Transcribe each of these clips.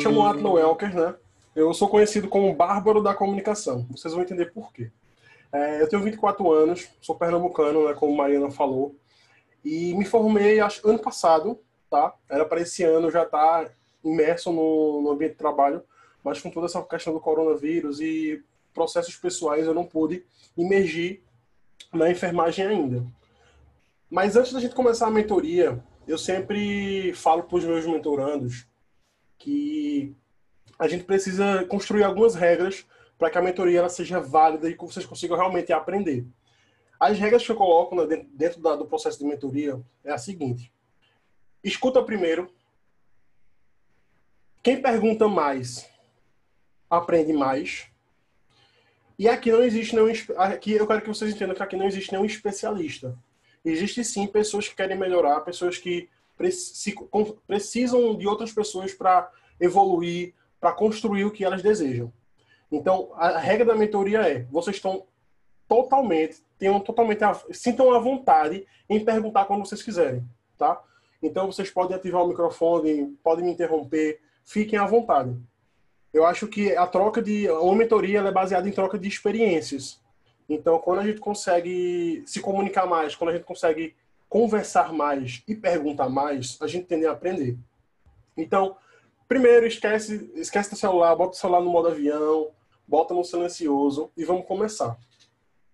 Chamo Atlo Welker, né? Eu sou conhecido como Bárbaro da Comunicação. Vocês vão entender por quê. É, eu tenho 24 anos, sou pernambucano, né, como Mariana falou, e me formei acho, ano passado, tá? Era para esse ano já estar tá imerso no, no ambiente de trabalho, mas com toda essa questão do coronavírus e processos pessoais eu não pude imergir na enfermagem ainda. Mas antes da gente começar a mentoria, eu sempre falo para os meus mentorandos que a gente precisa construir algumas regras para que a mentoria ela seja válida e que vocês consigam realmente aprender. As regras que eu coloco né, dentro da, do processo de mentoria é a seguinte: escuta primeiro. Quem pergunta mais aprende mais. E aqui não existe nenhum. Aqui eu quero que vocês entendam que aqui não existe nenhum especialista. Existe sim pessoas que querem melhorar, pessoas que precisam de outras pessoas para evoluir, para construir o que elas desejam. Então, a regra da mentoria é: vocês estão totalmente, tenham totalmente, sintam a vontade em perguntar quando vocês quiserem, tá? Então, vocês podem ativar o microfone, podem me interromper, fiquem à vontade. Eu acho que a troca de, uma mentoria é baseada em troca de experiências. Então, quando a gente consegue se comunicar mais, quando a gente consegue conversar mais e perguntar mais, a gente tende a aprender. Então, primeiro, esquece, esquece o celular, bota o celular no modo avião, bota no silencioso e vamos começar.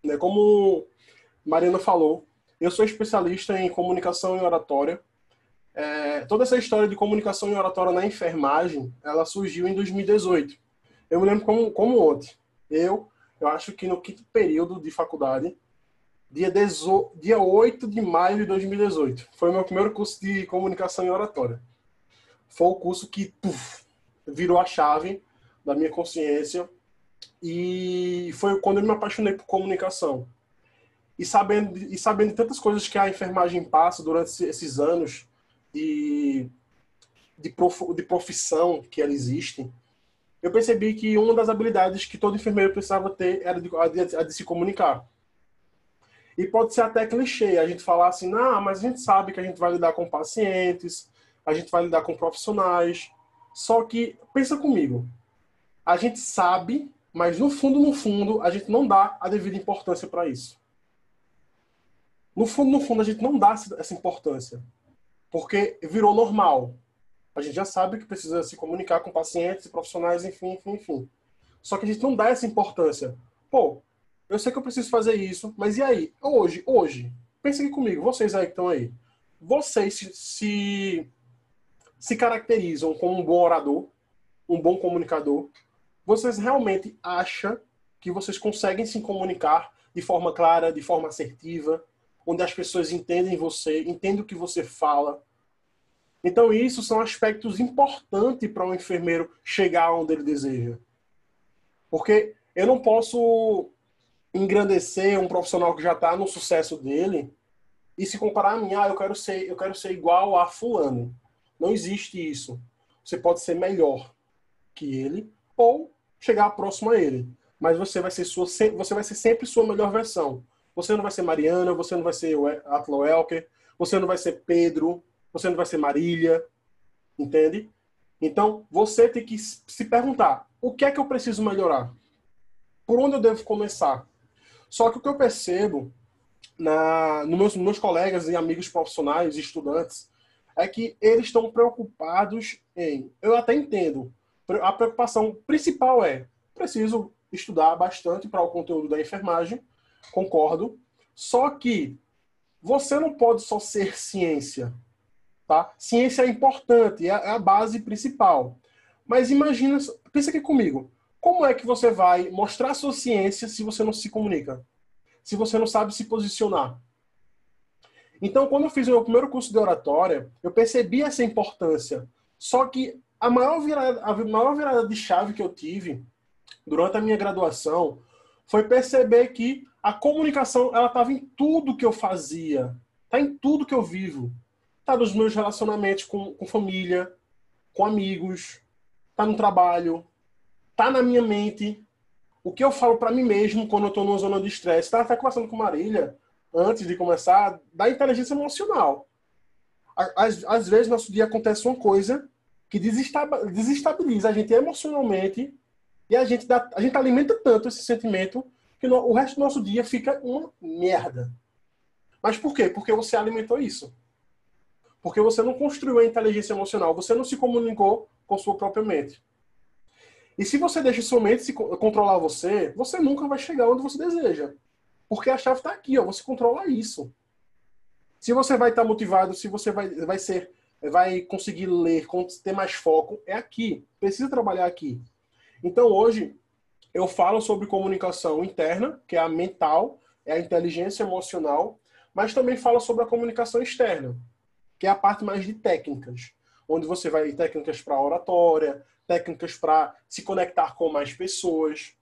Né, como Mariana falou, eu sou especialista em comunicação e oratória. É, toda essa história de comunicação e oratória na enfermagem, ela surgiu em 2018. Eu me lembro como, como ontem. Eu, eu acho que no quinto período de faculdade, dia, dezo, dia 8 de maio de 2018, foi o meu primeiro curso de comunicação e oratória. Foi o curso que puf, virou a chave da minha consciência e foi quando eu me apaixonei por comunicação. E sabendo, e sabendo tantas coisas que a enfermagem passa durante esses anos de, de, prof, de profissão que ela existe, eu percebi que uma das habilidades que todo enfermeiro precisava ter era de, a, de, se comunicar. E pode ser até clichê a gente falar assim, ah, mas a gente sabe que a gente vai lidar com pacientes, a gente vai lidar com profissionais. Só que, pensa comigo, a gente sabe mas no fundo, no fundo, a gente não dá a devida importância para isso. No fundo, no fundo, a gente não dá essa importância. Porque virou normal. A gente já sabe que precisa se comunicar com pacientes e profissionais, enfim, enfim, enfim. Só que a gente não dá essa importância. Pô, eu sei que eu preciso fazer isso, mas e aí? Hoje, hoje, pensa aqui comigo, vocês aí que estão aí. Vocês se, se, se caracterizam como um bom orador, um bom comunicador, vocês realmente acham que vocês conseguem se comunicar de forma clara, de forma assertiva, onde as pessoas entendem você, entendem o que você fala. Então, isso são aspectos importantes para um enfermeiro chegar onde ele deseja. Porque eu não posso engrandecer um profissional que já está no sucesso dele e se comparar a mim, ah, eu quero ser, eu quero ser igual a fulano. Não existe isso. Você pode ser melhor que ele ou chegar próximo a ele. Mas você vai ser sua, você vai ser sempre sua melhor versão. Você não vai ser Mariana, você não vai ser Atlo Elker, você não vai ser Pedro, você não vai ser Marília, entende? Então, você tem que se perguntar, o que é que eu preciso melhorar? Por onde eu devo começar? Só que o que eu percebo na, nos meus, meus colegas e amigos profissionais estudantes é que eles estão preocupados em, eu até entendo, a preocupação principal é: preciso estudar bastante para o conteúdo da enfermagem, concordo. Só que você não pode só ser ciência, tá? Ciência é importante, é a base principal. Mas imagina, pensa aqui comigo, como é que você vai mostrar sua ciência se você não se comunica? Se você não sabe se posicionar? Então, quando eu fiz o meu primeiro curso de oratória, eu percebi essa importância. Só que a maior virada, a maior virada de chave que eu tive durante a minha graduação foi perceber que a comunicação ela estava em tudo que eu fazia, tá em tudo que eu vivo, tá nos meus relacionamentos com, com família, com amigos, tá no trabalho, tá na minha mente. o que eu falo para mim mesmo quando eu estou numa zona de estresse. Estava até conversando com Marília, antes de começar, da inteligência emocional. Às, às vezes, no nosso dia acontece uma coisa que desestabiliza a gente emocionalmente e a gente, dá, a gente alimenta tanto esse sentimento que no, o resto do nosso dia fica uma merda. Mas por quê? Porque você alimentou isso. Porque você não construiu a inteligência emocional, você não se comunicou com sua própria mente. E se você deixa sua mente se controlar você, você nunca vai chegar onde você deseja. Porque a chave está aqui, ó, você controla isso. Se você vai estar tá motivado, se você vai, vai ser, vai conseguir ler, ter mais foco, é aqui. Precisa trabalhar aqui. Então hoje eu falo sobre comunicação interna, que é a mental, é a inteligência emocional, mas também falo sobre a comunicação externa, que é a parte mais de técnicas, onde você vai técnicas para oratória, técnicas para se conectar com mais pessoas.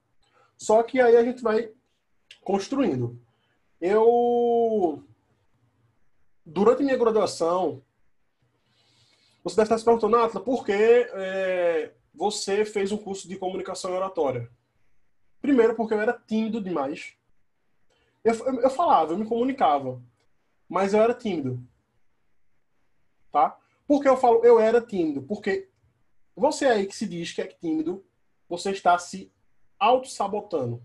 Só que aí a gente vai construindo. Eu durante minha graduação, você deve estar se perguntando, Atla, por que é, você fez um curso de comunicação oratória? Primeiro, porque eu era tímido demais. Eu, eu, eu falava, eu me comunicava, mas eu era tímido. Tá? Por que eu falo eu era tímido? Porque você aí que se diz que é tímido, você está se auto-sabotando.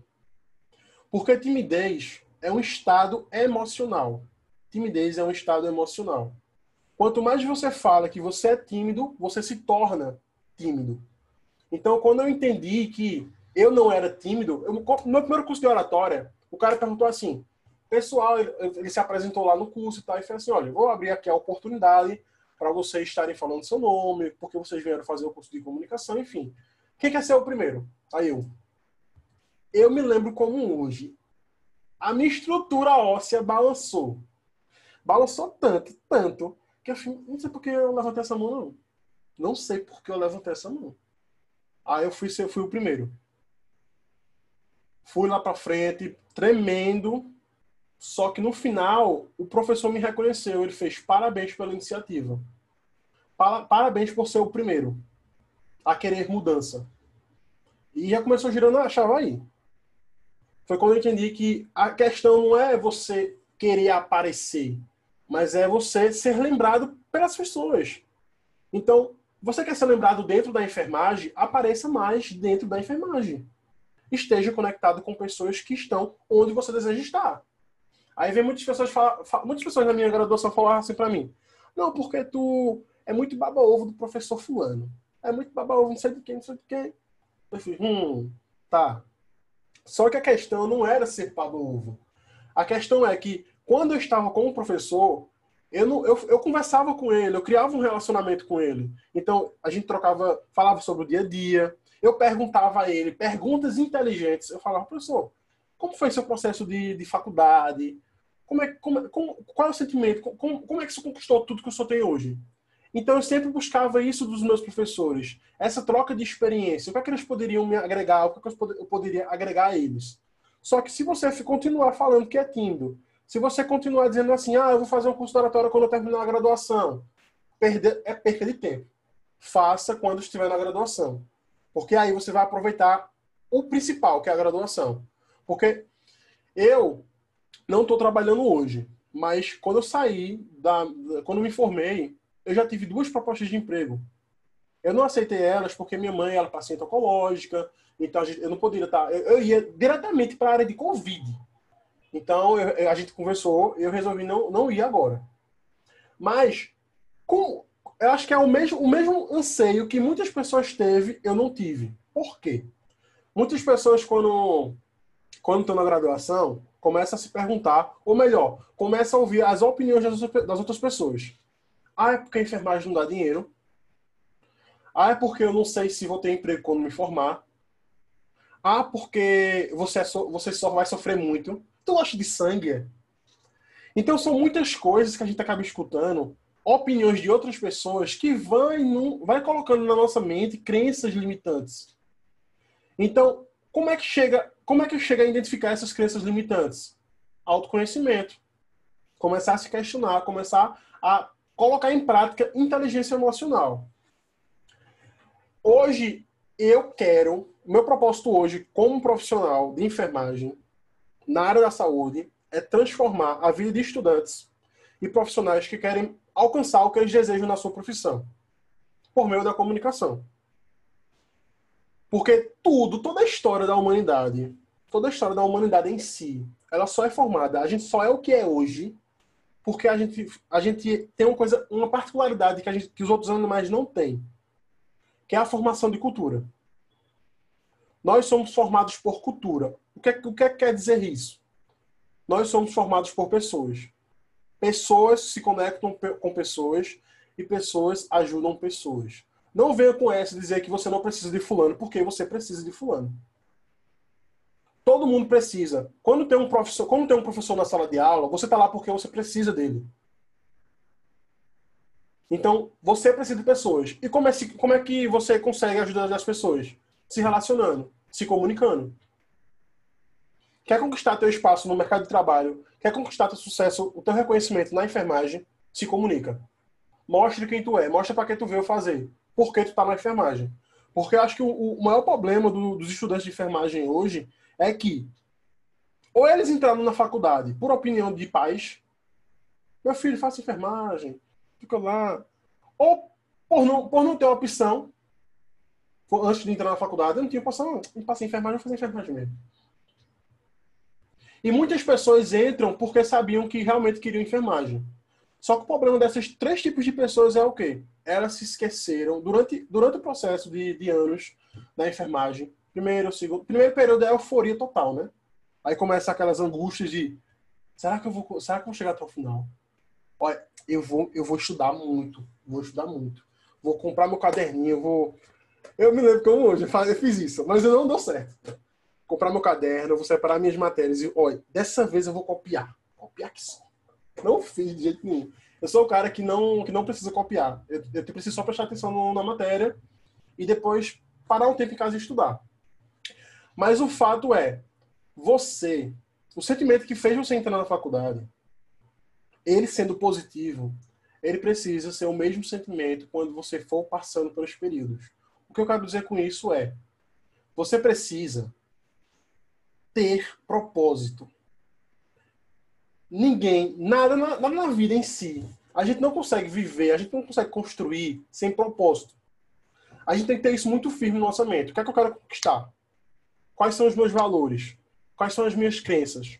Porque timidez é um estado emocional. Timidez é um estado emocional. Quanto mais você fala que você é tímido, você se torna tímido. Então, quando eu entendi que eu não era tímido, eu, no meu primeiro curso de oratória, o cara perguntou assim, pessoal, ele, ele se apresentou lá no curso e tal, e fez assim, olha, vou abrir aqui a oportunidade para vocês estarem falando seu nome, porque vocês vieram fazer o curso de comunicação, enfim. Quem quer ser o primeiro? Aí eu. Eu me lembro como hoje. A minha estrutura óssea balançou. Balançou tanto, tanto, que eu não sei por que eu levantei essa mão, não. Não sei por que eu levantei essa mão. Aí eu fui, eu fui o primeiro. Fui lá para frente, tremendo. Só que no final, o professor me reconheceu. Ele fez parabéns pela iniciativa. Parabéns por ser o primeiro a querer mudança. E já começou girando a chave aí. Foi quando eu entendi que a questão não é você querer aparecer, mas é você ser lembrado pelas pessoas. Então, você quer ser lembrado dentro da enfermagem? Apareça mais dentro da enfermagem. Esteja conectado com pessoas que estão onde você deseja estar. Aí vem muitas pessoas falar, muitas pessoas na minha graduação falaram assim para mim: "Não, porque tu é muito baba-ovo do professor fulano. É muito baba-ovo, não sei de quem, não sei de quem". Eu falei: "Hum, tá". Só que a questão não era ser baba-ovo. A questão é que quando eu estava com o professor, eu, não, eu, eu conversava com ele, eu criava um relacionamento com ele. Então, a gente trocava, falava sobre o dia a dia, eu perguntava a ele perguntas inteligentes. Eu falava, professor, como foi seu processo de, de faculdade? Como é, como, como, qual é o sentimento? Como, como é que você conquistou tudo que o senhor tem hoje? Então, eu sempre buscava isso dos meus professores, essa troca de experiência. O que, é que eles poderiam me agregar? O que, é que eu poderia agregar a eles? Só que se você continuar falando que é tímido, se você continuar dizendo assim, ah, eu vou fazer um curso de oratória quando eu terminar a graduação, perder, é perca de tempo. Faça quando estiver na graduação. Porque aí você vai aproveitar o principal, que é a graduação. Porque eu não estou trabalhando hoje, mas quando eu saí, da, quando me formei, eu já tive duas propostas de emprego. Eu não aceitei elas porque minha mãe era paciente oncológica, então eu não poderia estar. Eu, eu ia diretamente para a área de Covid. Então eu, a gente conversou eu resolvi não, não ir agora. Mas, eu acho que é o mesmo, o mesmo anseio que muitas pessoas teve, eu não tive. Por quê? Muitas pessoas, quando, quando estão na graduação, começam a se perguntar, ou melhor, começam a ouvir as opiniões das, das outras pessoas. Ah, é porque a enfermagem não dá dinheiro. Ah, é porque eu não sei se vou ter emprego quando me formar. Ah, porque você, é so, você só vai sofrer muito tu gosta de sangue? Então são muitas coisas que a gente acaba escutando, opiniões de outras pessoas que vai, vai colocando na nossa mente crenças limitantes. Então, como é que chega, como é que chega a identificar essas crenças limitantes? Autoconhecimento. Começar a se questionar, começar a colocar em prática inteligência emocional. Hoje eu quero meu propósito hoje, como profissional de enfermagem na área da saúde, é transformar a vida de estudantes e profissionais que querem alcançar o que eles desejam na sua profissão, por meio da comunicação. Porque tudo, toda a história da humanidade, toda a história da humanidade em si, ela só é formada, a gente só é o que é hoje, porque a gente, a gente tem uma coisa, uma particularidade que, a gente, que os outros animais não têm, que é a formação de cultura. Nós somos formados por cultura. O que, é o é que quer dizer isso? Nós somos formados por pessoas. Pessoas se conectam com pessoas e pessoas ajudam pessoas. Não venha com essa dizer que você não precisa de fulano, porque você precisa de fulano. Todo mundo precisa. Quando tem um professor, quando tem um professor na sala de aula, você está lá porque você precisa dele. Então, você precisa de pessoas. E como é, como é que você consegue ajudar as pessoas? Se relacionando, se comunicando. Quer conquistar teu espaço no mercado de trabalho, quer conquistar teu sucesso, o teu reconhecimento na enfermagem, se comunica. Mostre quem tu é, mostra para que tu veio fazer por que tu está na enfermagem. Porque eu acho que o, o maior problema do, dos estudantes de enfermagem hoje é que ou eles entraram na faculdade por opinião de pais, meu filho, faça enfermagem, fica lá. Ou por não, por não ter opção, antes de entrar na faculdade, eu não tinha opção, não, passei enfermagem, vou fazer enfermagem mesmo. E muitas pessoas entram porque sabiam que realmente queriam enfermagem. Só que o problema dessas três tipos de pessoas é o quê? Elas se esqueceram durante, durante o processo de, de anos na enfermagem. Primeiro, segundo, primeiro período é euforia total, né? Aí começa aquelas angústias de será que eu vou, será que eu vou chegar até o final? Olha, eu vou, eu vou estudar muito, vou estudar muito. Vou comprar meu caderninho, vou eu me lembro eu hoje eu fiz isso, mas eu não deu certo. Comprar meu caderno, vou separar minhas matérias e, olha, dessa vez eu vou copiar. Copiar que só. Não fiz de jeito nenhum. Eu sou o cara que não, que não precisa copiar. Eu, eu preciso só prestar atenção no, na matéria e depois parar um tempo em casa e estudar. Mas o fato é, você, o sentimento que fez você entrar na faculdade, ele sendo positivo, ele precisa ser o mesmo sentimento quando você for passando pelos períodos. O que eu quero dizer com isso é, você precisa ter propósito ninguém, nada na, nada na vida em si. A gente não consegue viver, a gente não consegue construir sem propósito. A gente tem que ter isso muito firme no nossa mente. O que é que eu quero conquistar? Quais são os meus valores? Quais são as minhas crenças?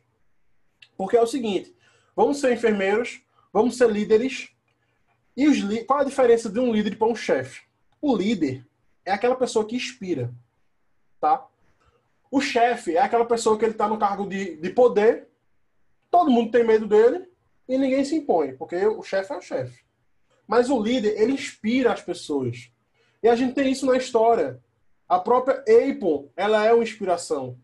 Porque é o seguinte: vamos ser enfermeiros, vamos ser líderes. E os qual a diferença de um líder para um chefe? O líder é aquela pessoa que inspira, tá? O chefe é aquela pessoa que ele está no cargo de, de poder Todo mundo tem medo dele e ninguém se impõe, porque o chefe é o chefe. Mas o líder, ele inspira as pessoas. E a gente tem isso na história. A própria Apple, ela é uma inspiração.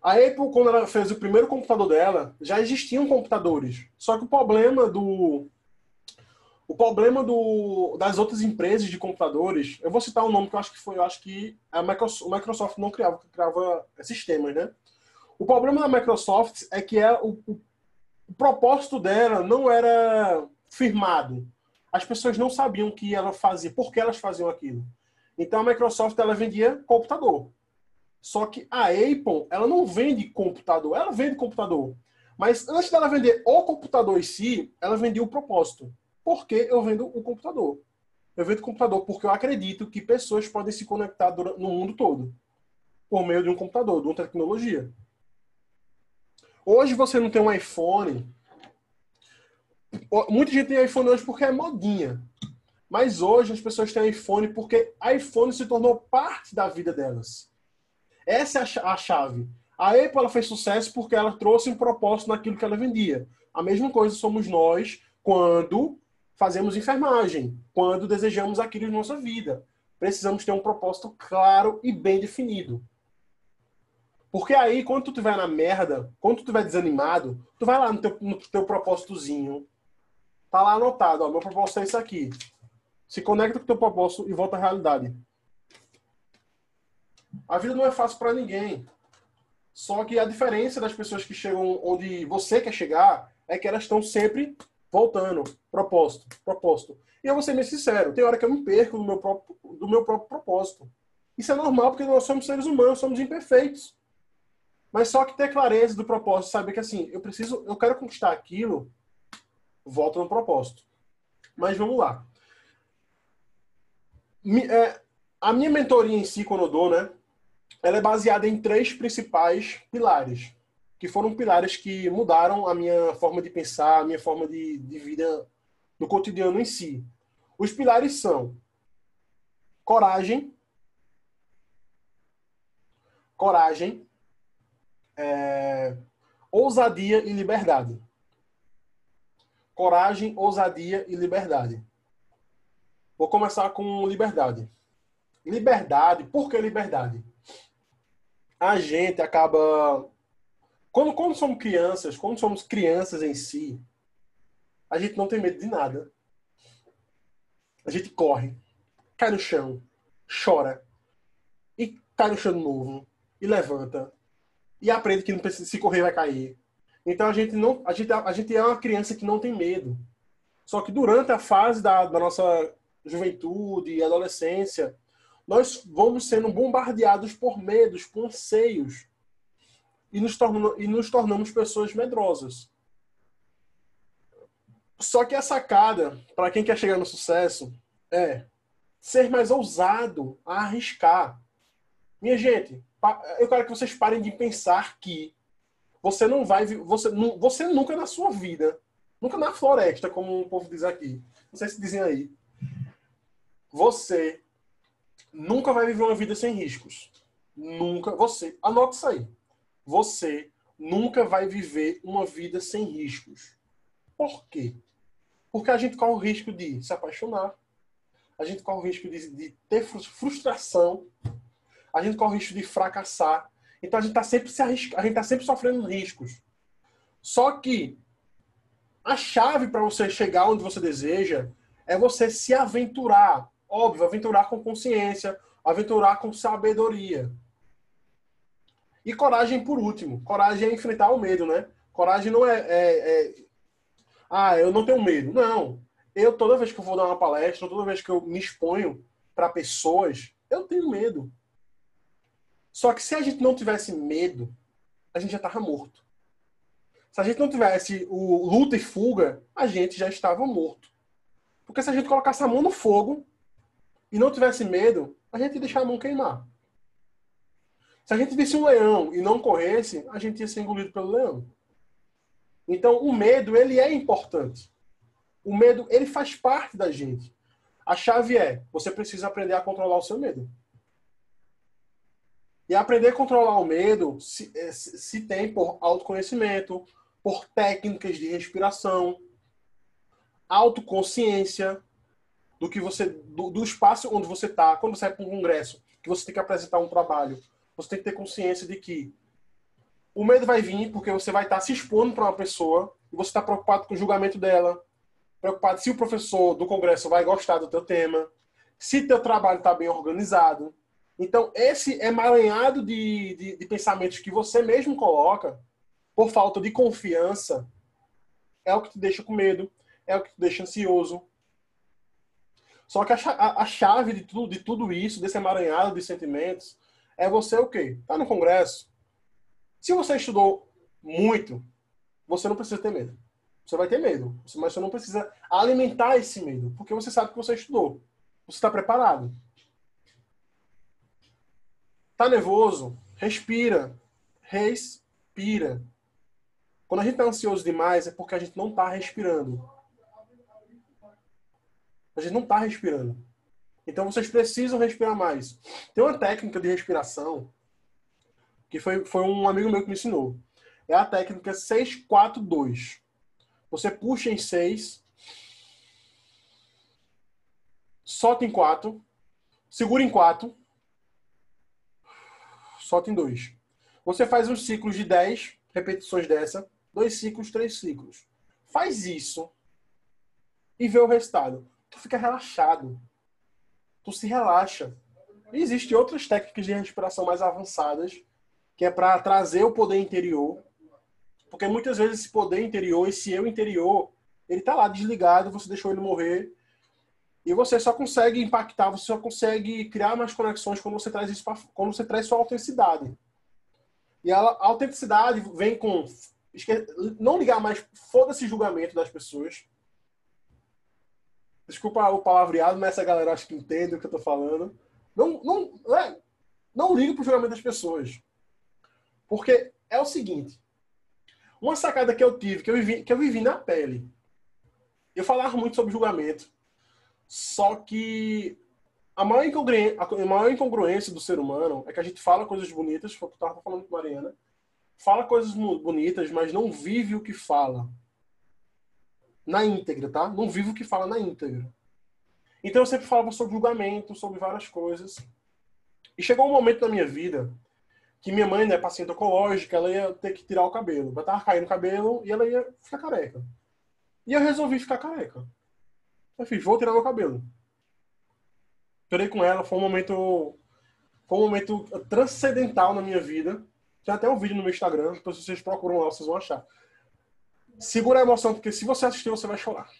A Apple, quando ela fez o primeiro computador dela, já existiam computadores. Só que o problema do o problema do, das outras empresas de computadores, eu vou citar um nome que eu acho que foi, eu acho que a Microsoft, a Microsoft não criava, criava sistemas, né? O problema da Microsoft é que é o, o, o propósito dela não era firmado. As pessoas não sabiam o que ela fazia, por que elas faziam aquilo. Então a Microsoft ela vendia computador. Só que a Apple, ela não vende computador, ela vende computador. Mas antes dela vender o computador em si, ela vendia o propósito. Por que eu vendo o computador? Eu vendo o computador porque eu acredito que pessoas podem se conectar no mundo todo por meio de um computador, de uma tecnologia. Hoje você não tem um iPhone. Muita gente tem iPhone hoje porque é modinha. Mas hoje as pessoas têm iPhone porque iPhone se tornou parte da vida delas. Essa é a chave. A Apple ela fez sucesso porque ela trouxe um propósito naquilo que ela vendia. A mesma coisa somos nós quando fazemos enfermagem, quando desejamos aquilo em nossa vida. Precisamos ter um propósito claro e bem definido. Porque aí, quando tu estiver na merda, quando tu estiver desanimado, tu vai lá no teu, no teu propósitozinho. Tá lá anotado, ó, meu propósito é isso aqui. Se conecta com o teu propósito e volta à realidade. A vida não é fácil para ninguém. Só que a diferença das pessoas que chegam onde você quer chegar é que elas estão sempre voltando. Propósito, propósito. E eu vou ser bem sincero, tem hora que eu me perco do meu próprio, do meu próprio propósito. Isso é normal porque nós somos seres humanos, somos imperfeitos. Mas só que ter clareza do propósito, saber que assim, eu preciso, eu quero conquistar aquilo, volta no propósito. Mas vamos lá. É, a minha mentoria em si, quando eu dou, né? Ela é baseada em três principais pilares, que foram pilares que mudaram a minha forma de pensar, a minha forma de, de vida no cotidiano em si. Os pilares são coragem, coragem, é, ousadia e liberdade. Coragem, ousadia e liberdade. Vou começar com liberdade. Liberdade, por que liberdade? A gente acaba. Quando, quando somos crianças, quando somos crianças em si, a gente não tem medo de nada. A gente corre, cai no chão, chora, e cai no chão de novo, e levanta, e aprende que não precisa, se correr vai cair. Então a gente não, a gente, a gente é uma criança que não tem medo. Só que durante a fase da, da nossa juventude e adolescência, nós vamos sendo bombardeados por medos, por anseios, e nos, tornamos, e nos tornamos pessoas medrosas. Só que a sacada, para quem quer chegar no sucesso, é ser mais ousado, a arriscar. Minha gente, eu quero que vocês parem de pensar que você não vai. Você, você nunca na sua vida, nunca na floresta, como o povo diz aqui. Não sei se dizem aí. Você nunca vai viver uma vida sem riscos. Nunca. Você. Anote isso aí. Você nunca vai viver uma vida sem riscos. Por quê? Porque a gente corre o risco de se apaixonar, a gente corre o risco de, de ter frustração, a gente corre o risco de fracassar. Então a gente está sempre se arrisca, a gente tá sempre sofrendo riscos. Só que a chave para você chegar onde você deseja é você se aventurar. Óbvio, aventurar com consciência, aventurar com sabedoria. E coragem por último. Coragem é enfrentar o medo, né? Coragem não é, é, é ah, eu não tenho medo. Não. Eu, toda vez que eu vou dar uma palestra, toda vez que eu me exponho para pessoas, eu tenho medo. Só que se a gente não tivesse medo, a gente já estava morto. Se a gente não tivesse o luta e fuga, a gente já estava morto. Porque se a gente colocasse a mão no fogo e não tivesse medo, a gente ia deixar a mão queimar. Se a gente visse um leão e não corresse, a gente ia ser engolido pelo leão. Então, o medo, ele é importante. O medo, ele faz parte da gente. A chave é, você precisa aprender a controlar o seu medo. E aprender a controlar o medo se, é, se tem por autoconhecimento, por técnicas de respiração, autoconsciência do que você do, do espaço onde você está. Quando você vai para um congresso, que você tem que apresentar um trabalho, você tem que ter consciência de que o medo vai vir porque você vai estar se expondo para uma pessoa e você está preocupado com o julgamento dela, preocupado se o professor do congresso vai gostar do teu tema, se teu trabalho está bem organizado, então, esse emaranhado de, de, de, pensamentos que você mesmo coloca, por falta de confiança, é o que te deixa com medo, é o que te deixa ansioso. Só que a, a, a chave de tudo, de tudo isso, desse emaranhado de sentimentos, é você o quê? Tá no congresso. Se você estudou muito, você não precisa ter medo. Você vai ter medo, mas você não precisa alimentar esse medo, porque você sabe que você estudou. Você está preparado. Tá nervoso? Respira. Respira. Quando a gente tá ansioso demais, é porque a gente não tá respirando. A gente não tá respirando. Então vocês precisam respirar mais. Tem uma técnica de respiração que foi, foi um amigo meu que me ensinou. É a técnica 642. Você puxa em 6, solta em 4, segura em 4, solta em dois. Você faz uns ciclos de 10 repetições dessa, dois ciclos, três ciclos. Faz isso e vê o resultado. Tu fica relaxado. Tu se relaxa. E existem outras técnicas de respiração mais avançadas, que é para trazer o poder interior. Porque muitas vezes esse poder interior, esse eu interior, ele tá lá desligado, você deixou ele morrer. E você só consegue impactar, você só consegue criar mais conexões quando você traz isso pra, quando você traz sua autenticidade. E a, autenticidade vem com não ligar mais foda-se julgamento das pessoas. Desculpa o palavreado, mas essa galera acho que entende o que eu tô falando. Não, não, é, não liga pro julgamento das pessoas. Porque é o seguinte, uma sacada que eu tive, que eu vivi, que eu vivi na pele. Eu falava muito sobre julgamento. Só que a maior, incongruência, a maior incongruência do ser humano é que a gente fala coisas bonitas, foi o que eu estava falando com a Mariana, fala coisas bonitas, mas não vive o que fala. Na íntegra, tá? Não vive o que fala na íntegra. Então eu sempre falava sobre julgamento, sobre várias coisas. E chegou um momento na minha vida que minha mãe, né, paciente oncológica, ela ia ter que tirar o cabelo. Vai estar caindo o cabelo e ela ia ficar careca. E eu resolvi ficar careca. Eu fiz, vou tirar meu cabelo. Chorei com ela, foi um momento foi um momento transcendental na minha vida. Tem até um vídeo no meu Instagram, então se vocês procuram lá, vocês vão achar. Segura a emoção, porque se você assistir, você vai chorar.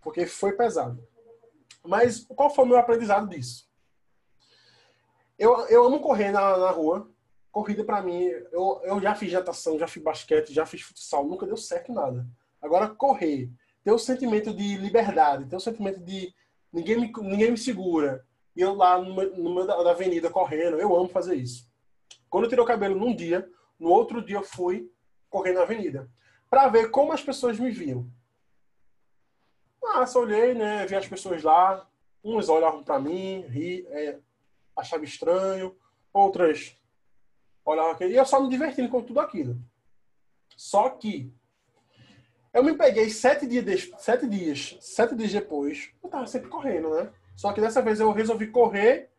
Porque foi pesado. Mas qual foi o meu aprendizado disso? Eu, eu amo correr na, na rua. Corrida para mim, eu, eu já fiz natação, já fiz basquete, já fiz futsal, nunca deu certo nada. Agora, correr ter o sentimento de liberdade, ter o sentimento de ninguém me, ninguém me segura. E eu lá no, no da, da, avenida correndo, eu amo fazer isso. Quando eu tirei o cabelo num dia, no outro dia eu fui correr na avenida para ver como as pessoas me viam. Ah, olhei, né, vi as pessoas lá, uns olhavam para mim, ri, é, achavam estranho, outras olhavam aqui, e eu só me divertindo com tudo aquilo. Só que eu me peguei sete dias, sete dias, sete dias depois, eu tava sempre correndo, né? Só que dessa vez eu resolvi correr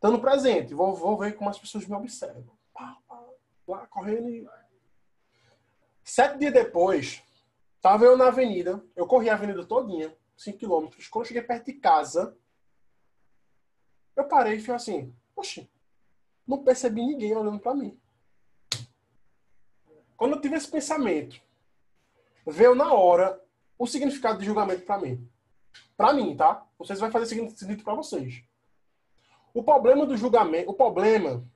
dando presente. Vou, vou ver como as pessoas me observam. Lá, correndo e... Sete dias depois, tava eu na avenida, eu corri a avenida todinha, 5 quilômetros. Quando eu cheguei perto de casa, eu parei e fui assim, poxa, não percebi ninguém olhando para mim. Quando eu tive esse pensamento, veio na hora o significado de julgamento para mim. Para mim, tá? Vocês vai fazer sentido para vocês. O problema do julgamento, o problema,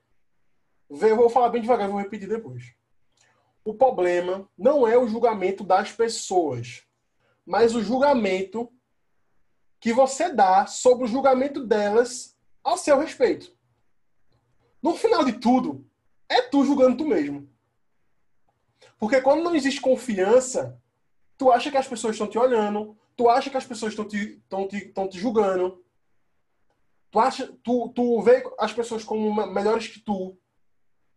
eu vou falar bem devagar, vou repetir depois. O problema não é o julgamento das pessoas, mas o julgamento que você dá sobre o julgamento delas ao seu respeito. No final de tudo, é tu julgando tu mesmo. Porque quando não existe confiança, tu acha que as pessoas estão te olhando, tu acha que as pessoas estão te, estão te, estão te julgando, tu, acha, tu, tu vê as pessoas como melhores que tu.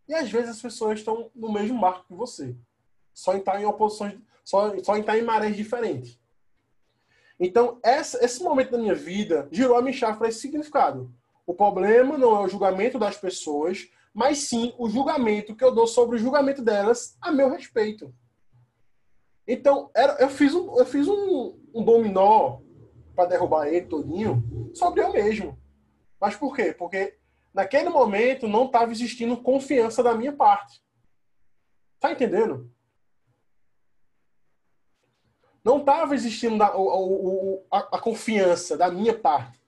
E às vezes as pessoas estão no mesmo marco que você. Só em estar em oposições, só, só em estar em marés diferentes. Então, essa, esse momento da minha vida girou a minha chave para esse significado. O problema não é o julgamento das pessoas, mas sim o julgamento que eu dou sobre o julgamento delas a meu respeito. Então, era, eu fiz um, eu fiz um, um dominó para derrubar ele todinho sobre eu mesmo. Mas por quê? Porque naquele momento não estava existindo confiança da minha parte. Tá entendendo? Não estava existindo a, a, a, confiança da minha parte.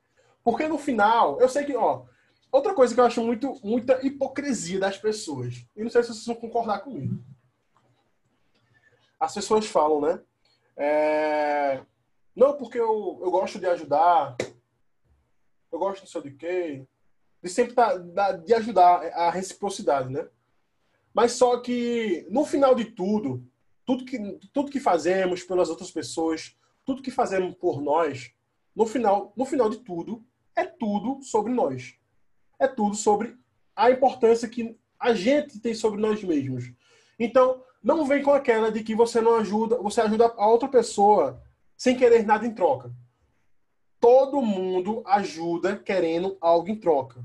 Porque no final, eu sei que, ó, Outra coisa que eu acho muito, muita hipocrisia das pessoas. E não sei se vocês vão concordar comigo. As pessoas falam, né? É... Não, porque eu, eu gosto de ajudar. Eu gosto de sei de quê. De sempre tá, de ajudar a reciprocidade, né? Mas só que, no final de tudo, tudo que, tudo que fazemos pelas outras pessoas, tudo que fazemos por nós, no final, no final de tudo, é tudo sobre nós é tudo sobre a importância que a gente tem sobre nós mesmos. Então, não vem com aquela de que você não ajuda, você ajuda a outra pessoa sem querer nada em troca. Todo mundo ajuda querendo algo em troca.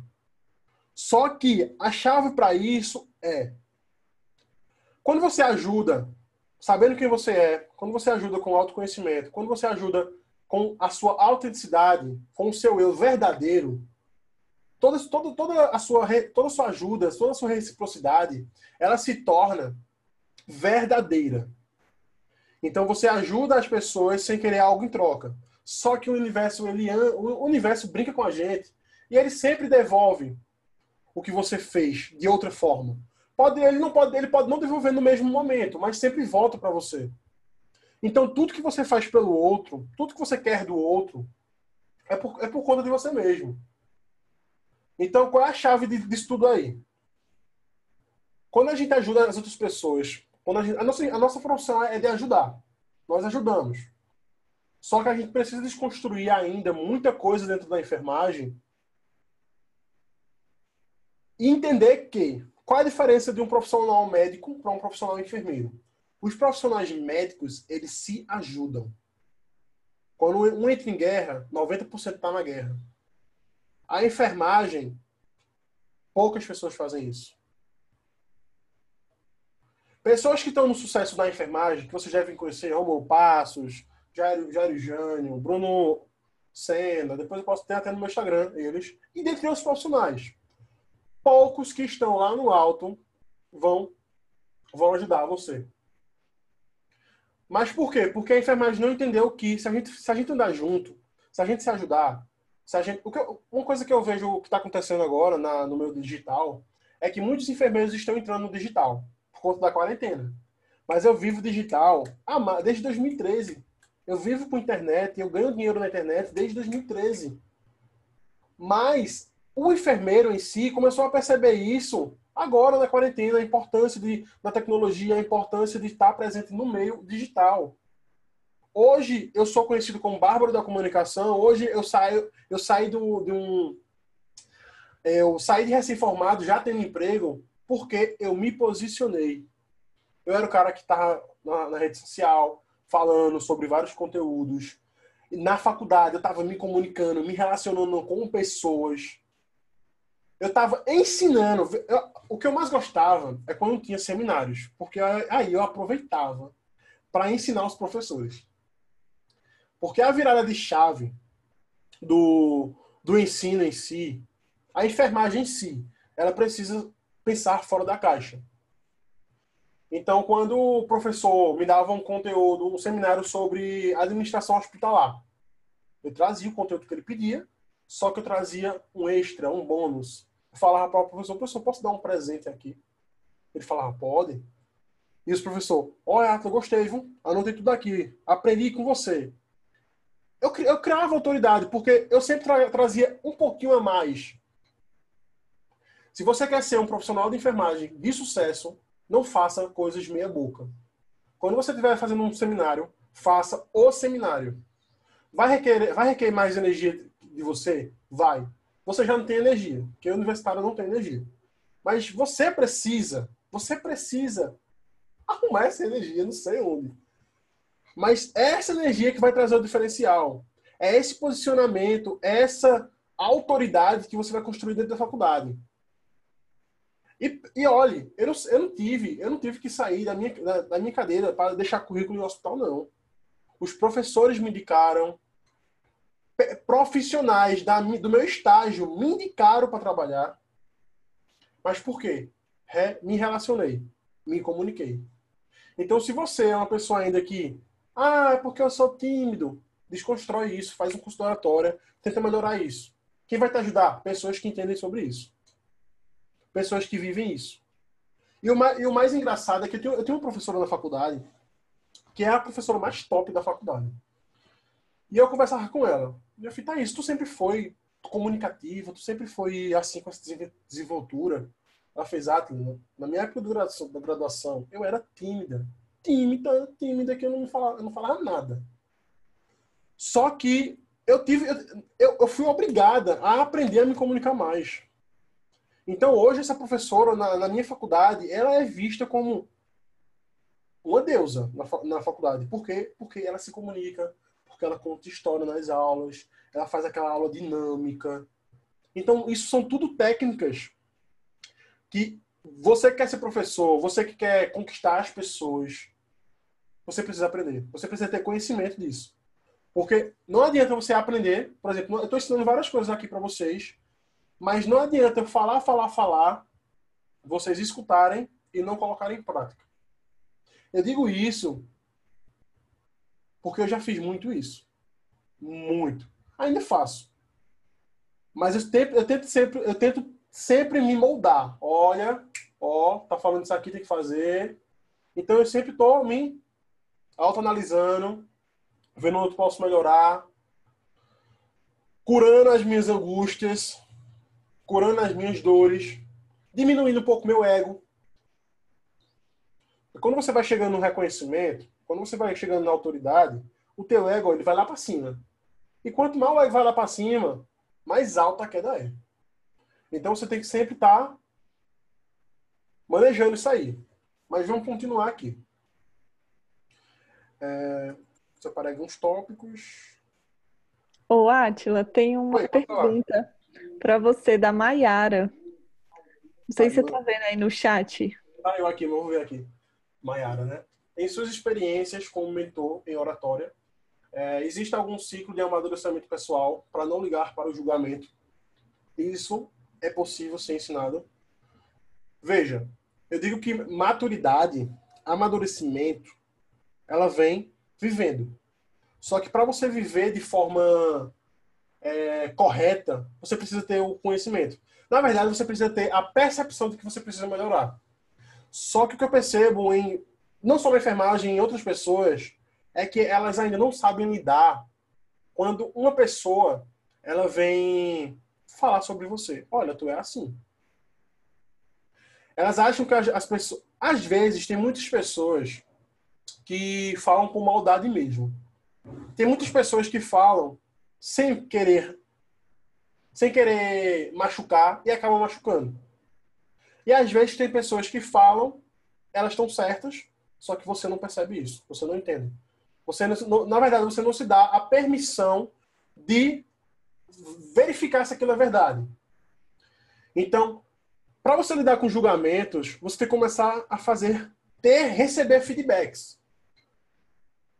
Só que a chave para isso é quando você ajuda sabendo quem você é, quando você ajuda com autoconhecimento, quando você ajuda com a sua autenticidade, com o seu eu verdadeiro, toda, toda, toda, a sua, toda a sua ajuda, toda a sua reciprocidade, ela se torna verdadeira. Então você ajuda as pessoas sem querer algo em troca. Só que o universo, ele, o universo brinca com a gente e ele sempre devolve o que você fez de outra forma. Pode, ele não pode, ele pode não devolver no mesmo momento, mas sempre volta para você. Então tudo que você faz pelo outro, tudo que você quer do outro, é por, é por conta de você mesmo. Então qual é a chave disso tudo aí? Quando a gente ajuda as outras pessoas, quando a, gente, a, nossa, a nossa função é de ajudar. Nós ajudamos. Só que a gente precisa desconstruir ainda muita coisa dentro da enfermagem e entender que qual a diferença de um profissional médico para um profissional enfermeiro? Os profissionais médicos, eles se ajudam. Quando um entra em guerra, 90% está na guerra. A enfermagem, poucas pessoas fazem isso. Pessoas que estão no sucesso da enfermagem, que vocês devem conhecer, Romulo Passos, Jairo, Jairo Jânio, Bruno Senna, depois eu posso ter até no meu Instagram eles, e dentre outros profissionais poucos que estão lá no alto vão, vão ajudar você. Mas por quê? Porque a enfermagem não entendeu que se a gente, se a gente andar junto, se a gente se ajudar, se a gente, o que eu, uma coisa que eu vejo que está acontecendo agora na, no meu digital é que muitos enfermeiros estão entrando no digital por conta da quarentena. Mas eu vivo digital desde 2013. Eu vivo com internet, eu ganho dinheiro na internet desde 2013. Mas o enfermeiro em si começou a perceber isso agora na quarentena, a importância de, da tecnologia, a importância de estar presente no meio digital. Hoje eu sou conhecido como bárbaro da comunicação. Hoje eu saio, eu saí do, de um, eu saí de recém-formado, já tendo emprego, porque eu me posicionei. Eu era o cara que estava na, na rede social, falando sobre vários conteúdos. Na faculdade eu estava me comunicando, me relacionando com pessoas eu estava ensinando. Eu, o que eu mais gostava é quando tinha seminários, porque aí eu aproveitava para ensinar os professores. Porque a virada de chave do, do ensino em si, a enfermagem em si, ela precisa pensar fora da caixa. Então, quando o professor me dava um conteúdo, um seminário sobre administração hospitalar, eu trazia o conteúdo que ele pedia só que eu trazia um extra, um bônus. Eu falava para o professor, professor, posso dar um presente aqui? Ele falava, pode. E os professor, olha, eu gostei, viu? Anotei tudo aqui. Aprendi com você. Eu, eu criava autoridade, porque eu sempre tra trazia um pouquinho a mais. Se você quer ser um profissional de enfermagem de sucesso, não faça coisas meia boca. Quando você estiver fazendo um seminário, faça o seminário. Vai requerer, vai requerer mais energia de você? Vai. Você já não tem energia, porque o universitário não tem energia. Mas você precisa, você precisa arrumar essa energia, não sei onde. Mas é essa energia que vai trazer o diferencial. É esse posicionamento, é essa autoridade que você vai construir dentro da faculdade. E, e olhe, eu não, eu não tive, eu não tive que sair da minha, da, da minha cadeira para deixar currículo no hospital, não. Os professores me indicaram, profissionais da, do meu estágio me indicaram para trabalhar. Mas por quê? Re, me relacionei, me comuniquei. Então, se você é uma pessoa ainda que, ah, é porque eu sou tímido, desconstrói isso, faz um curso de oratória, tenta melhorar isso. Quem vai te ajudar? Pessoas que entendem sobre isso. Pessoas que vivem isso. E o mais, e o mais engraçado é que eu tenho, eu tenho uma professora na faculdade que é a professora mais top da faculdade. E eu conversava com ela. E eu falei, tá isso, tu sempre foi comunicativa, tu sempre foi assim com essa desenvoltura. Ela fez Atlas. Na minha época da graduação, eu era tímida. Tímida, tímida, que eu não falava, eu não falava nada. Só que eu tive, eu, eu fui obrigada a aprender a me comunicar mais. Então hoje essa professora na, na minha faculdade, ela é vista como uma deusa na, na faculdade. Por quê? Porque ela se comunica, porque ela conta história nas aulas, ela faz aquela aula dinâmica. Então, isso são tudo técnicas que você que quer ser professor, você que quer conquistar as pessoas, você precisa aprender. Você precisa ter conhecimento disso. Porque não adianta você aprender, por exemplo, eu estou ensinando várias coisas aqui para vocês, mas não adianta eu falar, falar, falar, vocês escutarem e não colocarem em prática. Eu digo isso porque eu já fiz muito isso. Muito. Ainda faço. Mas eu tento, eu tento sempre, eu tento sempre me moldar. Olha, ó, tá falando isso aqui, tem que fazer. Então eu sempre tô me autoanalisando, vendo onde posso melhorar, curando as minhas angústias, curando as minhas dores, diminuindo um pouco meu ego. Quando você vai chegando no reconhecimento, quando você vai chegando na autoridade, o teu ego ele vai lá para cima. E quanto mais o ego vai lá para cima, mais alta a queda é. Então você tem que sempre estar tá manejando isso aí. Mas vamos continuar aqui. É, separei alguns tópicos. Ô, Átila, tem uma Oi, pergunta para você da Maiara. Não sei se você está vendo aí no chat. Ah, eu aqui, vamos ver aqui. Maiara, né? Em suas experiências como mentor em oratória, é, existe algum ciclo de amadurecimento pessoal para não ligar para o julgamento? Isso é possível ser ensinado? Veja, eu digo que maturidade, amadurecimento, ela vem vivendo. Só que para você viver de forma é, correta, você precisa ter o conhecimento. Na verdade, você precisa ter a percepção de que você precisa melhorar. Só que o que eu percebo em não só na enfermagem, em outras pessoas, é que elas ainda não sabem lidar quando uma pessoa ela vem falar sobre você. Olha, tu é assim. Elas acham que as, as pessoas. Às vezes, tem muitas pessoas que falam com maldade mesmo. Tem muitas pessoas que falam sem querer sem querer machucar e acabam machucando. E às vezes tem pessoas que falam, elas estão certas, só que você não percebe isso, você não entende. Você não, na verdade, você não se dá a permissão de verificar se aquilo é verdade. Então, para você lidar com julgamentos, você tem que começar a fazer, ter, receber feedbacks.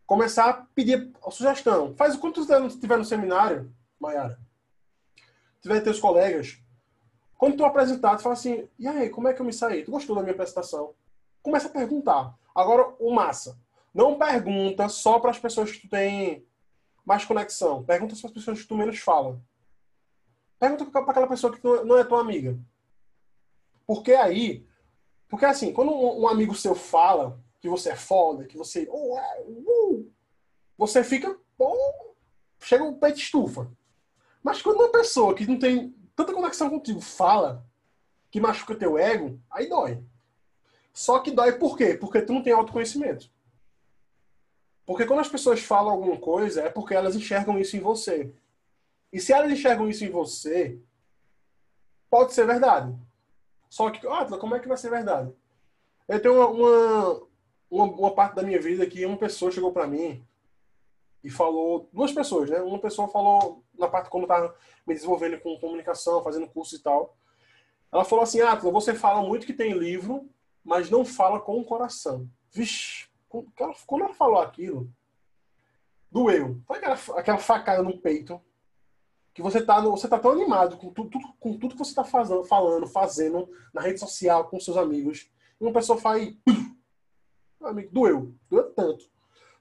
Começar a pedir a sugestão. Faz quantos anos tiver no seminário, Mayara? Tiver teus colegas. Quando tu apresentar, tu fala assim, e aí, como é que eu me saí? Tu gostou da minha apresentação? Começa a perguntar. Agora, o massa. Não pergunta só para as pessoas que tu tem mais conexão. Pergunta para as pessoas que tu menos fala. Pergunta para aquela pessoa que não é tua amiga. Porque aí, porque assim, quando um, amigo seu fala que você é foda, que você, oh, uh, você fica, oh, chega o peito estufa. Mas quando uma pessoa que não tem tanta conexão contigo fala que machuca teu ego, aí dói. Só que dói por quê? Porque tu não tem autoconhecimento. Porque quando as pessoas falam alguma coisa, é porque elas enxergam isso em você. E se elas enxergam isso em você, pode ser verdade. Só que, ah, como é que vai ser verdade? Eu tenho uma, uma, uma, uma parte da minha vida que uma pessoa chegou para mim e falou, duas pessoas, né? Uma pessoa falou na parte eu tava me desenvolvendo com comunicação, fazendo curso e tal. Ela falou assim, ah, você fala muito que tem livro, mas não fala com o coração. Vixe, quando ela falou aquilo, doeu. Foi aquela, aquela facada no peito que você tá, no, você tá tão animado com tudo, tudo, com tudo que você tá fazendo, falando, fazendo na rede social com seus amigos. E uma pessoa faz. Amigo, doeu. Doeu tanto.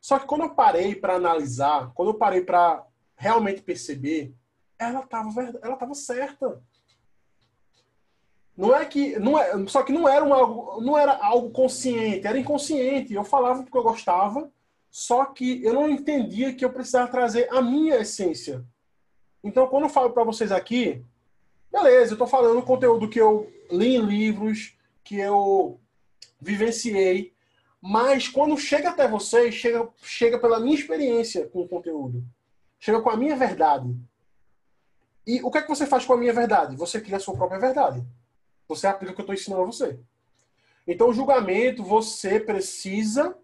Só que quando eu parei para analisar, quando eu parei para realmente perceber, ela tava, ela tava certa. Não é que. Não é, só que não era, um algo, não era algo consciente, era inconsciente. Eu falava porque eu gostava, só que eu não entendia que eu precisava trazer a minha essência então, quando eu falo para vocês aqui, beleza, eu estou falando conteúdo que eu li em livros, que eu vivenciei, mas quando chega até vocês, chega, chega pela minha experiência com o conteúdo. Chega com a minha verdade. E o que é que você faz com a minha verdade? Você cria a sua própria verdade. Você aplica o que eu estou ensinando a você. Então, o julgamento, você precisa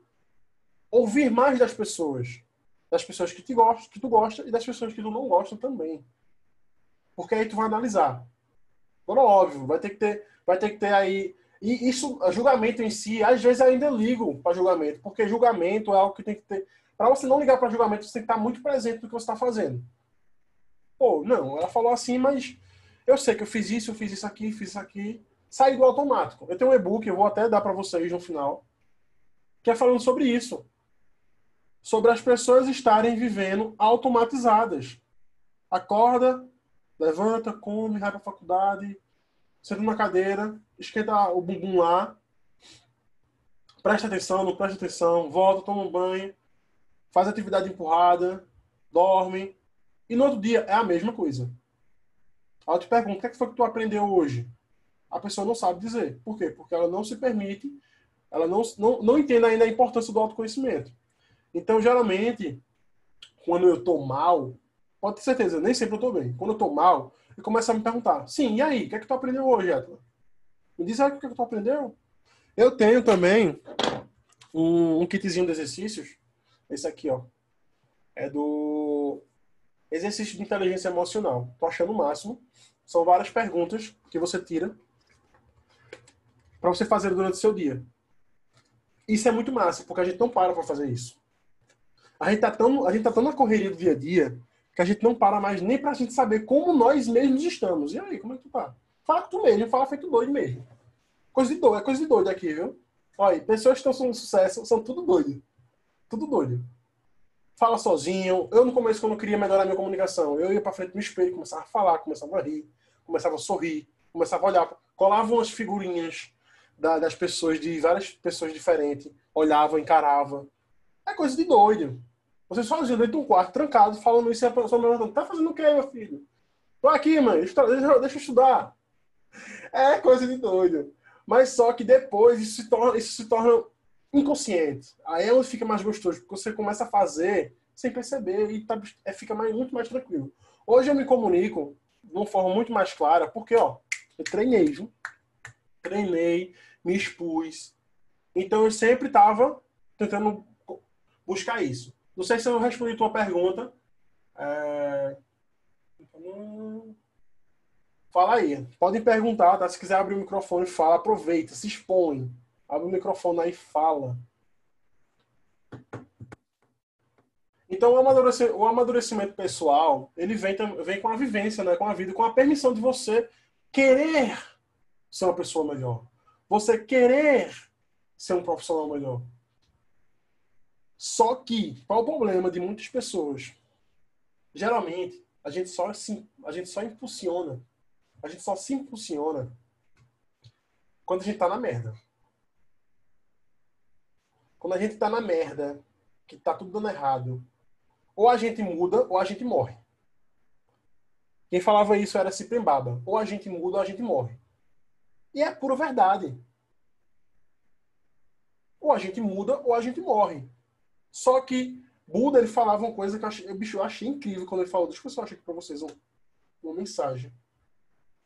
ouvir mais das pessoas das pessoas que, te gostam, que tu gosta e das pessoas que tu não gosta também. Porque aí tu vai analisar. Agora, óbvio, vai ter que ter, vai ter que ter aí. E isso, julgamento em si, às vezes ainda ligo para julgamento, porque julgamento é algo que tem que ter. Para você não ligar para julgamento, você tem que estar muito presente no que você está fazendo. Pô, não, ela falou assim, mas eu sei que eu fiz isso, eu fiz isso aqui, fiz isso aqui. Saí do automático. Eu tenho um e-book, eu vou até dar para vocês no final, que é falando sobre isso. sobre as pessoas estarem vivendo automatizadas. Acorda, levanta, come, vai para a faculdade, senta na cadeira, esquenta o bumbum lá, presta atenção, não presta atenção, volta, toma um banho, faz atividade empurrada, dorme, e no outro dia é a mesma coisa. Aí eu te pergunto, o que, é que foi que tu aprendeu hoje? A pessoa não sabe dizer. Por quê? Porque ela não se permite, ela não, não, não entende ainda a importância do autoconhecimento. Então, geralmente, quando eu tô mal, pode ter certeza, nem sempre eu tô bem. Quando eu tô mal, eu começo a me perguntar, sim, e aí, o que é que tu aprendeu hoje, Etla? Me diz aí o que é que tu aprendeu. Eu tenho também um, um kitzinho de exercícios, esse aqui, ó, é do exercício de inteligência emocional. Tô achando o máximo. São várias perguntas que você tira para você fazer durante o seu dia. Isso é muito massa, porque a gente não para para fazer isso. A gente tá tão, a gente tá tão na correria do dia a dia que a gente não para mais nem pra gente saber como nós mesmos estamos. E aí, como é que tu tá? Fala tu mesmo, fala feito doido mesmo. Coisa de doido, é coisa de doido aqui, viu? Olha, pessoas que estão sendo sucesso são tudo doido. Tudo doido. Fala sozinho. Eu no começo, quando eu queria melhorar a minha comunicação, eu ia pra frente do espelho, começava a falar, começava a rir, começava a sorrir, começava a olhar, colava umas figurinhas da, das pessoas, de várias pessoas diferentes, olhava, encarava. É coisa de doido. Você sozinho dentro de um quarto, trancado, falando isso e a pessoa perguntando, tá fazendo o que, meu filho? Tô aqui, mãe, deixa, eu estudar. É coisa de doido. Mas só que depois isso se torna, isso se torna inconsciente. Aí onde fica mais gostoso, porque você começa a fazer sem perceber e tá, é, fica mais, muito mais tranquilo. Hoje eu me comunico de uma forma muito mais clara, porque, ó, eu treinei, viu? Treinei, me expus. Então eu sempre estava tentando buscar isso. Não sei se eu respondi tua pergunta. É... Fala aí. Podem perguntar, tá? Se quiser abrir o microfone, fala. Aproveita, se expõe. Abre o microfone aí e fala. Então, o amadurecimento, o amadurecimento pessoal, ele vem, vem com a vivência, né? com a vida, com a permissão de você querer ser uma pessoa melhor você querer ser um profissional melhor. Só que, qual o problema de muitas pessoas? Geralmente, a gente só a gente só impulsiona. A gente só se impulsiona quando a gente tá na merda. Quando a gente tá na merda, que tá tudo dando errado, ou a gente muda ou a gente morre. Quem falava isso era Ciprembaba. Ou a gente muda ou a gente morre. E é pura verdade. Ou a gente muda ou a gente morre. Só que Buda ele falava uma coisa que eu achei, bicho, eu achei incrível quando ele falou. Deixa eu achar aqui para vocês uma, uma mensagem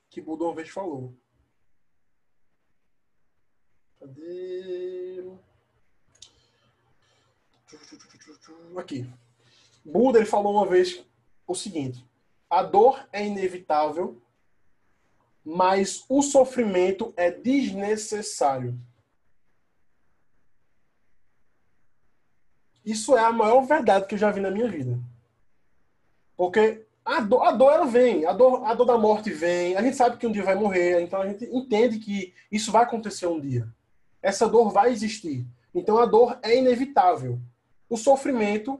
que Buda uma vez falou. Cadê? Aqui. Buda ele falou uma vez o seguinte: a dor é inevitável mas o sofrimento é desnecessário. Isso é a maior verdade que eu já vi na minha vida. Porque a dor, a dor ela vem, a dor, a dor da morte vem, a gente sabe que um dia vai morrer, então a gente entende que isso vai acontecer um dia. Essa dor vai existir. Então a dor é inevitável. O sofrimento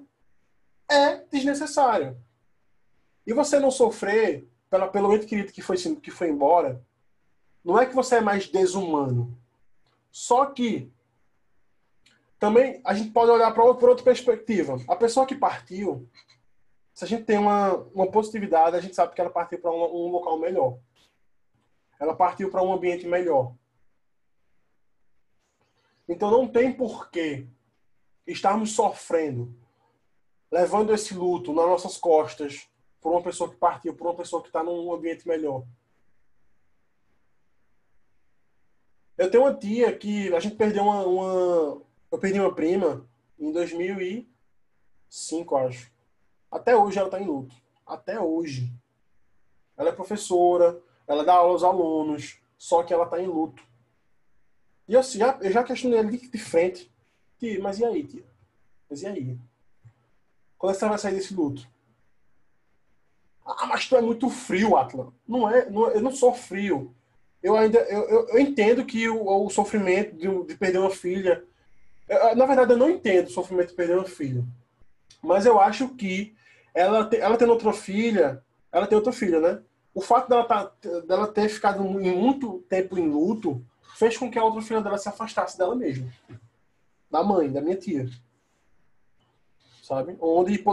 é desnecessário. E você não sofrer pela, pelo ente querido que foi, que foi embora, não é que você é mais desumano. Só que também a gente pode olhar para outra, outra perspectiva. A pessoa que partiu, se a gente tem uma, uma positividade, a gente sabe que ela partiu para um, um local melhor. Ela partiu para um ambiente melhor. Então não tem porquê estarmos sofrendo, levando esse luto nas nossas costas, por uma pessoa que partiu, por uma pessoa que está num ambiente melhor. Eu tenho uma tia que a gente perdeu uma, uma, eu perdi uma prima em 2005, acho. Até hoje ela está em luto. Até hoje. Ela é professora, ela dá aula aos alunos, só que ela está em luto. E já, eu já questionei ela de frente. Tia, mas e aí, tia? Mas e aí? Quando é você vai sair desse luto? Ah, mas tu é muito frio, Atlan. Não é, não, eu não sou frio. Eu ainda eu, eu, eu entendo que o, o sofrimento de, de, perder uma filha. Na verdade, eu não entendo o sofrimento de perder uma filha. Mas eu acho que ela, ela tendo outra filha, ela tem outra filha, né? O fato dela, tá, dela ter ficado muito tempo em luto fez com que a outra filha dela se afastasse dela mesma. Da mãe, da minha tia. Sabe? Onde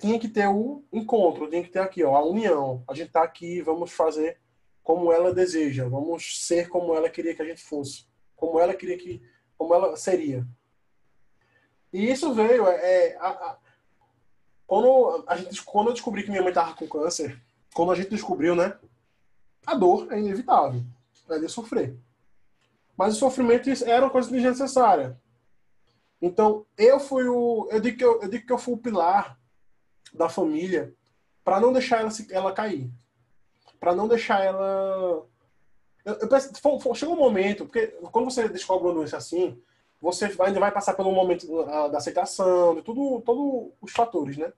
tinha que ter o encontro, tinha que ter aqui, ó, a união. A gente tá aqui, vamos fazer como ela deseja, vamos ser como ela queria que a gente fosse, como ela queria que, como ela seria. E isso veio, é, é a, a, quando, a gente, quando eu descobri que minha mãe estava com câncer, quando a gente descobriu, né? A dor é inevitável. Ela ia sofrer. Mas o sofrimento era uma coisa desnecessária. Então, eu fui o. Eu digo que eu, eu, digo que eu fui o pilar da família para não deixar ela, ela cair. Para não deixar ela. Eu, eu, chega um momento, porque quando você descobre uma doença assim, você ainda vai passar pelo momento da aceitação, de tudo, todos os fatores, né?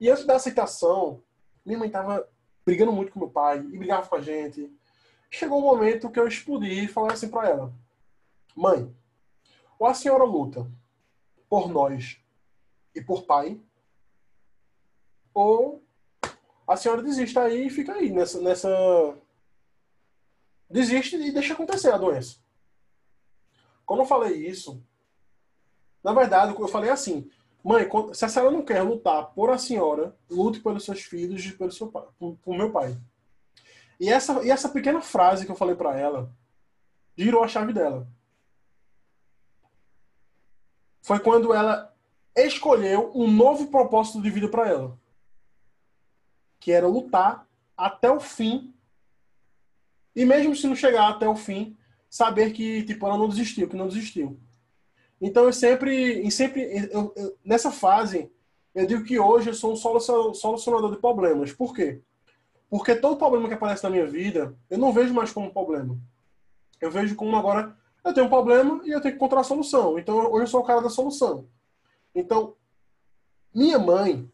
E antes da aceitação, minha mãe tava brigando muito com meu pai e brigava com a gente. Chegou um momento que eu explodi e falei assim para ela: Mãe, ou a senhora luta por nós e por pai, ou a senhora desiste aí e fica aí nessa, nessa. Desiste e deixa acontecer a doença. Quando eu falei isso, na verdade, eu falei assim: mãe, se a senhora não quer lutar por a senhora, lute pelos seus filhos e pelo seu pai, por, por meu pai. E essa, e essa pequena frase que eu falei para ela girou a chave dela. Foi quando ela escolheu um novo propósito de vida para ela, que era lutar até o fim. E mesmo se não chegar até o fim, saber que tipo ela não desistiu, que não desistiu. Então eu sempre, sempre eu, eu, nessa fase, eu digo que hoje eu sou um solucionador de problemas. Por quê? Porque todo problema que aparece na minha vida, eu não vejo mais como problema. Eu vejo como agora eu tenho um problema e eu tenho que encontrar a solução. Então hoje eu sou o cara da solução. Então, minha mãe,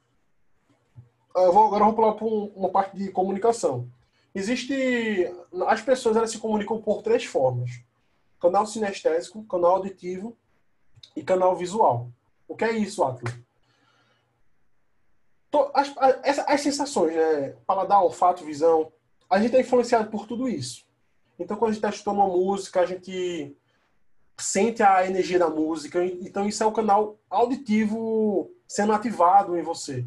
eu vou, agora eu vou pular para uma parte de comunicação. Existe. As pessoas elas se comunicam por três formas: canal sinestésico, canal auditivo e canal visual. O que é isso, Atlas? As, as, as, sensações, né? Paladar, olfato, visão, a gente é influenciado por tudo isso. Então, quando a gente está escutando uma música, a gente sente a energia da música. Então, isso é o canal auditivo sendo ativado em você.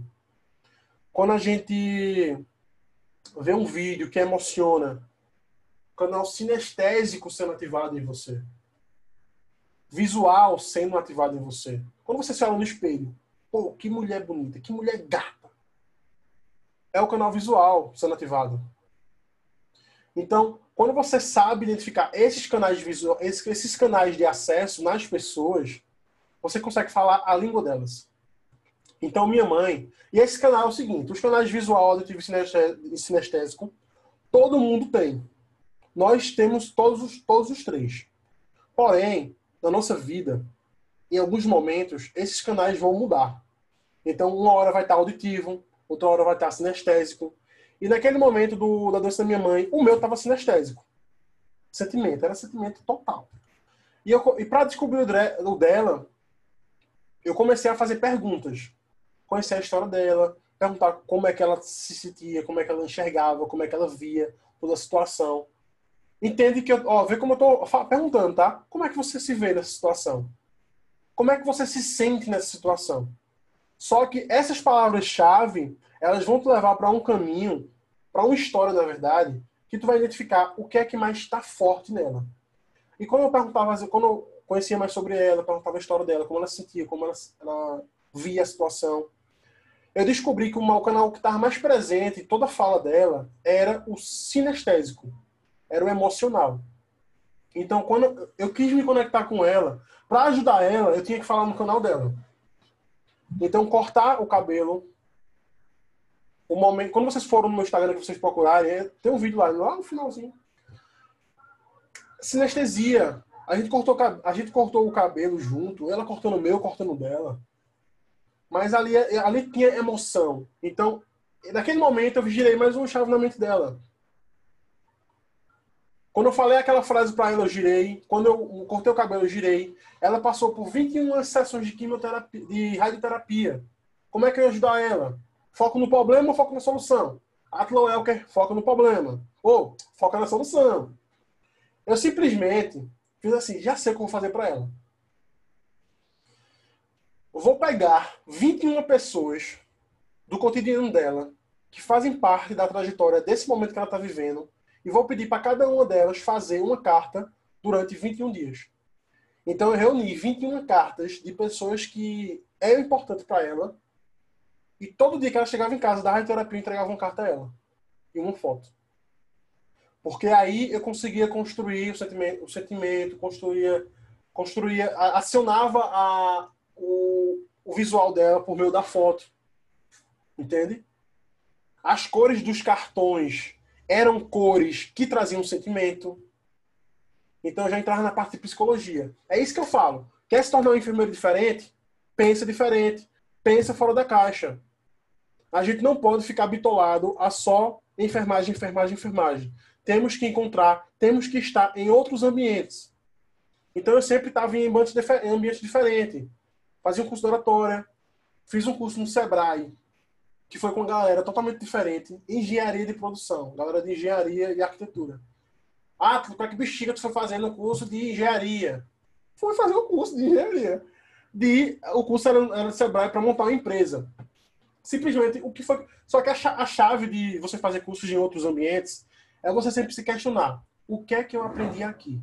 Quando a gente ver um vídeo que emociona, canal sinestésico sendo ativado em você, visual sendo ativado em você. Quando você se olha no espelho, pô, que mulher bonita, que mulher gata. É o canal visual sendo ativado. Então, quando você sabe identificar esses canais visual, esses canais de acesso nas pessoas, você consegue falar a língua delas. Então, minha mãe. E esse canal é o seguinte: os canais visual, auditivo e sinestésico, todo mundo tem. Nós temos todos os, todos os três. Porém, na nossa vida, em alguns momentos, esses canais vão mudar. Então, uma hora vai estar auditivo, outra hora vai estar sinestésico. E naquele momento do, da doença da minha mãe, o meu estava sinestésico. Sentimento, era sentimento total. E, e para descobrir o dela, eu comecei a fazer perguntas conhecer a história dela, perguntar como é que ela se sentia, como é que ela enxergava, como é que ela via toda a situação. Entende que, ó, vê como eu tô perguntando, tá? Como é que você se vê nessa situação? Como é que você se sente nessa situação? Só que essas palavras-chave, elas vão te levar para um caminho, para uma história, na verdade, que tu vai identificar o que é que mais está forte nela. E quando eu perguntava, quando eu conhecia mais sobre ela, perguntava a história dela, como ela se sentia, como ela, ela via a situação, eu descobri que o canal que estava mais presente em toda a fala dela era o sinestésico, era o emocional. Então, quando eu quis me conectar com ela, para ajudar ela, eu tinha que falar no canal dela. Então, cortar o cabelo. O momento, quando vocês foram no meu Instagram que vocês procurarem, é, tem um vídeo lá, lá no finalzinho. Sinestesia. A gente cortou, a gente cortou o cabelo junto, ela cortando o meu, cortando o dela mas ali, ali tinha emoção. Então, naquele momento, eu girei mais um chave na mente dela. Quando eu falei aquela frase para ela, eu girei. Quando eu cortei o cabelo, eu girei. Ela passou por 21 sessões de quimioterapia, de radioterapia. Como é que eu ia ajudar ela? Foco no problema ou foco na solução? Atlan Elker foca no problema. Ou foca na solução. Eu simplesmente fiz assim, já sei o que vou fazer para ela. Vou pegar 21 pessoas do cotidiano dela que fazem parte da trajetória desse momento que ela está vivendo e vou pedir para cada uma delas fazer uma carta durante 21 dias. Então eu reuni 21 cartas de pessoas que eram importantes para ela e todo dia que ela chegava em casa da radioterapia entregava uma carta a ela e uma foto. Porque aí eu conseguia construir o sentimento, o sentimento construía, construía acionava a, o, o visual dela por meio da foto. Entende? As cores dos cartões eram cores que traziam sentimento. Então já entrava na parte de psicologia. É isso que eu falo. Quer se tornar um enfermeiro diferente? Pensa diferente. Pensa fora da caixa. A gente não pode ficar bitolado a só enfermagem, enfermagem, enfermagem. Temos que encontrar, temos que estar em outros ambientes. Então eu sempre estava em ambientes, diferentes. Fazia um curso de oratória, fiz um curso no Sebrae, que foi com galera totalmente diferente, engenharia de produção, galera de engenharia e arquitetura. Ah, para que bexiga tu foi fazendo o curso de engenharia? Fui fazer o curso de engenharia. De, o curso era, era no Sebrae para montar uma empresa. Simplesmente, o que foi. Só que a chave de você fazer cursos em outros ambientes é você sempre se questionar: o que é que eu aprendi aqui?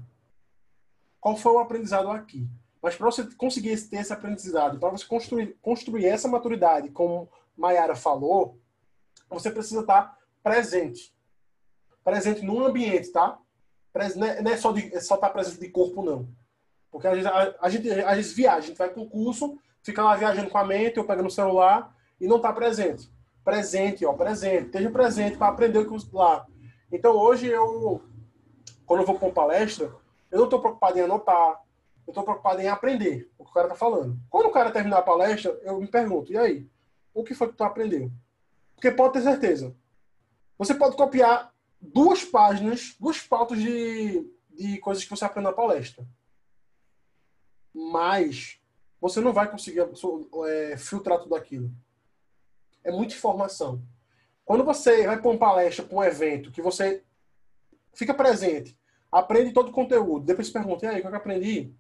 Qual foi o aprendizado aqui? Mas para você conseguir ter esse aprendizado, para você construir, construir essa maturidade, como Mayara falou, você precisa estar presente. Presente no ambiente, tá? É, não é só, de, é só estar presente de corpo, não. Porque a gente, a, a gente às vezes viaja, a gente vai para um curso, fica lá viajando com a mente, ou pega no celular e não está presente. Presente, ó, presente. Esteja presente para aprender o curso lá. Então hoje eu, quando eu vou para uma palestra, eu não estou preocupado em anotar, eu estou preocupado em aprender o que o cara está falando. Quando o cara terminar a palestra, eu me pergunto, e aí? o que foi que tu aprendeu? Porque pode ter certeza. Você pode copiar duas páginas, duas pautas de, de coisas que você aprendeu na palestra. Mas você não vai conseguir é, filtrar tudo aquilo. É muita informação. Quando você vai para uma palestra, para um evento, que você fica presente, aprende todo o conteúdo, depois pergunta, e aí, o que eu aprendi?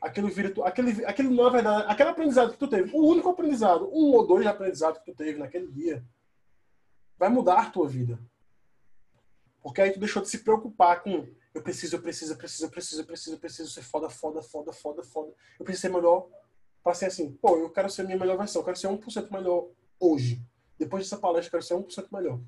Aquele vira, aquele, aquele, na verdade, aquele aprendizado que tu teve, o único aprendizado, um ou dois aprendizados que tu teve naquele dia, vai mudar a tua vida. Porque aí tu deixou de se preocupar com eu preciso, eu preciso, eu preciso, eu preciso, eu preciso, eu preciso ser foda, foda, foda, foda, foda. Eu preciso ser melhor para ser assim, pô, eu quero ser a minha melhor versão, eu quero ser 1% melhor hoje. Depois dessa palestra, eu quero ser 1% melhor.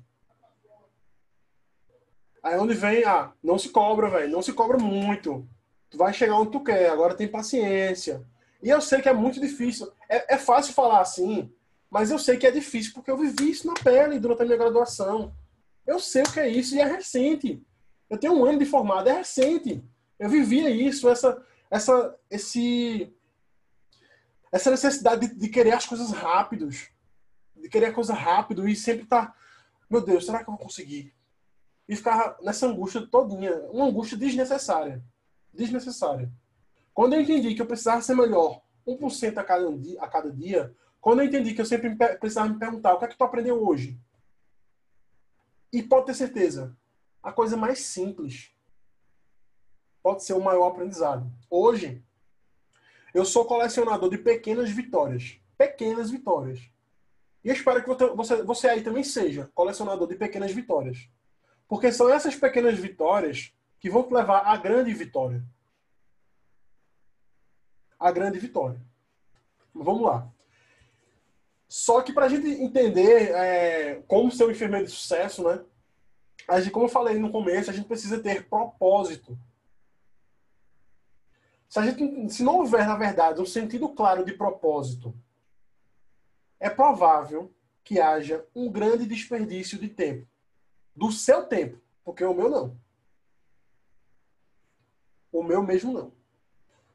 Aí onde vem, ah, não se cobra, velho, não se cobra muito. Tu vai chegar onde tu quer, agora tem paciência. E eu sei que é muito difícil. É, é fácil falar assim, mas eu sei que é difícil porque eu vivi isso na pele durante a minha graduação. Eu sei o que é isso e é recente. Eu tenho um ano de formado, é recente. Eu vivia isso, essa, essa, esse, essa necessidade de, de querer as coisas rápidos, de querer a coisa rápido e sempre tá, meu Deus, será que eu vou conseguir? E ficar nessa angústia todinha, uma angústia desnecessária desnecessária. Quando eu entendi que eu precisava ser melhor 1% a cada, dia, a cada dia, quando eu entendi que eu sempre precisava me perguntar o que é que tu aprendeu hoje? E pode ter certeza, a coisa mais simples pode ser o maior aprendizado. Hoje, eu sou colecionador de pequenas vitórias. Pequenas vitórias. E eu espero que você, você aí também seja colecionador de pequenas vitórias. Porque são essas pequenas vitórias que vão levar à grande vitória. A grande vitória. Vamos lá. Só que para a gente entender é, como ser um enfermeiro de sucesso, né? A gente, como eu falei no começo, a gente precisa ter propósito. Se, a gente, se não houver, na verdade, um sentido claro de propósito, é provável que haja um grande desperdício de tempo. Do seu tempo, porque o meu não. O meu mesmo não.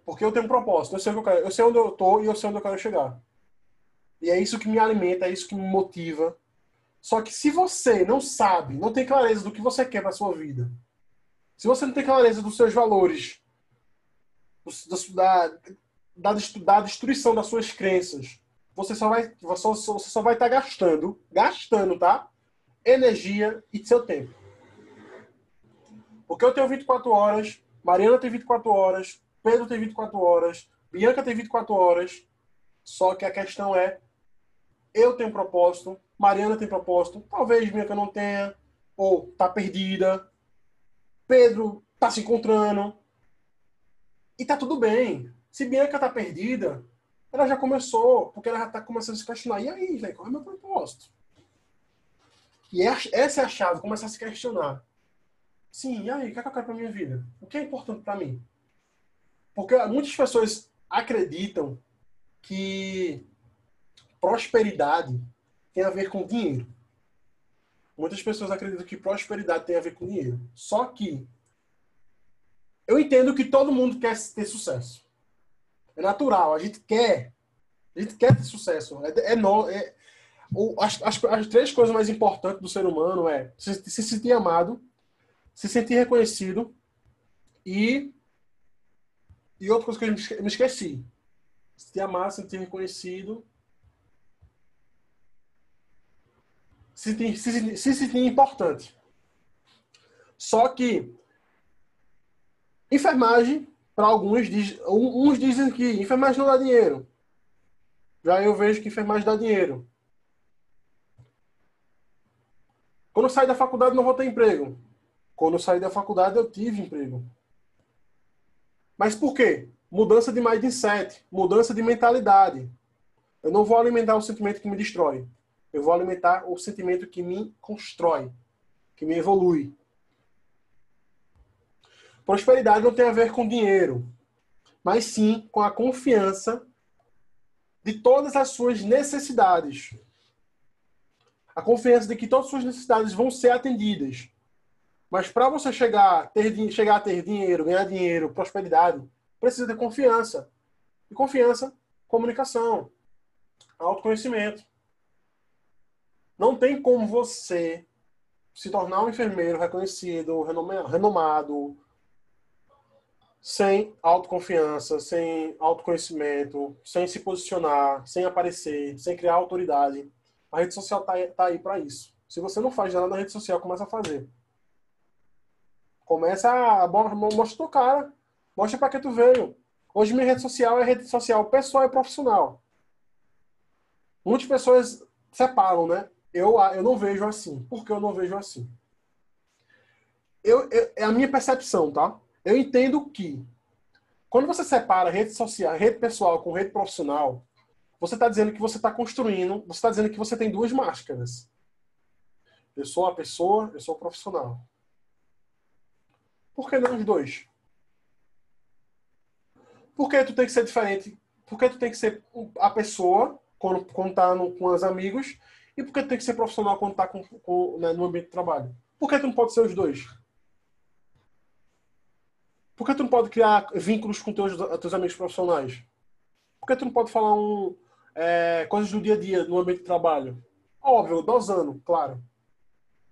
Porque eu tenho um propósito, eu sei, eu, quero, eu sei onde eu estou e eu sei onde eu quero chegar. E é isso que me alimenta, é isso que me motiva. Só que se você não sabe, não tem clareza do que você quer para sua vida, se você não tem clareza dos seus valores, da, da, da destruição das suas crenças, você só vai, você só vai estar tá gastando, gastando, tá? Energia e seu tempo. Porque eu tenho 24 horas, Mariana tem 24 horas, Pedro tem 24 horas, Bianca tem 24 horas. Só que a questão é, eu tenho propósito, Mariana tem propósito, talvez Bianca não tenha, ou tá perdida, Pedro tá se encontrando. E tá tudo bem. Se Bianca tá perdida, ela já começou, porque ela já tá começando a se questionar. E aí, qual é o meu propósito? E é essa é a chave, começar a se questionar. Sim, e aí, o que, é que eu quero pra minha vida? O que é importante para mim? Porque muitas pessoas acreditam que prosperidade tem a ver com dinheiro. Muitas pessoas acreditam que prosperidade tem a ver com dinheiro. Só que eu entendo que todo mundo quer ter sucesso. É natural, a gente quer. A gente quer ter sucesso. É, é, é as, as, as, três coisas mais importantes do ser humano é se, se sentir amado, se sentir reconhecido e e outra coisa que eu me esqueci. Se amado, se sentir reconhecido se sentir, se, se sentir importante. Só que enfermagem, para alguns, diz, uns dizem que enfermagem não dá dinheiro. Já eu vejo que enfermagem dá dinheiro. Quando eu saí da faculdade, não vou ter emprego. Quando eu saí da faculdade, eu tive emprego. Mas por quê? Mudança de mindset, mudança de mentalidade. Eu não vou alimentar o sentimento que me destrói. Eu vou alimentar o sentimento que me constrói, que me evolui. Prosperidade não tem a ver com dinheiro, mas sim com a confiança de todas as suas necessidades. A confiança de que todas as suas necessidades vão ser atendidas. Mas para você chegar, ter, chegar a ter dinheiro, ganhar dinheiro, prosperidade, precisa ter confiança. E confiança, comunicação, autoconhecimento. Não tem como você se tornar um enfermeiro reconhecido, renomado, sem autoconfiança, sem autoconhecimento, sem se posicionar, sem aparecer, sem criar autoridade. A rede social tá, tá aí para isso. Se você não faz nada na rede social, começa a fazer. Começa a mostra tua cara, mostra para que tu veio. Hoje minha rede social é rede social pessoal e profissional. Muitas pessoas separam, né? eu, eu não vejo assim. Por que eu não vejo assim? Eu, eu, é a minha percepção, tá? Eu entendo que quando você separa rede social, rede pessoal com rede profissional, você está dizendo que você está construindo, você está dizendo que você tem duas máscaras. Eu sou a pessoa, eu sou o profissional. Por que não os dois? Por que tu tem que ser diferente? Por que tu tem que ser a pessoa quando, quando tá no, com os amigos e por que tu tem que ser profissional quando tá com, com, né, no ambiente de trabalho? Por que tu não pode ser os dois? Por que tu não pode criar vínculos com teus, teus amigos profissionais? Por que tu não pode falar um, é, coisas do dia a dia no ambiente de trabalho? Óbvio, dosando, claro.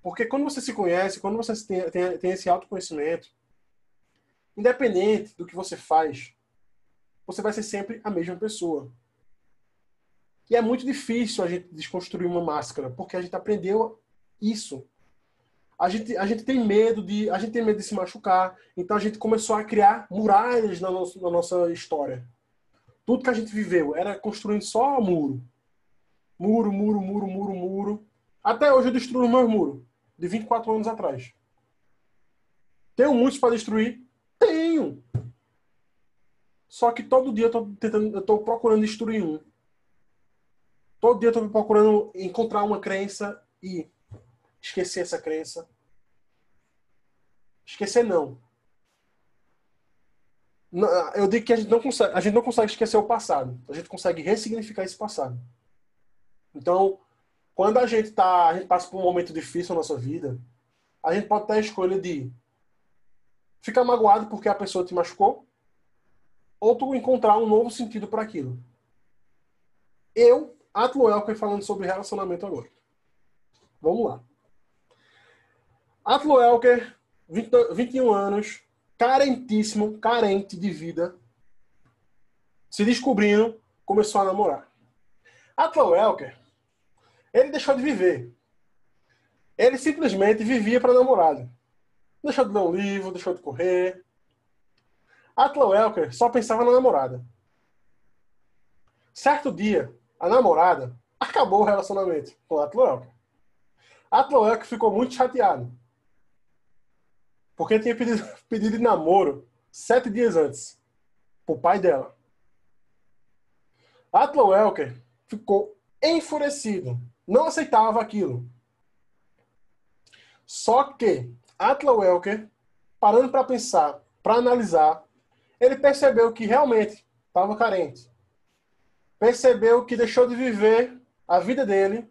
Porque quando você se conhece, quando você tem, tem, tem esse autoconhecimento, independente do que você faz, você vai ser sempre a mesma pessoa. E é muito difícil a gente desconstruir uma máscara, porque a gente aprendeu isso. A gente, a gente tem medo de a gente tem medo de se machucar, então a gente começou a criar muralhas na, nossa na nossa história. Tudo que a gente viveu era construindo só muro. Muro, muro, muro, muro, muro. Até hoje eu destruo meus muros, de 24 anos atrás. Tenho muitos para destruir? Tenho. Só que todo dia eu tô, tentando, eu tô procurando destruir um. Todo dia eu estou procurando encontrar uma crença e esquecer essa crença. Esquecer não. Eu digo que a gente não consegue, a gente não consegue esquecer o passado. A gente consegue ressignificar esse passado. Então, quando a gente tá, a gente passa por um momento difícil na nossa vida, a gente pode ter a escolha de ficar magoado porque a pessoa te machucou, ou tu encontrar um novo sentido para aquilo. Eu Atlo Elker falando sobre relacionamento agora. Vamos lá. Atlo Elker, 20, 21 anos, carentíssimo, carente de vida, se descobrindo, começou a namorar. Atlan Welker, ele deixou de viver. Ele simplesmente vivia para namorada. Deixou de ler um livro, deixou de correr. Atlan Welker só pensava na namorada. Certo dia, a namorada acabou o relacionamento com Welker. Atlan Welker ficou muito chateado. Porque tinha pedido, pedido de namoro sete dias antes. Pro pai dela. Atlan Welker ficou enfurecido. Não aceitava aquilo. Só que Atlan Welker, parando para pensar, para analisar, ele percebeu que realmente estava carente. Percebeu que deixou de viver a vida dele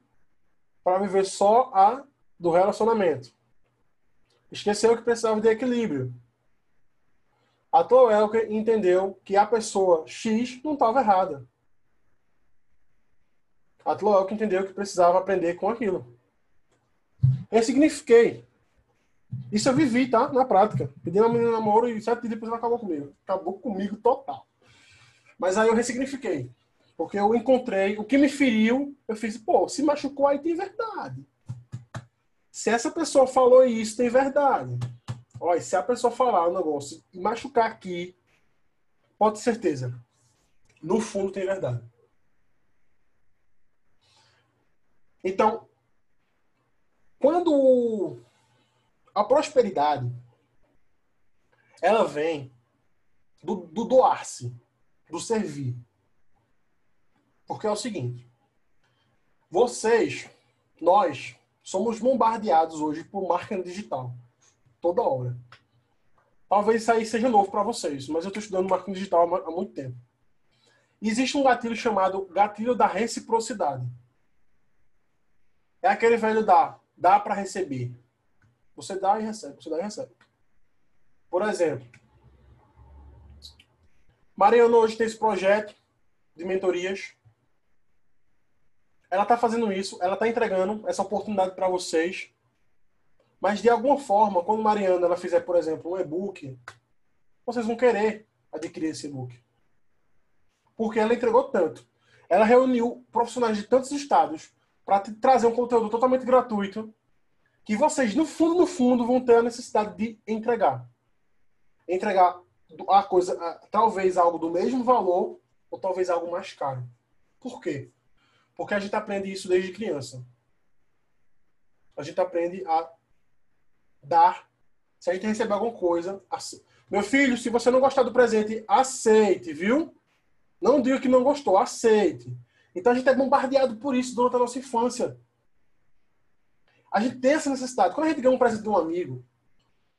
para viver só a do relacionamento. Esqueceu que precisava de equilíbrio. Atlan Welker entendeu que a pessoa X não estava errada. Atlan Welker entendeu que precisava aprender com aquilo. Ressignifiquei. Isso eu vivi, tá? Na prática. Pedi uma menina namoro e sete dias depois ela acabou comigo. Acabou comigo total. Mas aí eu ressignifiquei. Porque eu encontrei o que me feriu. Eu fiz, pô, se machucou aí tem verdade. Se essa pessoa falou isso, tem verdade. Olha, se a pessoa falar um negócio e machucar aqui, pode ter certeza. No fundo tem verdade. Então, quando a prosperidade ela vem do, do doar-se, do servir. Porque é o seguinte: vocês, nós, somos bombardeados hoje por marketing digital. Toda hora. Talvez isso aí seja novo para vocês, mas eu estou estudando marketing digital há muito tempo. Existe um gatilho chamado gatilho da reciprocidade. É aquele velho da dá para receber. Você dá e recebe, você dá e recebe. Por exemplo, Mariana hoje tem esse projeto de mentorias. Ela está fazendo isso, ela está entregando essa oportunidade para vocês. Mas de alguma forma, quando Mariana ela fizer, por exemplo, um e-book, vocês vão querer adquirir esse e-book. Porque ela entregou tanto. Ela reuniu profissionais de tantos estados para trazer um conteúdo totalmente gratuito que vocês, no fundo, no fundo, vão ter a necessidade de entregar. Entregar a coisa, talvez algo do mesmo valor ou talvez algo mais caro. Por quê? Porque a gente aprende isso desde criança. A gente aprende a dar. Se a gente receber alguma coisa, meu filho, se você não gostar do presente, aceite, viu? Não diga que não gostou, aceite. Então a gente é bombardeado por isso durante a nossa infância. A gente tem essa necessidade. Quando a gente ganha um presente de um amigo,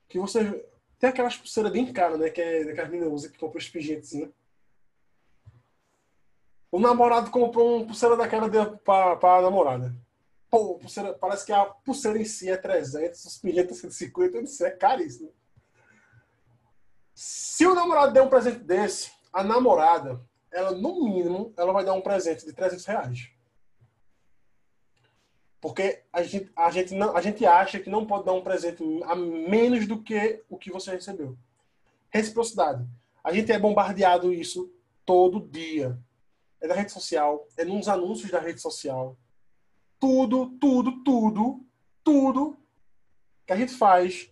que você tem aquelas pulseiras bem caras, né? Que é que as meninas usam, que compram os pingentes, né? O namorado comprou uma pulseira daquela para a namorada. Pô, pulseira, parece que a pulseira em si é 300, os pingentes 150, isso é caríssimo. Se o namorado der um presente desse, a namorada ela, no mínimo, ela vai dar um presente de 300 reais. Porque a gente, a, gente não, a gente acha que não pode dar um presente a menos do que o que você recebeu. Reciprocidade. A gente é bombardeado isso todo dia. É da rede social, é nos anúncios da rede social. Tudo, tudo, tudo, tudo que a gente faz,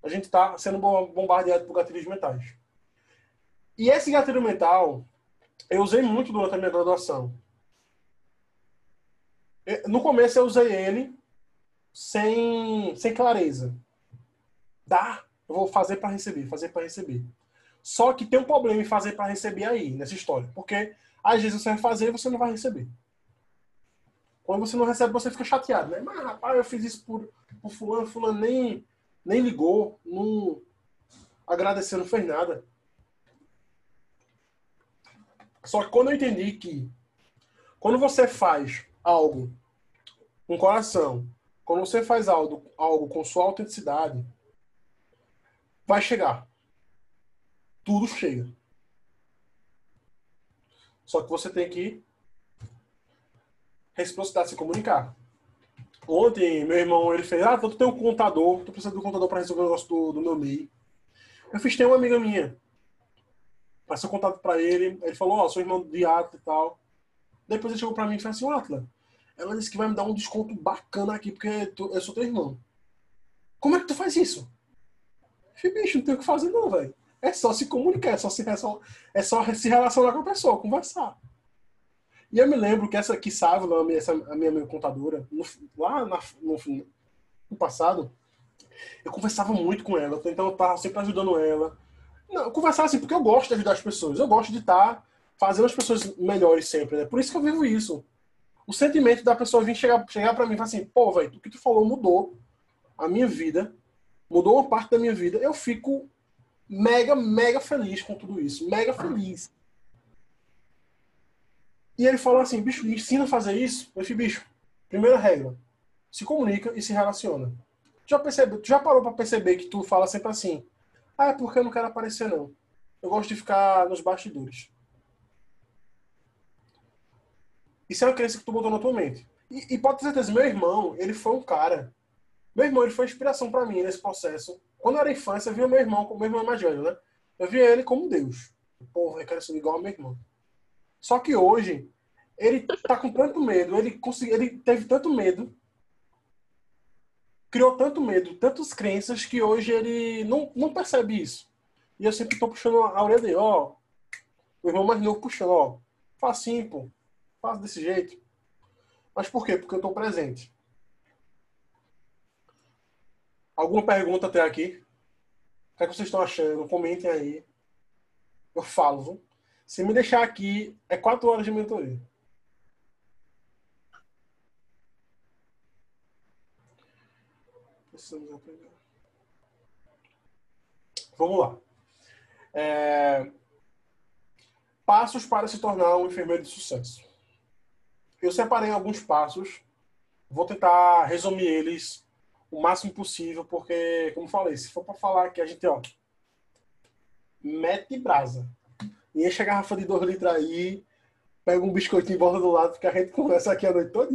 a gente está sendo bombardeado por gatilhos mentais. E esse gatilho mental, eu usei muito durante a minha graduação. No começo eu usei ele sem, sem clareza. Dá, eu vou fazer para receber, fazer para receber. Só que tem um problema em fazer para receber aí, nessa história. Porque às vezes você vai fazer e você não vai receber. Quando você não recebe, você fica chateado, né? Mas, rapaz, eu fiz isso por, por fulano, fulano nem, nem ligou, não agradeceu, não fez nada. Só que quando eu entendi que quando você faz algo com coração, quando você faz algo, algo com sua autenticidade, vai chegar. Tudo chega. Só que você tem que reciprocidade, se comunicar. Ontem, meu irmão, ele fez, ah, tu tem um contador, tu precisa do contador para resolver o negócio do, do meu MEI. Eu fiz, tem uma amiga minha passei o contato para ele, ele falou, ó, oh, sou irmão de ato e tal. Depois ele chegou pra mim e falou assim, Atla, ela disse que vai me dar um desconto bacana aqui, porque tu, eu sou teu irmão. Como é que tu faz isso? Eu falei, bicho, não tem o que fazer não, velho. É só se comunicar, é só se, é só, é só se relacionar com a pessoa, conversar. E eu me lembro que essa que Sávila, essa, a minha, minha contadora, no, lá na, no, no, passado, eu conversava muito com ela, então eu tava sempre ajudando ela. Não, eu conversava assim porque eu gosto de ajudar as pessoas, eu gosto de estar tá fazendo as pessoas melhores sempre, né? Por isso que eu vivo isso. O sentimento da pessoa vir chegar, chegar para mim e falar assim, pô, velho, o que tu falou mudou a minha vida, mudou uma parte da minha vida. Eu fico mega, mega feliz com tudo isso. Mega feliz. E ele falou assim, bicho, me ensina a fazer isso. Eu falei, bicho, primeira regra, se comunica e se relaciona. Já percebeu, já parou para perceber que tu fala sempre assim, ah, é porque eu não quero aparecer não. Eu gosto de ficar nos bastidores. Isso é uma crença que tu botou na tua mente. E, e pode ter certeza, meu irmão, ele foi um cara. Meu irmão, ele foi inspiração para mim nesse processo. Quando eu era infância, eu via meu irmão, meu irmão mais velho, né? Eu via ele como Deus. Porra, eu quero ser igual ao meu irmão. Só que hoje, ele tá com tanto medo, ele, consegui, ele teve tanto medo, criou tanto medo, tantas crenças, que hoje ele não, não percebe isso. E eu sempre tô puxando a orelha dele, ó. O irmão mais novo puxando, ó. Facinho, pô. Faz desse jeito. Mas por quê? Porque eu tô presente. Alguma pergunta até aqui? O que, é que vocês estão achando? Comentem aí. Eu falo, viu? Se me deixar aqui, é quatro horas de mentoria. Precisamos aprender. Vamos lá. É... Passos para se tornar um enfermeiro de sucesso. Eu separei alguns passos. Vou tentar resumir eles o máximo possível, porque, como falei, se for para falar que a gente, ó, mete brasa e enche a garrafa de 2 litros aí, pega um biscoitinho em volta do lado, porque a gente conversa aqui a noite toda.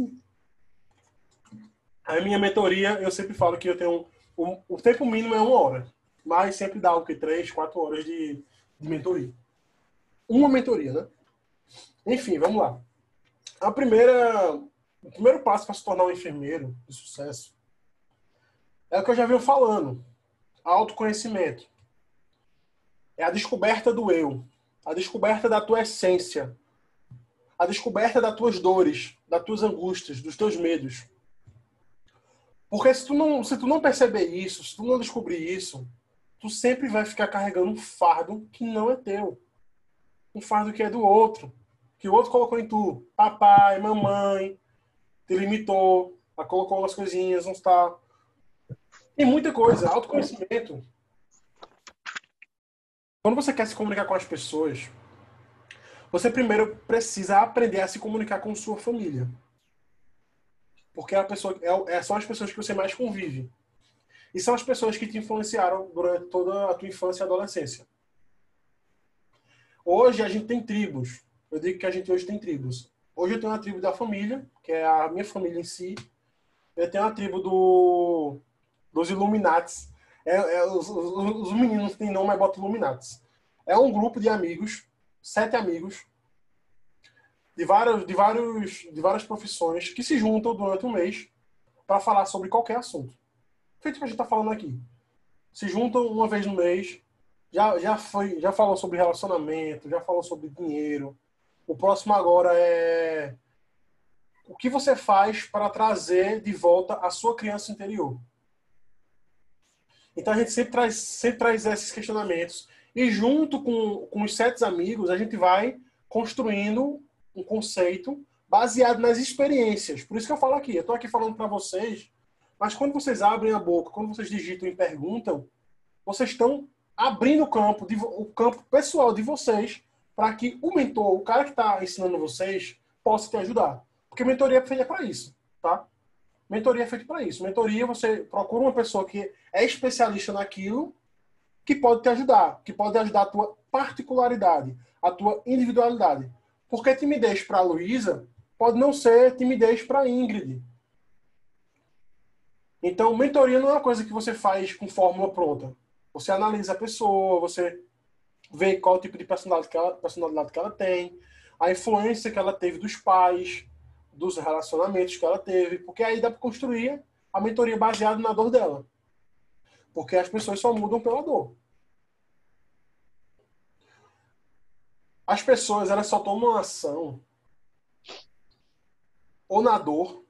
A minha mentoria, eu sempre falo que eu tenho. O, o tempo mínimo é uma hora, mas sempre dá o que? Três, quatro horas de, de mentoria. Uma mentoria, né? Enfim, vamos lá. A primeira, o primeiro passo para se tornar um enfermeiro de sucesso é o que eu já venho falando: autoconhecimento. É a descoberta do eu a descoberta da tua essência, a descoberta das tuas dores, das tuas angústias, dos teus medos. Porque se tu não, se tu não perceber isso, se tu não descobrir isso, tu sempre vai ficar carregando um fardo que não é teu. Um fardo que é do outro. Que o outro colocou em tu. Papai, mamãe, te limitou, colocou umas coisinhas, não está. Tem muita coisa. Autoconhecimento quando você quer se comunicar com as pessoas, você primeiro precisa aprender a se comunicar com sua família. Porque a pessoa, é, é, são as pessoas que você mais convive. E são as pessoas que te influenciaram durante toda a tua infância e adolescência. Hoje a gente tem tribos. Eu digo que a gente hoje tem tribos. Hoje eu tenho uma tribo da família, que é a minha família em si. Eu tenho uma tribo do, dos Illuminates, é, é os, os, os, meninos têm nome, mas bota Illuminatis. É um grupo de amigos, sete amigos, de, vários, de, vários, de várias profissões, que se juntam durante um mês para falar sobre qualquer assunto. Feito que a gente está falando aqui. Se juntam uma vez no mês, já, já, foi, já falou sobre relacionamento, já falou sobre dinheiro. O próximo agora é o que você faz para trazer de volta a sua criança interior. Então a gente sempre traz, sempre traz esses questionamentos. E junto com, com os sete amigos, a gente vai construindo um conceito baseado nas experiências. Por isso que eu falo aqui. Eu estou aqui falando para vocês, mas quando vocês abrem a boca, quando vocês digitam e perguntam, vocês estão abrindo o campo, o campo pessoal de vocês para que o mentor, o cara que está ensinando vocês, possa te ajudar. Porque mentoria é feita para isso, tá? Mentoria é feita para isso. Mentoria, você procura uma pessoa que é especialista naquilo, que pode te ajudar, que pode ajudar a tua particularidade, a tua individualidade. Porque timidez para a Luísa pode não ser timidez para a Ingrid. Então, mentoria não é uma coisa que você faz com fórmula pronta. Você analisa a pessoa, você vê qual tipo de personalidade que ela, personalidade que ela tem. a influência que ela teve dos pais, dos relacionamentos que ela teve, porque aí dá para construir a mentoria baseada na dor dela. Porque as pessoas só mudam pela dor. As pessoas elas só tomam ação ou na dor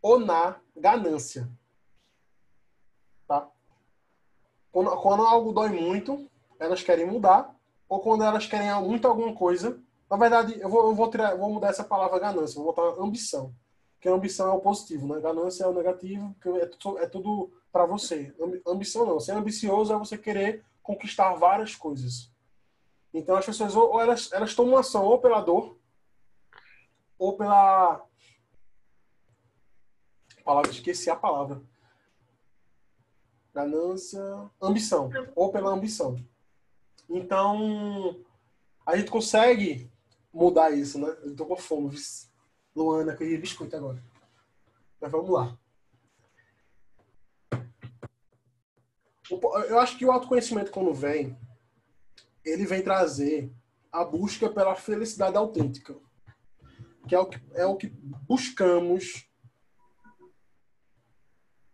ou na ganância. Tá? Quando, quando algo dói muito, elas querem mudar, ou quando elas querem muito alguma coisa. Na verdade, eu vou, eu vou, tirar, vou mudar essa palavra ganância, vou botar ambição. Porque ambição é o positivo, né? Ganância é o negativo, que é tudo, é tudo para você. Ambição não. Ser ambicioso é você querer conquistar várias coisas. Então as pessoas ou elas, elas tomam ação ou pela dor, ou pela. Palavra, esqueci a palavra. Ganância. Ambição. Ou pela ambição. Então, a gente consegue mudar isso, né? Eu tô com fome. Luana, que eu biscoito agora. Mas vamos lá. Eu acho que o autoconhecimento, quando vem, ele vem trazer a busca pela felicidade autêntica, que é o que, é o que buscamos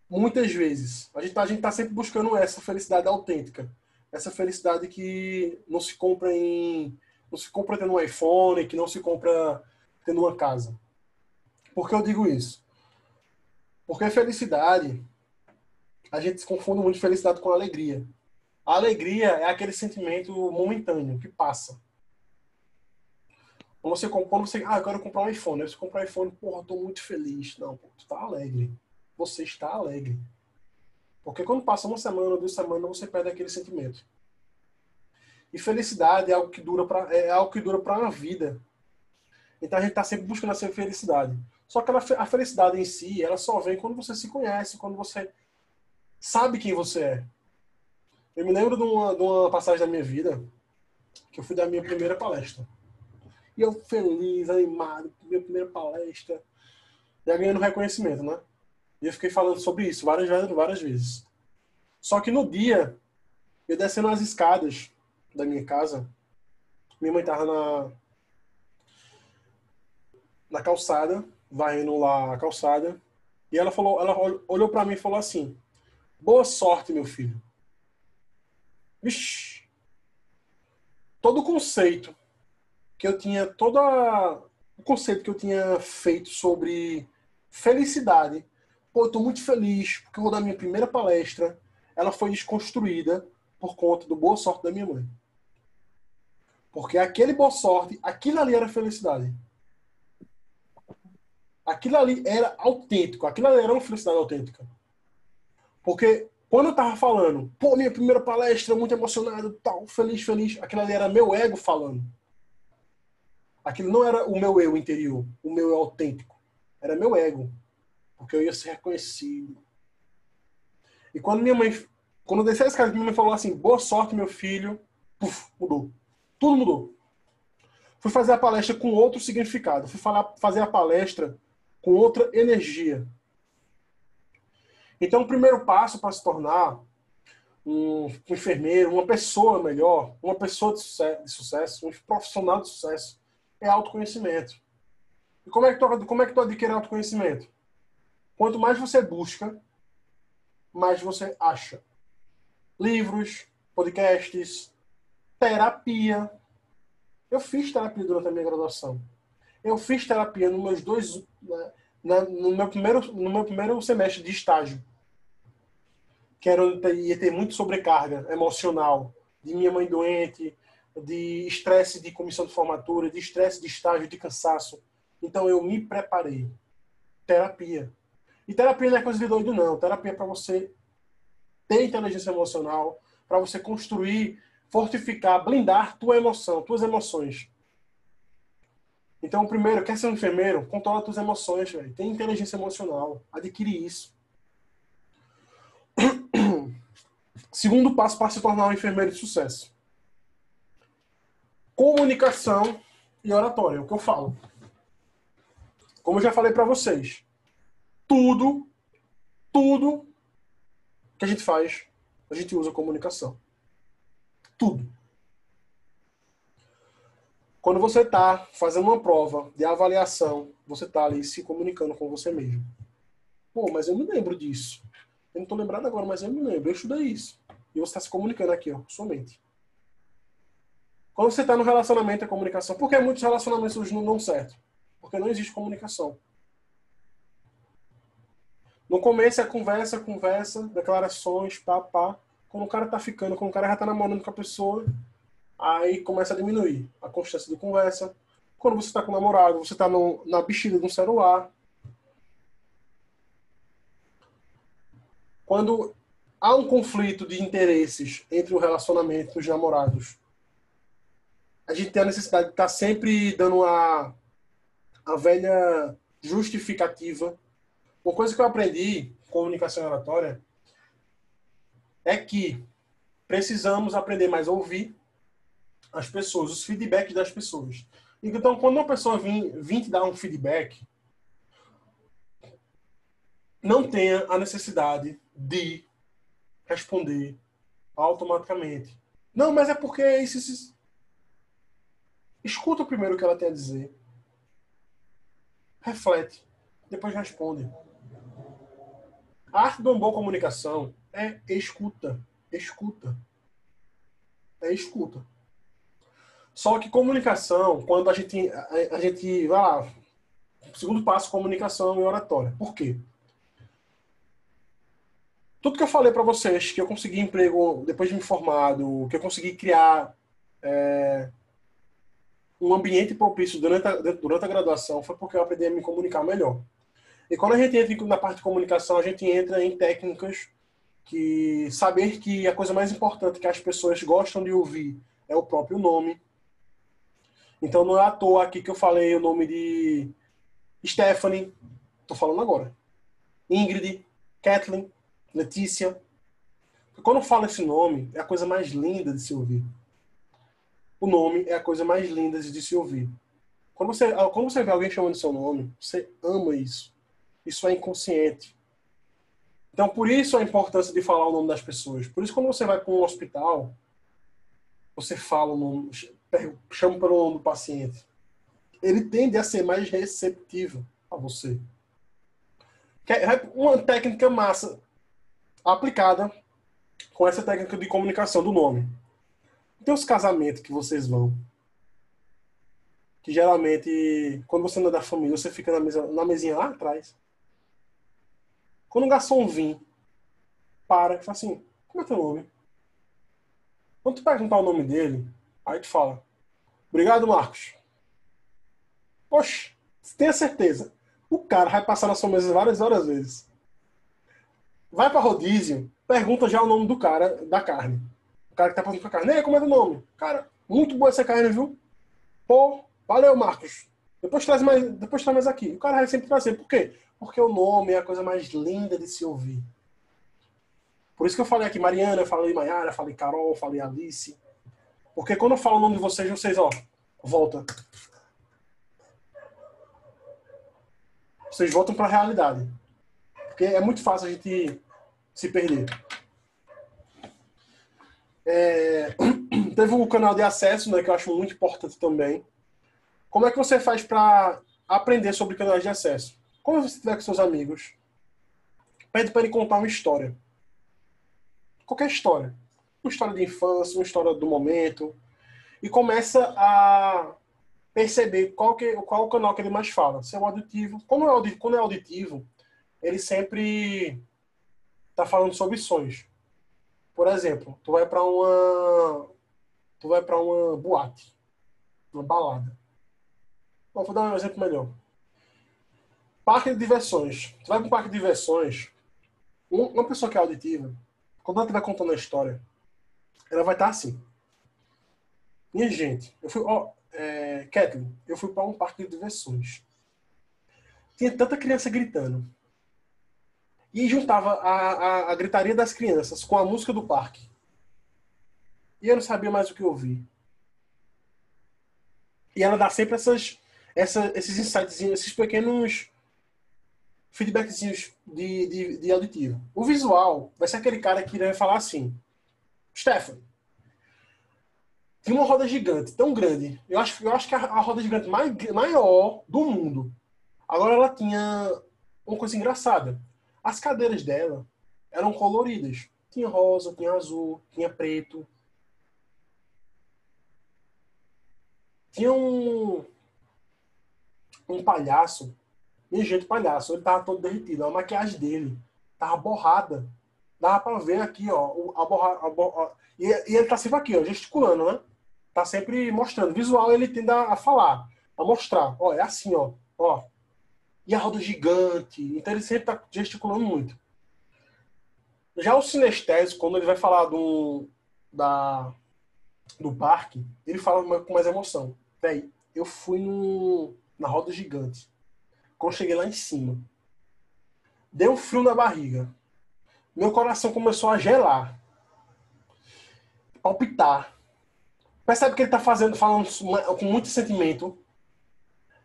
muitas vezes. A gente, a gente está sempre buscando essa felicidade autêntica, essa felicidade que não se compra em não se compra tendo um iPhone, que não se compra tendo uma casa. Por que eu digo isso? Porque felicidade, a gente se confunde muito felicidade com alegria. A alegria é aquele sentimento momentâneo que passa. Quando você, quando você ah, eu quero comprar um iPhone. Aí você compra um iPhone, porra, eu tô muito feliz. Não, tu tá alegre. Você está alegre. Porque quando passa uma semana duas semanas, você perde aquele sentimento. E felicidade é algo que dura para é algo que dura para uma vida. Então a gente está sempre buscando essa felicidade. Só que a felicidade em si, ela só vem quando você se conhece, quando você sabe quem você é. Eu me lembro de uma, de uma passagem da minha vida que eu fui da minha primeira palestra. E eu feliz, animado, minha primeira palestra, já ganhando reconhecimento, né? E eu fiquei falando sobre isso várias, várias, várias vezes. Só que no dia, eu descendo as escadas da minha casa, minha mãe tava na, na calçada, varrendo lá a calçada, e ela falou, ela olhou para mim e falou assim: "Boa sorte, meu filho". Vixe. Todo o conceito que eu tinha, todo o conceito que eu tinha feito sobre felicidade. Pô, eu tô muito feliz porque eu vou dar minha primeira palestra. Ela foi desconstruída por conta do boa sorte da minha mãe. Porque aquele boa sorte, aquilo ali era felicidade. Aquilo ali era autêntico, aquilo ali era uma felicidade autêntica. Porque quando eu tava falando, pô, minha primeira palestra, muito emocionado, tal, feliz, feliz, aquilo ali era meu ego falando. Aquilo não era o meu eu interior, o meu eu autêntico. Era meu ego. Porque eu ia ser reconhecido. E quando minha mãe, quando eu desci a escada, minha mãe falou assim, boa sorte, meu filho, puf, mudou. Tudo mudou. Fui fazer a palestra com outro significado. Fui falar, fazer a palestra com outra energia. Então, o primeiro passo para se tornar um, enfermeiro, uma pessoa melhor, uma pessoa de sucesso, de sucesso, um profissional de sucesso, é autoconhecimento. E como é que tu, como é que tu adquire autoconhecimento? Quanto mais você busca, mais você acha. Livros, podcasts, terapia. Eu fiz terapia durante a minha graduação. Eu fiz terapia nos meus dois, né, na, no, meu primeiro, no meu primeiro semestre de estágio, que era, ia ter muito sobrecarga emocional, de minha mãe doente, de estresse de comissão de formatura, de estresse de estágio, de cansaço. Então eu me preparei. Terapia. E terapia não é coisa de doido, não. Terapia é para você ter inteligência emocional, para você construir, fortificar, blindar tua emoção, tuas emoções. Então, primeiro, quer ser um enfermeiro? Controla tuas emoções, velho. Tem inteligência emocional. Adquire isso. Segundo passo para se tornar um enfermeiro de sucesso. Comunicação e oratória, é o que eu falo. Como eu já falei para vocês, tudo, tudo que a gente faz, a gente usa comunicação. Tudo. Quando você está fazendo uma prova de avaliação, você está ali se comunicando com você mesmo. Pô, mas eu me lembro disso. Eu não estou lembrado agora, mas eu me lembro. Eu estudei isso. E você está se comunicando aqui, ó, somente. Quando você está no relacionamento, é comunicação. Por que muitos relacionamentos não dão certo? Porque não existe comunicação. No começo é conversa, conversa, declarações, pá, pá. Quando o cara tá ficando, quando o cara já tá namorando com a pessoa, aí começa a diminuir a constância de conversa. Quando você tá com o namorado, você tá no, na bexiga de um celular. Quando há um conflito de interesses entre o relacionamento dos namorados, a gente tem a necessidade de estar tá sempre dando a, a velha justificativa uma coisa que eu aprendi comunicação oratória é que precisamos aprender mais a ouvir as pessoas, os feedbacks das pessoas. Então, quando uma pessoa vir, vir te dar um feedback, não tenha a necessidade de responder automaticamente. Não, mas é porque isso, isso. Escuta primeiro o que ela tem a dizer. Reflete. Depois responde. A arte de uma boa comunicação é escuta. Escuta. É escuta. Só que comunicação, quando a gente, a, a gente vai lá, segundo passo, comunicação e oratória. Por quê? Tudo que eu falei para vocês, que eu consegui emprego depois de me formado, que eu consegui criar é, um ambiente propício durante a, durante a graduação, foi porque eu aprendi a me comunicar melhor. E quando a gente entra na parte de comunicação, a gente entra em técnicas que saber que a coisa mais importante que as pessoas gostam de ouvir é o próprio nome. Então não é à toa aqui que eu falei o nome de Stephanie, tô falando agora. Ingrid, Kathleen, Letícia. Quando eu falo esse nome, é a coisa mais linda de se ouvir. O nome é a coisa mais linda de se ouvir. Quando você, quando você vê alguém chamando seu nome, você ama isso. Isso é inconsciente. Então, por isso a importância de falar o nome das pessoas. Por isso, quando você vai para um hospital, você fala o nome, chama pelo nome do paciente. Ele tende a ser mais receptivo a você. É uma técnica massa aplicada com essa técnica de comunicação do nome. Tem os casamentos que vocês vão. Que geralmente, quando você não é da família, você fica na, mesa, na mesinha lá atrás. Quando o garçom vir, para e fala assim, como é teu nome? Quando tu perguntar o nome dele, aí tu fala, obrigado, Marcos. Poxa, tenha certeza. O cara vai passar na sua mesa várias horas vezes. Vai para rodízio, pergunta já o nome do cara, da carne. O cara que tá passando com a carne. Ei, como é teu nome? Cara, muito boa essa carne, viu? Pô, valeu, Marcos. Depois traz mais, depois traz mais aqui. O cara vai sempre trazer. Por quê? Porque o nome é a coisa mais linda de se ouvir. Por isso que eu falei aqui Mariana, falei Maiara, falei Carol, falei Alice. Porque quando eu falo o nome de vocês, vocês, ó, volta. Vocês voltam para a realidade. Porque é muito fácil a gente se perder. É... Teve o um canal de acesso, né, que eu acho muito importante também. Como é que você faz para aprender sobre canais de acesso? Quando você estiver com seus amigos, pede para ele contar uma história. Qualquer história. Uma história de infância, uma história do momento. E começa a perceber qual, que, qual o canal que ele mais fala. Se é o auditivo. Quando é auditivo, quando é auditivo ele sempre está falando sobre sonhos. Por exemplo, tu vai para uma tu vai para uma boate, uma balada. Bom, vou dar um exemplo melhor. Parque de diversões. Você vai para um parque de diversões, uma pessoa que é auditiva, quando ela estiver contando a história, ela vai estar assim. Minha gente, eu fui, ó, é, Kathleen, eu fui para um parque de diversões. Tinha tanta criança gritando. E juntava a, a, a gritaria das crianças com a música do parque. E eu não sabia mais o que ouvir. E ela dá sempre essas, essa, esses insights, esses pequenos feedbackzinhos de, de, de auditivo. O visual vai ser aquele cara que vai falar assim: Stefan, tinha uma roda gigante, tão grande. Eu acho, eu acho que a, a roda gigante mais, maior do mundo. Agora ela tinha uma coisa engraçada. As cadeiras dela eram coloridas. Tinha rosa, tinha azul, tinha preto. Tinha um, um palhaço, um jeito palhaço, ele tava todo derretido. A maquiagem dele tava borrada. Dava pra ver aqui, ó, a borra, a borra, e, e ele tá sempre aqui, ó, gesticulando, né? Tá sempre mostrando. Visual ele tende a falar, a mostrar. Ó, é assim, ó. ó. E a roda gigante. Então ele sempre tá gesticulando muito. Já o sinestésico, quando ele vai falar do, da, do parque, ele fala com mais emoção. Véi, eu fui no, na roda gigante. Quando cheguei lá em cima, deu um frio na barriga. Meu coração começou a gelar. Palpitar. Percebe que ele está fazendo, falando com muito sentimento.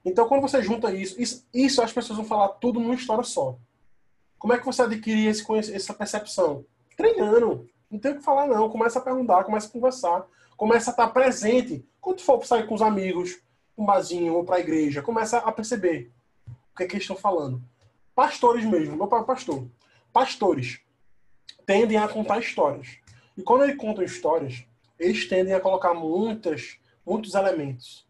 Então, quando você junta isso, isso, isso, as pessoas vão falar tudo numa história só. Como é que você adquire esse, essa percepção? Treinando. Não tem o que falar, não. Começa a perguntar, começa a conversar, começa a estar presente. Quando for sair com os amigos, um barzinho ou para a igreja, começa a perceber o que, é que eles estão falando. Pastores mesmo, meu pai é pastor. Pastores tendem a contar histórias. E quando eles contam histórias, eles tendem a colocar muitas, muitos elementos.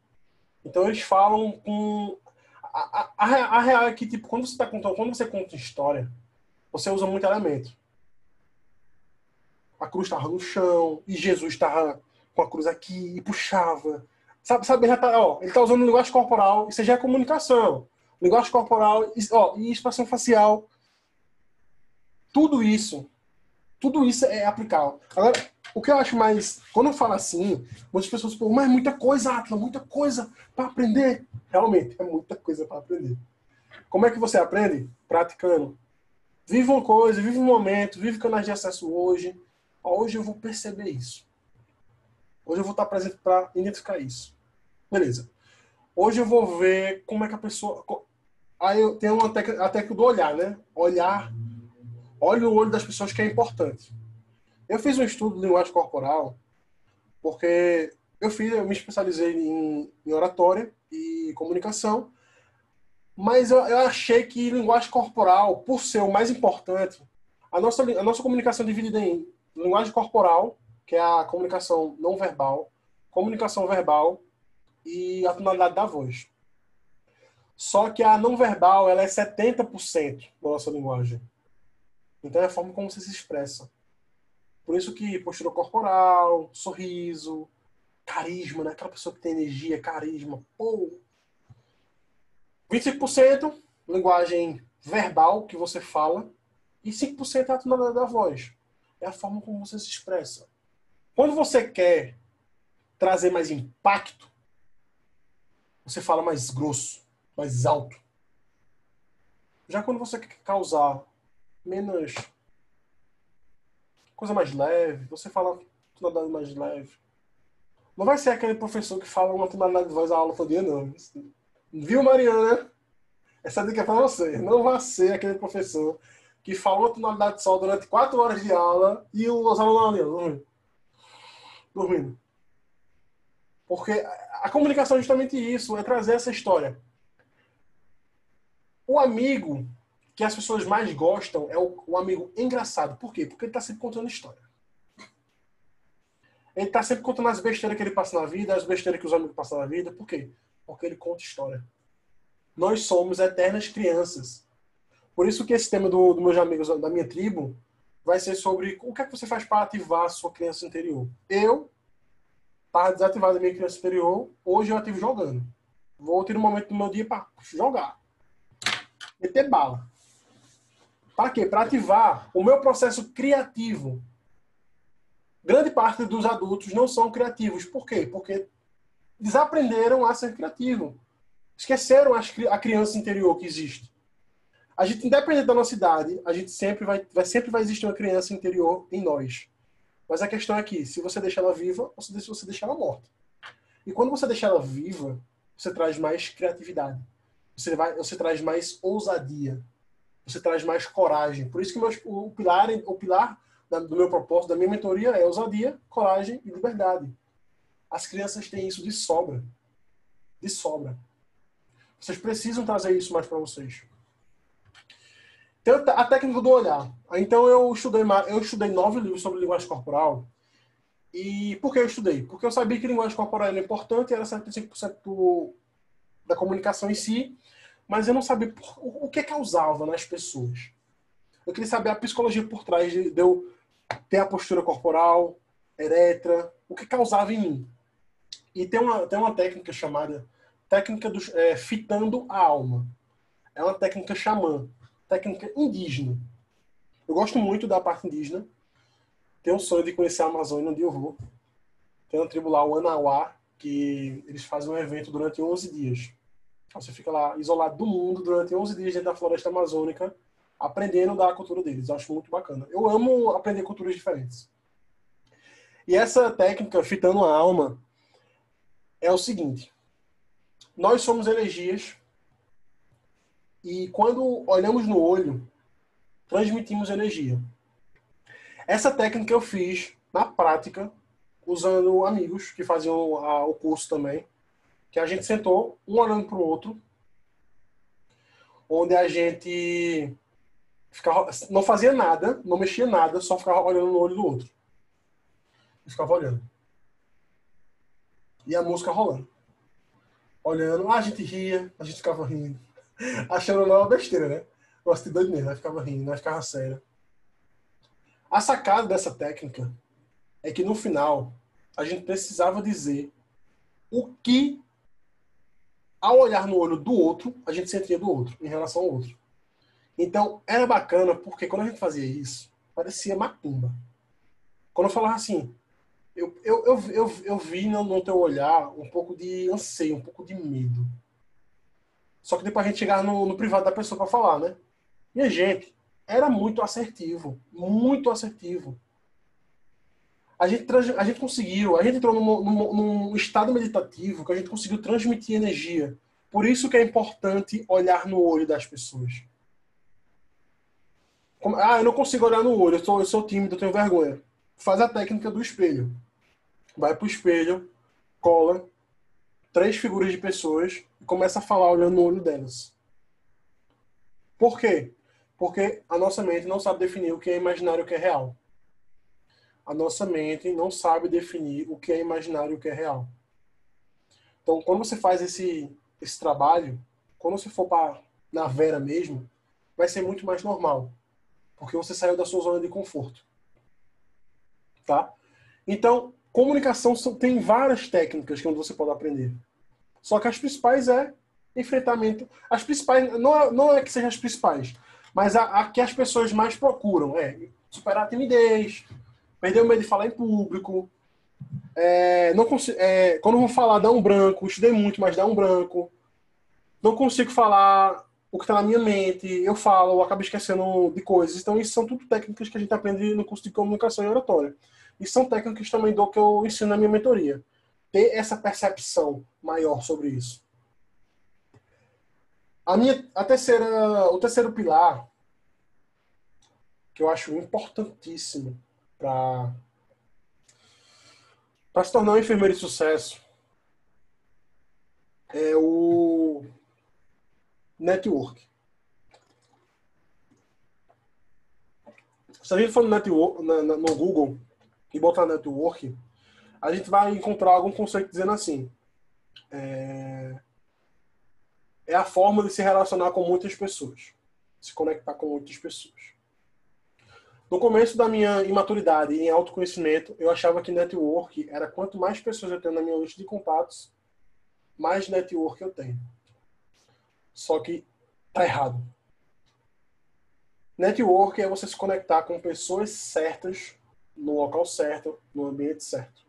Então eles falam com. A, a, a real é que, tipo, quando você está contando, quando você conta história, você usa muito elemento. A cruz estava no chão, e Jesus estava com a cruz aqui, e puxava. Sabe, sabe já tá, ó, ele está usando linguagem corporal, isso já é comunicação. Linguagem corporal ó, e expressão facial. Tudo isso tudo isso é aplicável. Agora, o que eu acho mais. Quando eu falo assim, muitas pessoas falam, mas é muita coisa, Atlas, muita coisa para aprender. Realmente, é muita coisa para aprender. Como é que você aprende? Praticando. Vive uma coisa, vive um momento, vive canais de acesso hoje. Hoje eu vou perceber isso. Hoje eu vou estar presente para identificar isso. Beleza. Hoje eu vou ver como é que a pessoa. Aí eu tenho uma técnica, a técnica do olhar, né? Olhar olhe o olho das pessoas que é importante. Eu fiz um estudo de linguagem corporal porque eu fiz, eu me especializei em, em oratória e comunicação, mas eu, eu, achei que linguagem corporal, por ser o mais importante, a nossa, a nossa comunicação é dividida em linguagem corporal, que é a comunicação não verbal, comunicação verbal e a tonalidade da voz. Só que a não verbal ela é 70% da nossa linguagem. Então é a forma como você se expressa. Por isso que postura corporal, sorriso, carisma, né? Aquela pessoa que tem energia, carisma, pô. 25% linguagem verbal que você fala e 5% é a tonalidade da voz. É a forma como você se expressa. Quando você quer trazer mais impacto, você fala mais grosso, mais alto. Já quando você quer causar menos. coisa mais leve. Você fala tonalidade mais leve. Não vai ser aquele professor que fala uma tonalidade de voz a aula todo dia, não. Viu, Mariana? Essa dica é pra você. Não vai ser aquele professor que fala uma tonalidade de sol durante quatro horas de aula e os alunos ali, dormindo. dormindo. Porque a comunicação é justamente isso, é trazer essa história. O amigo que as pessoas mais gostam é o, o amigo engraçado. Por quê? Porque ele está sempre contando história. Ele está sempre contando as besteiras que ele passa na vida, as besteiras que os amigos passam na vida. Por quê? Porque ele conta história. Nós somos eternas crianças. Por isso que esse tema dos do meus amigos da minha tribo vai ser sobre o que é que você faz para ativar a sua criança interior. Eu estava desativado a minha criança interior, hoje eu ativo jogando. Vou ter um momento do meu dia para jogar. Meter bala. Para quê? Para ativar o meu processo criativo. Grande parte dos adultos não são criativos. Por quê? Porque desaprenderam a ser criativo. Esqueceram a criança interior que existe. A gente, independente da nossa idade, a gente sempre vai, vai, sempre vai existir uma criança interior em nós. Mas a questão é que, se você deixar ela viva, ou se você deixar ela morta. E quando você deixar ela viva, você traz mais criatividade. Você, vai, você traz mais ousadia você traz mais coragem. Por isso que meus, o pilar, o pilar do meu propósito, da minha mentoria é ousadia, coragem e liberdade. As crianças têm isso de sobra. De sobra. Vocês precisam trazer isso mais para vocês. Tem a técnica do olhar. Então eu estudei, eu estudei nove livros sobre linguagem corporal. E por que eu estudei? Porque eu sabia que linguagem corporal era importante, era 75% da comunicação em si, mas eu não sabia o que causava nas pessoas. Eu queria saber a psicologia por trás de, de eu ter a postura corporal, eretra, o que causava em mim. E tem uma, tem uma técnica chamada técnica do, é, fitando a alma. É uma técnica xamã, técnica indígena. Eu gosto muito da parte indígena. Tenho um sonho de conhecer a Amazônia, onde eu vou. Tem uma tribo lá, o Anauá, que eles fazem um evento durante 11 dias. Você fica lá isolado do mundo durante 11 dias dentro da floresta amazônica, aprendendo da cultura deles. Eu acho muito bacana. Eu amo aprender culturas diferentes. E essa técnica, fitando a alma, é o seguinte: nós somos energias e quando olhamos no olho, transmitimos energia. Essa técnica eu fiz na prática, usando amigos que faziam o curso também, que a gente sentou um olhando para o outro, onde a gente ficava, não fazia nada, não mexia nada, só ficava olhando no olho do outro. E ficava olhando. E a música rolando. Olhando, a gente ria, a gente ficava rindo. Achando não uma besteira, né? Gosto de doido mesmo, aí ficava rindo, aí ficava sério. A sacada dessa técnica é que no final a gente precisava dizer o que, ao olhar no olho do outro, a gente sentia do outro, em relação ao outro. Então, era bacana porque quando a gente fazia isso, parecia macumba. Quando eu falava assim, eu, eu, eu, eu, eu vi no, no teu olhar um pouco de anseio, um pouco de medo. Só que depois a gente chegar no, no privado da pessoa para falar, né? Minha gente, era muito assertivo, muito assertivo. A gente, a gente conseguiu, a gente entrou num, num, num estado meditativo que a gente conseguiu transmitir energia. Por isso que é importante olhar no olho das pessoas. Como, ah, eu não consigo olhar no olho, eu sou, eu sou tímido, eu tenho vergonha. Faz a técnica do espelho. Vai pro espelho, cola três figuras de pessoas e começa a falar olhando no olho delas. Por quê? Porque a nossa mente não sabe definir o que é imaginário e o que é real. A nossa mente não sabe definir o que é imaginário e o que é real. Então, quando você faz esse, esse trabalho, quando você for para na vera mesmo, vai ser muito mais normal. Porque você saiu da sua zona de conforto. Tá? Então, comunicação tem várias técnicas que você pode aprender. Só que as principais é enfrentamento. As principais, não é, não é que sejam as principais, mas a, a, que as pessoas mais procuram é superar a timidez, perder o medo de falar em público. É, não é, quando vou falar, dá um branco. Estudei muito, mas dá um branco. Não consigo falar o que está na minha mente. Eu falo, eu acabo esquecendo de coisas. Então, isso são tudo técnicas que a gente aprende no curso de comunicação e oratória. E são técnicas também do que eu ensino na minha mentoria. Ter essa percepção maior sobre isso. A minha, a terceira, o terceiro pilar que eu acho importantíssimo para para se tornar um enfermeiro de sucesso é o network. Se a gente for no, network, no Google e botar network, a gente vai encontrar algum conceito dizendo assim: é, é a forma de se relacionar com muitas pessoas, se conectar com muitas pessoas. No começo da minha imaturidade em autoconhecimento, eu achava que network era quanto mais pessoas eu tenho na minha lista de contatos, mais network eu tenho. Só que tá errado. Network é você se conectar com pessoas certas, no local certo, no ambiente certo.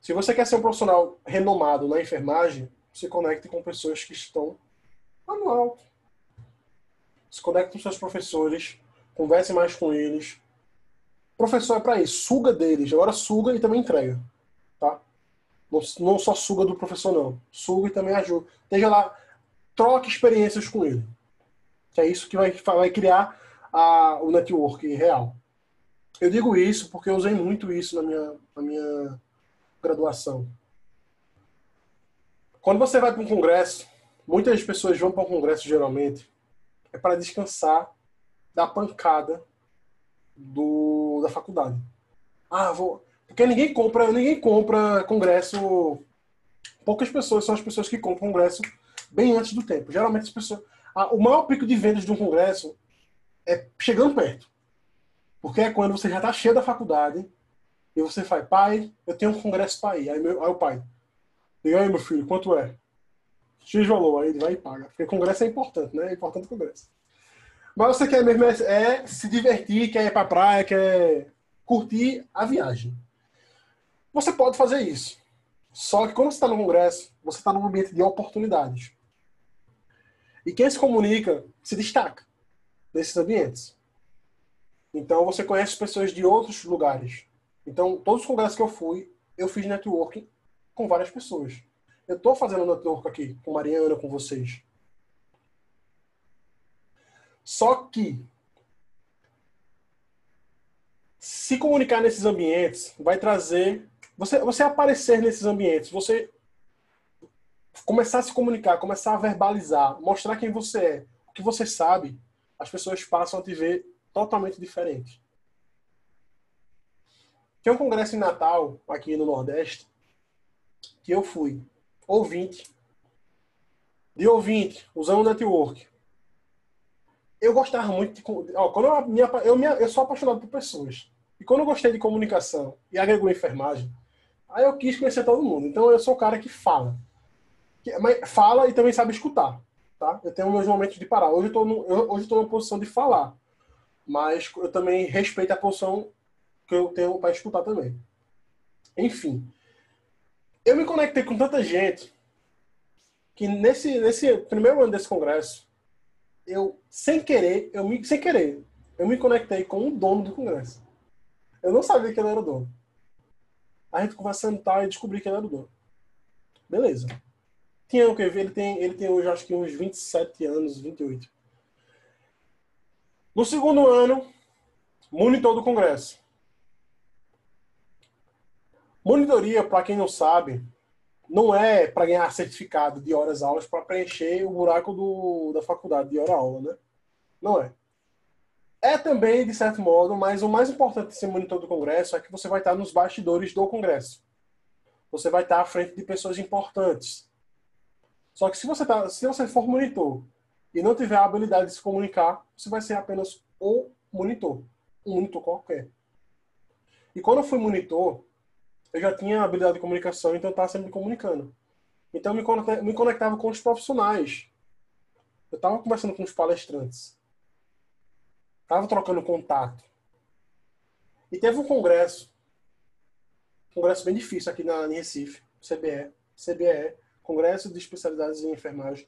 Se você quer ser um profissional renomado na enfermagem, se conecte com pessoas que estão lá no alto. Se conecte com seus professores, converse mais com eles. professor é para isso, suga deles, agora suga e também entrega, tá? Não, só suga do professor não, suga e também ajuda. Esteja lá, troque experiências com ele. Que é isso que vai, vai criar a, o network real. Eu digo isso porque eu usei muito isso na minha, na minha graduação. Quando você vai para um congresso, muitas pessoas vão para um congresso geralmente é para descansar da pancada do, da faculdade. Ah, vou. Porque ninguém compra, ninguém compra congresso. Poucas pessoas são as pessoas que compram congresso bem antes do tempo. Geralmente as pessoas. Ah, o maior pico de vendas de um congresso é chegando perto. Porque é quando você já está cheio da faculdade e você faz, pai, eu tenho um congresso para ir. Aí, meu, aí o pai, e aí, meu filho, quanto é? X valor, aí ele vai e paga. Porque congresso é importante, né? É importante o congresso. Mas você quer mesmo é, é se divertir, quer ir pra praia, quer curtir a viagem. Você pode fazer isso. Só que quando você está no congresso, você está num ambiente de oportunidades. E quem se comunica se destaca nesses ambientes. Então você conhece pessoas de outros lugares. Então, todos os congressos que eu fui, eu fiz networking com várias pessoas. Eu estou fazendo network aqui com Mariana, com vocês. Só que se comunicar nesses ambientes vai trazer você você aparecer nesses ambientes, você começar a se comunicar, começar a verbalizar, mostrar quem você é, o que você sabe, as pessoas passam a te ver totalmente diferente. Tem um congresso em Natal, aqui no Nordeste, que eu fui ouvinte. De ouvinte, usando o network eu gostava muito de. Ó, quando eu, eu, eu sou apaixonado por pessoas. E quando eu gostei de comunicação e agregou enfermagem, aí eu quis conhecer todo mundo. Então eu sou o cara que fala. Que, mas fala e também sabe escutar. Tá? Eu tenho meus momentos de parar. Hoje eu estou na posição de falar. Mas eu também respeito a posição que eu tenho para escutar também. Enfim. Eu me conectei com tanta gente que nesse, nesse primeiro ano desse congresso, eu, sem querer, eu me, sem querer, eu me conectei com o dono do congresso. Eu não sabia que ele era o dono. A gente conversando tal e descobri que ele era o dono. Beleza. Tinha o que ver, ele tem, ele tem hoje acho que uns 27 anos, 28. No segundo ano, monitor do congresso. Monitoria, para quem não sabe, não é para ganhar certificado de horas aulas para preencher o buraco do, da faculdade de hora aula, né? Não é. É também, de certo modo, mas o mais importante de ser monitor do Congresso é que você vai estar nos bastidores do Congresso. Você vai estar à frente de pessoas importantes. Só que se você, tá, se você for monitor e não tiver a habilidade de se comunicar, você vai ser apenas o monitor. Um monitor qualquer. E quando eu fui monitor, eu já tinha habilidade de comunicação, então eu estava sempre me comunicando. Então eu me conectava com os profissionais. Eu estava conversando com os palestrantes. Estava trocando contato. E teve um congresso. Um congresso bem difícil aqui na, em Recife. CBE. CBE. Congresso de Especialidades em Enfermagem.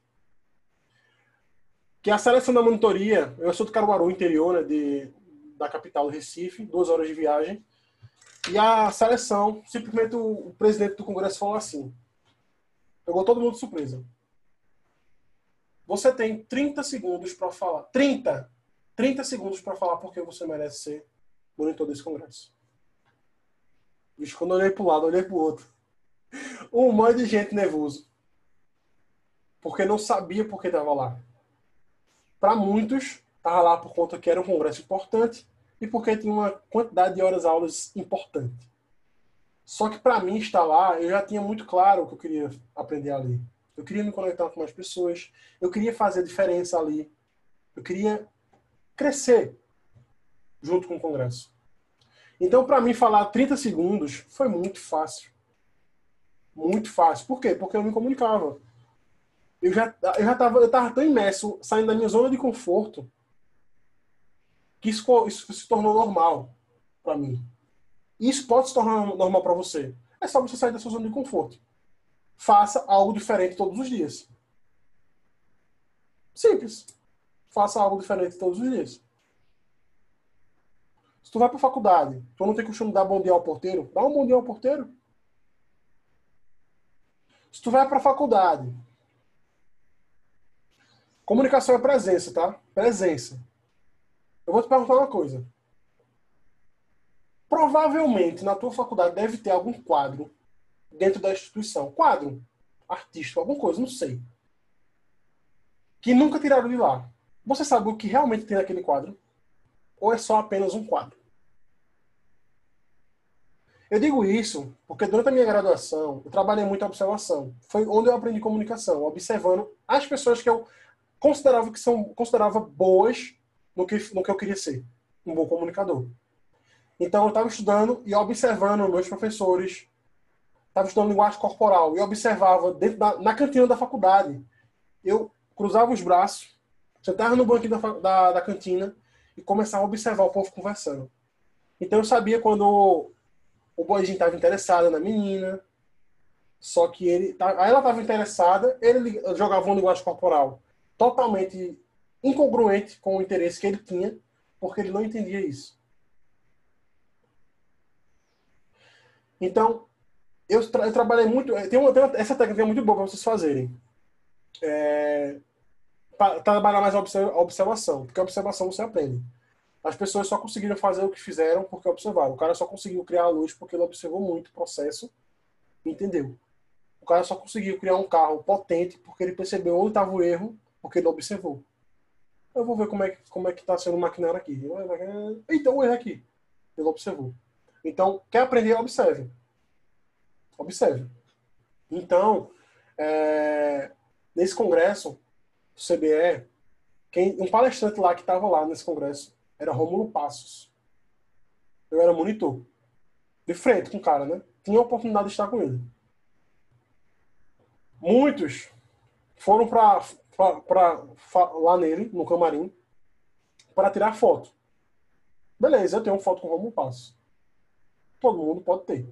Que a seleção da monitoria... Eu sou do Caruaru, interior né, de, da capital do Recife. Duas horas de viagem. E a seleção, simplesmente o, presidente do Congresso falou assim: pegou todo mundo de surpresa. Você tem 30 segundos para falar. 30! 30 segundos para falar porque você merece ser monitor desse Congresso. Bicho, quando eu olhei para o lado, olhei para o outro. Um monte de gente nervoso. Porque não sabia por que estava lá. Para muitos, estava lá por conta que era um congresso importante e porque tinha uma quantidade de horas aulas importante. Só que para mim estar lá, eu já tinha muito claro o que eu queria aprender ali. Eu queria me conectar com mais pessoas, eu queria fazer diferença ali. Eu queria crescer junto com o congresso. Então, para mim falar 30 segundos foi muito fácil. Muito fácil. Por quê? Porque eu me comunicava. Eu já eu já eu tão imerso, saindo da minha zona de conforto, que isso, isso se tornou normal para mim. Isso pode se tornar normal para você. É só você sair da sua zona de conforto. Faça algo diferente todos os dias. Simples. Faça algo diferente todos os dias. Se tu vai para faculdade, tu não tem costume de dar bom dia ao porteiro, dá um bom dia ao porteiro. Se tu vai para faculdade, comunicação é presença, tá? Presença. Eu vou te perguntar uma coisa. Provavelmente na tua faculdade deve ter algum quadro dentro da instituição. Quadro, artístico, alguma coisa, não sei. Que nunca tiraram de lá. Você sabe o que realmente tem naquele quadro? Ou é só apenas um quadro? Eu digo isso porque durante a minha graduação eu trabalhei muito a observação. Foi onde eu aprendi comunicação, observando as pessoas que eu considerava que são considerava boas no que no que eu queria ser, um bom comunicador. Então eu estava estudando e observando meus professores, estava estudando linguagem corporal e observava dentro da, na cantina da faculdade. Eu cruzava os braços, sentava no banquinho da, da, da cantina e começava a observar o povo conversando. Então eu sabia quando o boizinho estava interessado na menina, só que ele. Ela estava interessada, ele jogava uma linguagem corporal totalmente incongruente com o interesse que ele tinha, porque ele não entendia isso. Então, eu, tra eu trabalhei muito. Tem uma, tem uma, essa técnica é muito boa para vocês fazerem. É, trabalhar mais a observação, porque a observação você aprende. As pessoas só conseguiram fazer o que fizeram porque observaram. O cara só conseguiu criar a luz porque ele observou muito o processo e entendeu. O cara só conseguiu criar um carro potente porque ele percebeu onde estava o erro porque ele observou. Eu vou ver como é, como é que está sendo o maquinário aqui. Então o erro aqui. Ele observou. Então, quer aprender, observe. Observe. Então, é, nesse congresso, CBE, quem, um palestrante lá que estava lá nesse congresso, era Rômulo Passos. Eu era monitor. De frente com o cara, né? Tinha a oportunidade de estar com ele. Muitos foram para lá nele, no camarim, para tirar foto. Beleza, eu tenho uma foto com o Romulo Passos. Todo mundo pode ter.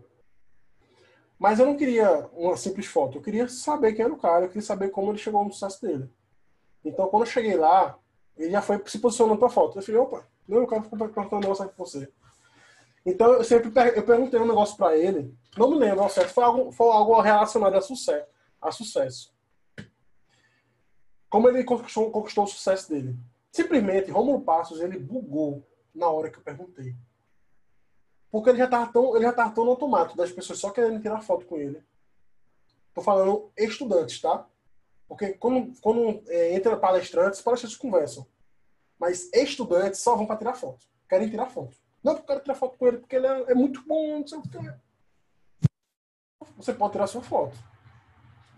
Mas eu não queria uma simples foto. Eu queria saber quem era o cara. Eu queria saber como ele chegou no sucesso dele. Então, quando eu cheguei lá, ele já foi se posicionando para foto. Eu falei, opa, não, eu quero perguntar um negócio aqui com você. Então, eu sempre eu perguntei um negócio para ele. Não me lembro ao certo. Foi algo, foi algo relacionado a sucesso. A sucesso. Como ele conquistou, conquistou o sucesso dele? Simplesmente, Romulo Passos, ele bugou na hora que eu perguntei. Porque ele já estava tão, ele já tava tão no automático das pessoas só querendo tirar foto com ele. Tô falando estudantes, tá? Porque quando, quando é, entra palestrantes, palestrantes conversam. Mas estudantes só vão para tirar foto. Querem tirar foto. Não, eu quero tirar foto com ele porque ele é, é muito bom, não sei o que. Você pode tirar sua foto.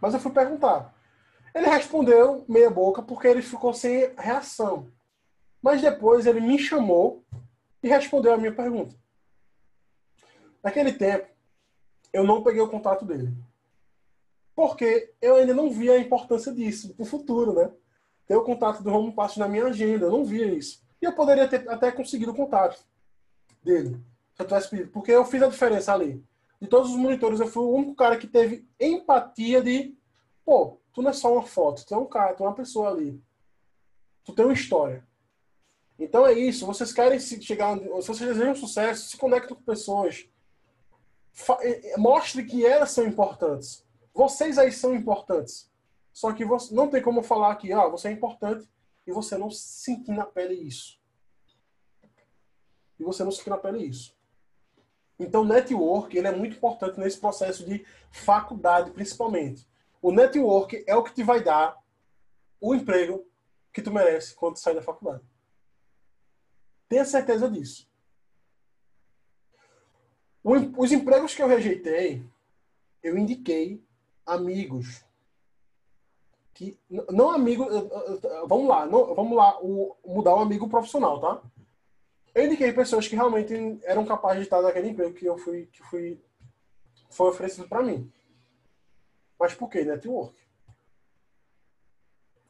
Mas eu fui perguntar. Ele respondeu meia boca porque ele ficou sem reação. Mas depois ele me chamou e respondeu a minha pergunta. Naquele tempo, eu não peguei o contato dele. Porque eu ainda não via a importância disso pro futuro, né? ter o contato do Romulo Passos na minha agenda. Eu não via isso. E eu poderia ter até conseguido o contato dele. Porque eu fiz a diferença ali. De todos os monitores, eu fui o único cara que teve empatia de, pô, tu não é só uma foto, tu é um cara, tu é uma pessoa ali. Tu tem uma história. Então é isso. Vocês querem chegar onde. Se vocês desejam sucesso, se conectem com pessoas. Mostre que elas são importantes. Vocês aí são importantes. Só que você, não tem como falar que ah, você é importante e você não sentir na pele isso. E você não sentir na pele isso. Então, network ele é muito importante nesse processo de faculdade, principalmente. O network é o que te vai dar o emprego que tu merece quando tu sai da faculdade. Tenha certeza disso. Os empregos que eu rejeitei, eu indiquei amigos que não amigo, vamos lá, não, vamos lá, o, mudar o amigo profissional, tá? Eu indiquei pessoas que realmente eram capazes de estar naquele emprego que eu fui, que fui, foi oferecido para mim. Mas por quê? Network.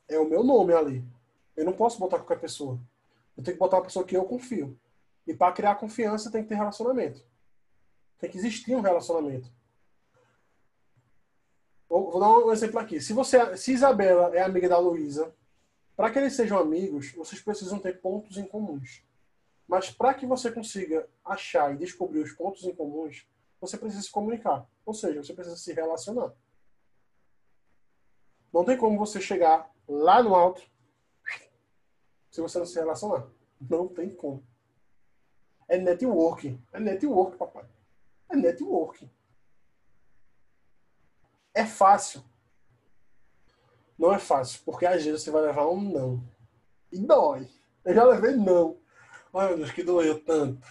É o meu nome ali. Eu não posso botar qualquer pessoa. Eu tenho que botar uma pessoa que eu confio. E para criar confiança tem que ter relacionamento. Tem que existir um relacionamento. Vou, dar um exemplo aqui. Se você, se Isabela é amiga da Luísa, para que eles sejam amigos, vocês precisam ter pontos em comuns. Mas para que você consiga achar e descobrir os pontos em comuns, você precisa se comunicar. Ou seja, você precisa se relacionar. Não tem como você chegar lá no alto se você não se relacionar. Não tem como. É networking. É network, papai. É networking. É fácil. Não é fácil, porque às vezes você vai levar um não. E dói. Eu já levei não. Ai, meu Deus, que doeu tanto.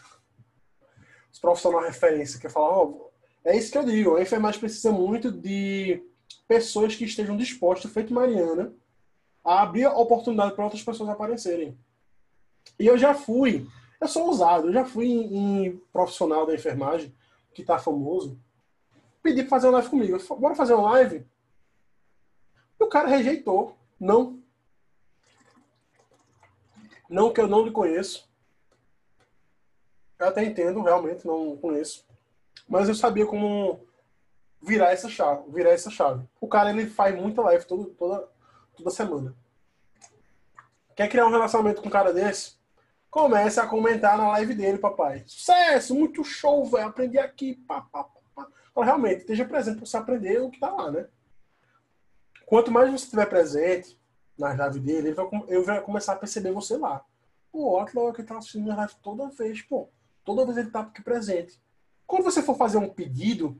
Os profissionais referência que falam, oh, é isso que eu digo, a enfermagem precisa muito de pessoas que estejam dispostas, feito Mariana, a abrir a oportunidade para outras pessoas aparecerem. E eu já fui, eu sou ousado, eu já fui em, em profissional da enfermagem, que está famoso, pedi para fazer uma live comigo. Eu bora fazer uma live? E o cara rejeitou. Não. Não que eu não lhe conheço. Eu até entendo, realmente, não conheço. Mas eu sabia como virar essa chave. Virar essa chave. O cara, ele faz muita live toda, toda, toda semana. Quer criar um relacionamento com um cara desse? Comece a comentar na live dele, papai. Sucesso! Muito show, velho. Aprendi aqui. Pá. Então, realmente, esteja presente para você aprender o que tá lá, né? Quanto mais você estiver presente na live dele, ele vai, ele vai começar a perceber você lá. O Atlas que tá assistindo minha live toda vez, pô. Toda vez ele tá aqui presente. Quando você for fazer um pedido,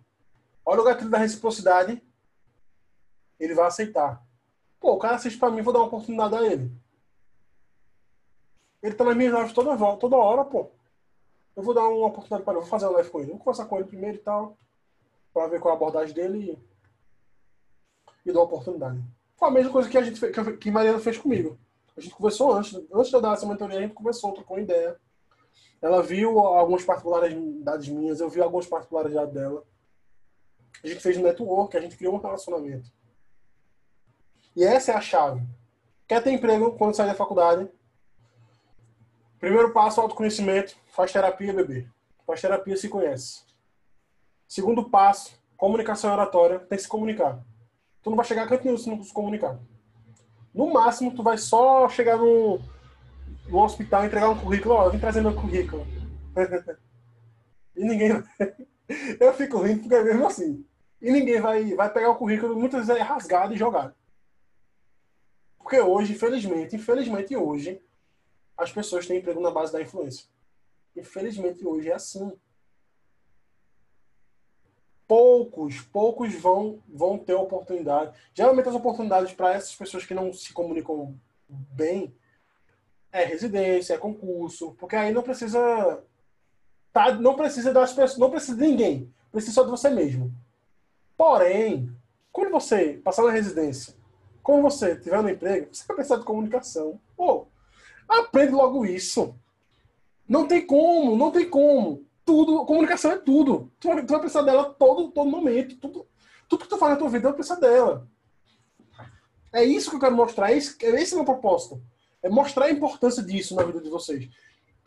olha o gatilho da reciprocidade, ele vai aceitar. Pô, o cara assiste pra mim, vou dar uma oportunidade a ele. Ele tá nas minhas lives toda, toda hora, pô. Eu vou dar uma oportunidade para ele, vou fazer uma live com ele. Vou conversar com ele primeiro e tal, para ver qual é a abordagem dele e dar oportunidade. Foi a mesma coisa que a gente que, que Mariana fez comigo. A gente conversou antes, antes de eu dar essa mentoria, a gente conversou, trocou ideia. Ela viu algumas particularidades minhas, eu vi algumas particularidades dela. A gente fez um network, a gente criou um relacionamento. E essa é a chave. Quer ter emprego quando sair da faculdade? Primeiro passo, autoconhecimento. Faz terapia, bebê. Faz terapia, se conhece. Segundo passo, comunicação oratória. Tem que se comunicar tu não vai chegar a canto nenhum se não se comunicar. No máximo, tu vai só chegar no, no hospital entregar um currículo. Ó, eu vim trazer meu currículo. e ninguém Eu fico rindo porque é mesmo assim. E ninguém vai, vai pegar o currículo, muitas vezes rasgado e jogado. Porque hoje, infelizmente, infelizmente hoje, as pessoas têm emprego na base da influência. Infelizmente hoje é assim poucos, poucos vão, vão ter oportunidade. Geralmente as oportunidades para essas pessoas que não se comunicam bem é residência, é concurso, porque aí não precisa tá, não precisa das pessoas, não precisa de ninguém, precisa só de você mesmo. Porém, quando você passar na residência, quando você tiver no emprego, você vai precisar de comunicação. Pô, aprende logo isso. Não tem como, não tem como tudo, comunicação é tudo. Tu vai, tu vai precisar dela todo, todo momento. Tudo, tudo que tu faz na tua vida, tu vai precisar dela. É isso que eu quero mostrar. Esse, esse é o meu propósito. É mostrar a importância disso na vida de vocês.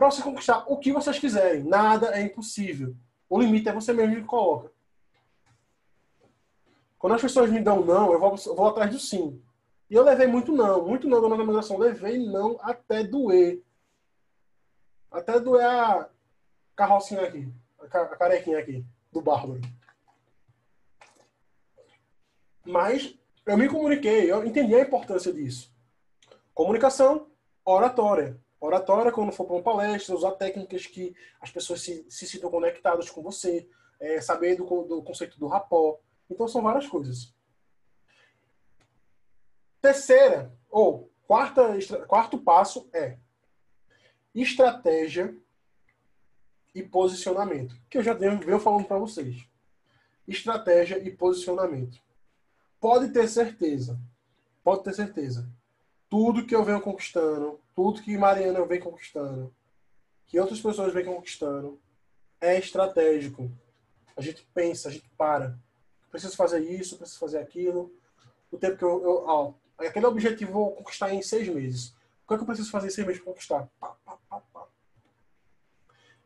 Para você conquistar o que vocês quiserem. Nada é impossível. O limite é você mesmo que coloca. Quando as pessoas me dão não, eu vou, vou atrás do sim. E eu levei muito não, muito não na organização. Levei não até doer. Até doer a, carrocinha aqui, a carequinha aqui, do Bárbaro. Mas eu me comuniquei, eu entendi a importância disso. Comunicação, oratória. Oratória, quando for para uma palestra, usar técnicas que as pessoas se, se sintam conectadas com você, é, saber do, do conceito do rapó. Então, são várias coisas. Terceira, ou quarta, quarto passo é estratégia e posicionamento, que eu já venho falando para vocês. Estratégia e posicionamento. Pode ter certeza, pode ter certeza. Tudo que eu venho conquistando, tudo que Mariana vem conquistando, que outras pessoas vêm conquistando, é estratégico. A gente pensa, a gente para. Preciso fazer isso, preciso fazer aquilo. O tempo que eu. eu ó, aquele objetivo eu vou conquistar em seis meses. O que, é que eu preciso fazer em seis meses para conquistar? Pá, pá, pá,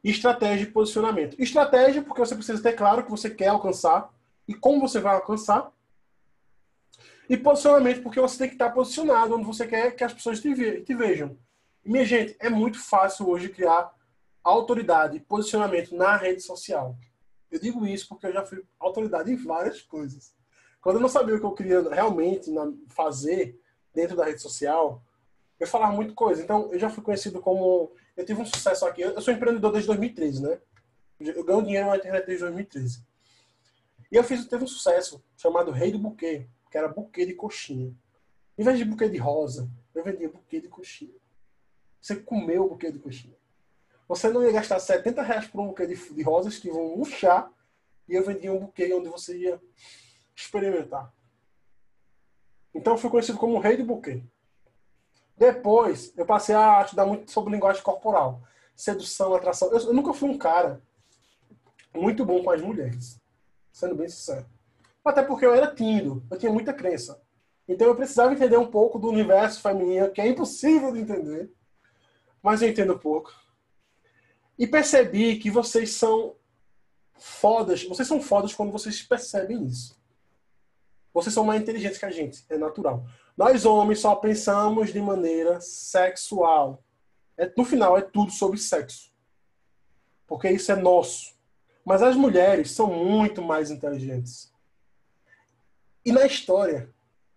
estratégia e posicionamento. Estratégia, porque você precisa ter claro o que você quer alcançar e como você vai alcançar. E posicionamento, porque você tem que estar posicionado onde você quer que as pessoas te, ve te vejam. Minha gente, é muito fácil hoje criar autoridade posicionamento na rede social. Eu digo isso porque eu já fui autoridade em várias coisas. Quando eu não sabia o que eu queria realmente fazer dentro da rede social, eu falava muito coisa. Então, eu já fui conhecido como eu tive um sucesso aqui. Eu sou empreendedor desde 2013, né? Eu ganho dinheiro na internet desde 2013. E eu fiz, teve um sucesso chamado Rei do Buquê, que era buquê de coxinha. Em vez de buquê de rosa, eu vendia buquê de coxinha. Você comeu o buquê de coxinha. Você não ia gastar 70 reais por um buquê de, de rosas que vão murchar e eu vendia um buquê onde você ia experimentar. Então eu fui conhecido como o rei do buquê. Depois, eu passei a estudar muito sobre linguagem corporal. Sedução, atração. Eu, eu nunca fui um cara muito bom com as mulheres. Sendo bem sincero. Até porque eu era tímido. Eu tinha muita crença. Então eu precisava entender um pouco do universo feminino, que é impossível de entender. Mas eu entendo pouco. E percebi que vocês são fodas. Vocês são fodas quando vocês percebem isso. Vocês são mais inteligentes que a gente, é natural. Nós homens só pensamos de maneira sexual. É, no final é tudo sobre sexo. Porque isso é nosso. Mas as mulheres são muito mais inteligentes. E na história,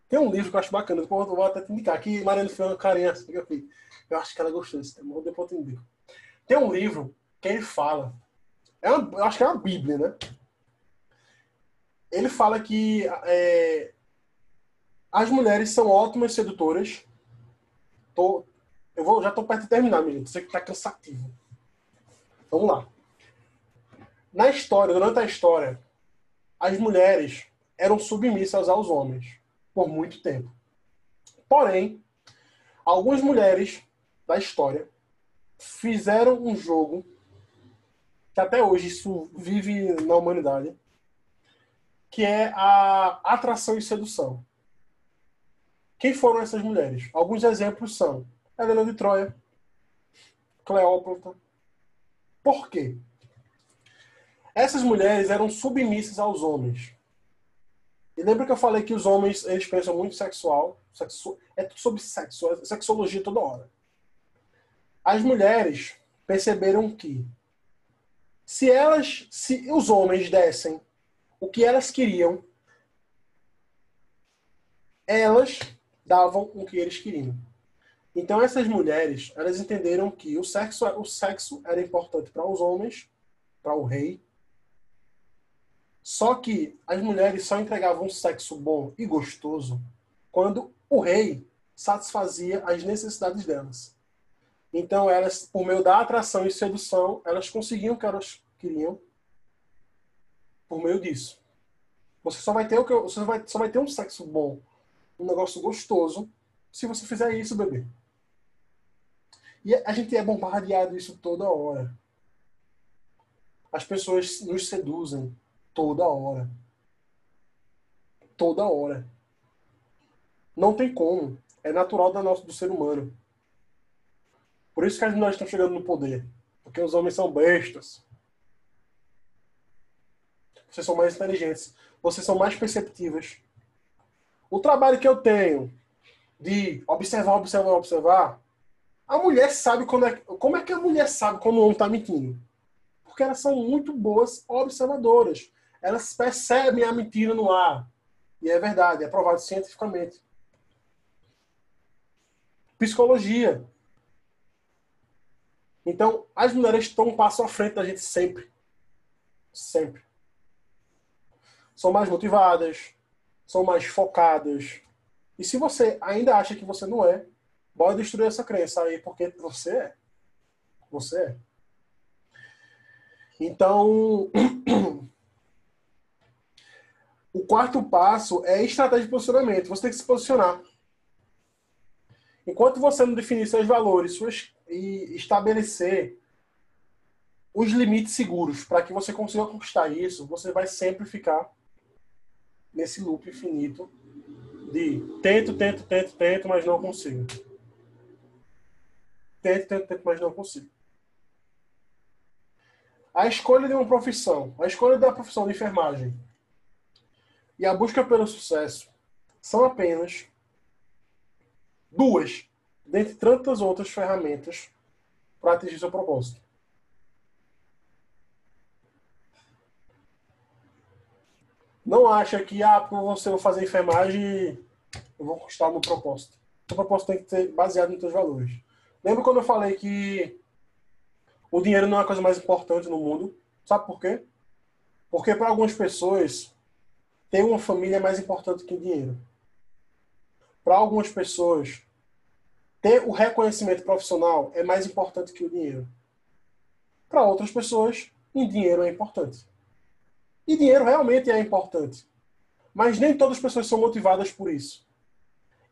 tem um livro que eu acho bacana, eu vou até te indicar, que Mariana Fiona Carinha, eu acho que ela gostou desse tema, depois eu te indico. Tem um livro que ele fala, é uma, eu acho que é uma bíblia, né? Ele fala que é, as mulheres são ótimas sedutoras. Tô, eu vou, já estou perto de terminar, minha gente. Que está cansativo. Vamos lá. Na história, durante a história, as mulheres eram submissas aos homens por muito tempo. Porém, algumas mulheres da história fizeram um jogo que até hoje isso vive na humanidade, que é a atração e sedução. Quem foram essas mulheres? Alguns exemplos são Helena de Troia, Cleópatra. Por quê? Essas mulheres eram submissas aos homens. E lembra que eu falei que os homens eles pensam muito sexual, sexu... é tudo sobre sexo, é sexologia toda hora. As mulheres perceberam que se elas, se os homens dessem o que elas queriam, elas davam o que eles queriam. Então essas mulheres, elas entenderam que o sexo, o sexo era importante para os homens, para o rei. Só que as mulheres só entregavam um sexo bom e gostoso quando o rei satisfazia as necessidades delas. Então elas, por meio da atração e sedução, elas conseguiam o que elas queriam por meio disso. Você só vai ter o que você vai, só vai ter um sexo bom um negócio gostoso se você fizer isso, bebê. E a gente é bombardeado isso toda hora. As pessoas nos seduzem toda hora. Toda hora. Não tem como. É natural da nossa, do ser humano. Por isso que mulheres estão chegando no poder. Porque os homens são bestas. Vocês são mais inteligentes. Vocês são mais perceptivas. O trabalho que eu tenho de observar, observar, observar, a mulher sabe quando é, como é que a mulher sabe quando o homem está mentindo? Porque elas são muito boas observadoras. Elas percebem a mentira no ar. E é verdade, é provado cientificamente. Psicologia. Então, as mulheres estão um passo à frente da gente sempre. Sempre. São mais motivadas, são mais focadas. E se você ainda acha que você não é, bora destruir essa crença aí, porque você é. Você é. Então, o quarto passo é estratégia de posicionamento. Você tem que se posicionar. Enquanto você não definir seus valores suas, e estabelecer os limites seguros para que você consiga conquistar isso, você vai sempre ficar nesse loop infinito de tento, tento, tento, tento, mas não consigo. Tento, tento, tento, mas não consigo. A escolha de uma profissão, a escolha da profissão de enfermagem e a busca pelo sucesso são apenas duas dentre tantas outras ferramentas para atingir seu propósito. não acha que, ah, por você vou fazer enfermagem, eu vou custar no propósito. O propósito tem que ser baseado nos seus valores. Lembra quando eu falei que o dinheiro não é a coisa mais importante no mundo? Sabe por quê? Porque para algumas pessoas, ter uma família é mais importante que dinheiro. Para algumas pessoas, ter o reconhecimento profissional é mais importante que o dinheiro. Para outras pessoas, o dinheiro é importante. E dinheiro realmente é importante. Mas nem todas as pessoas são motivadas por isso.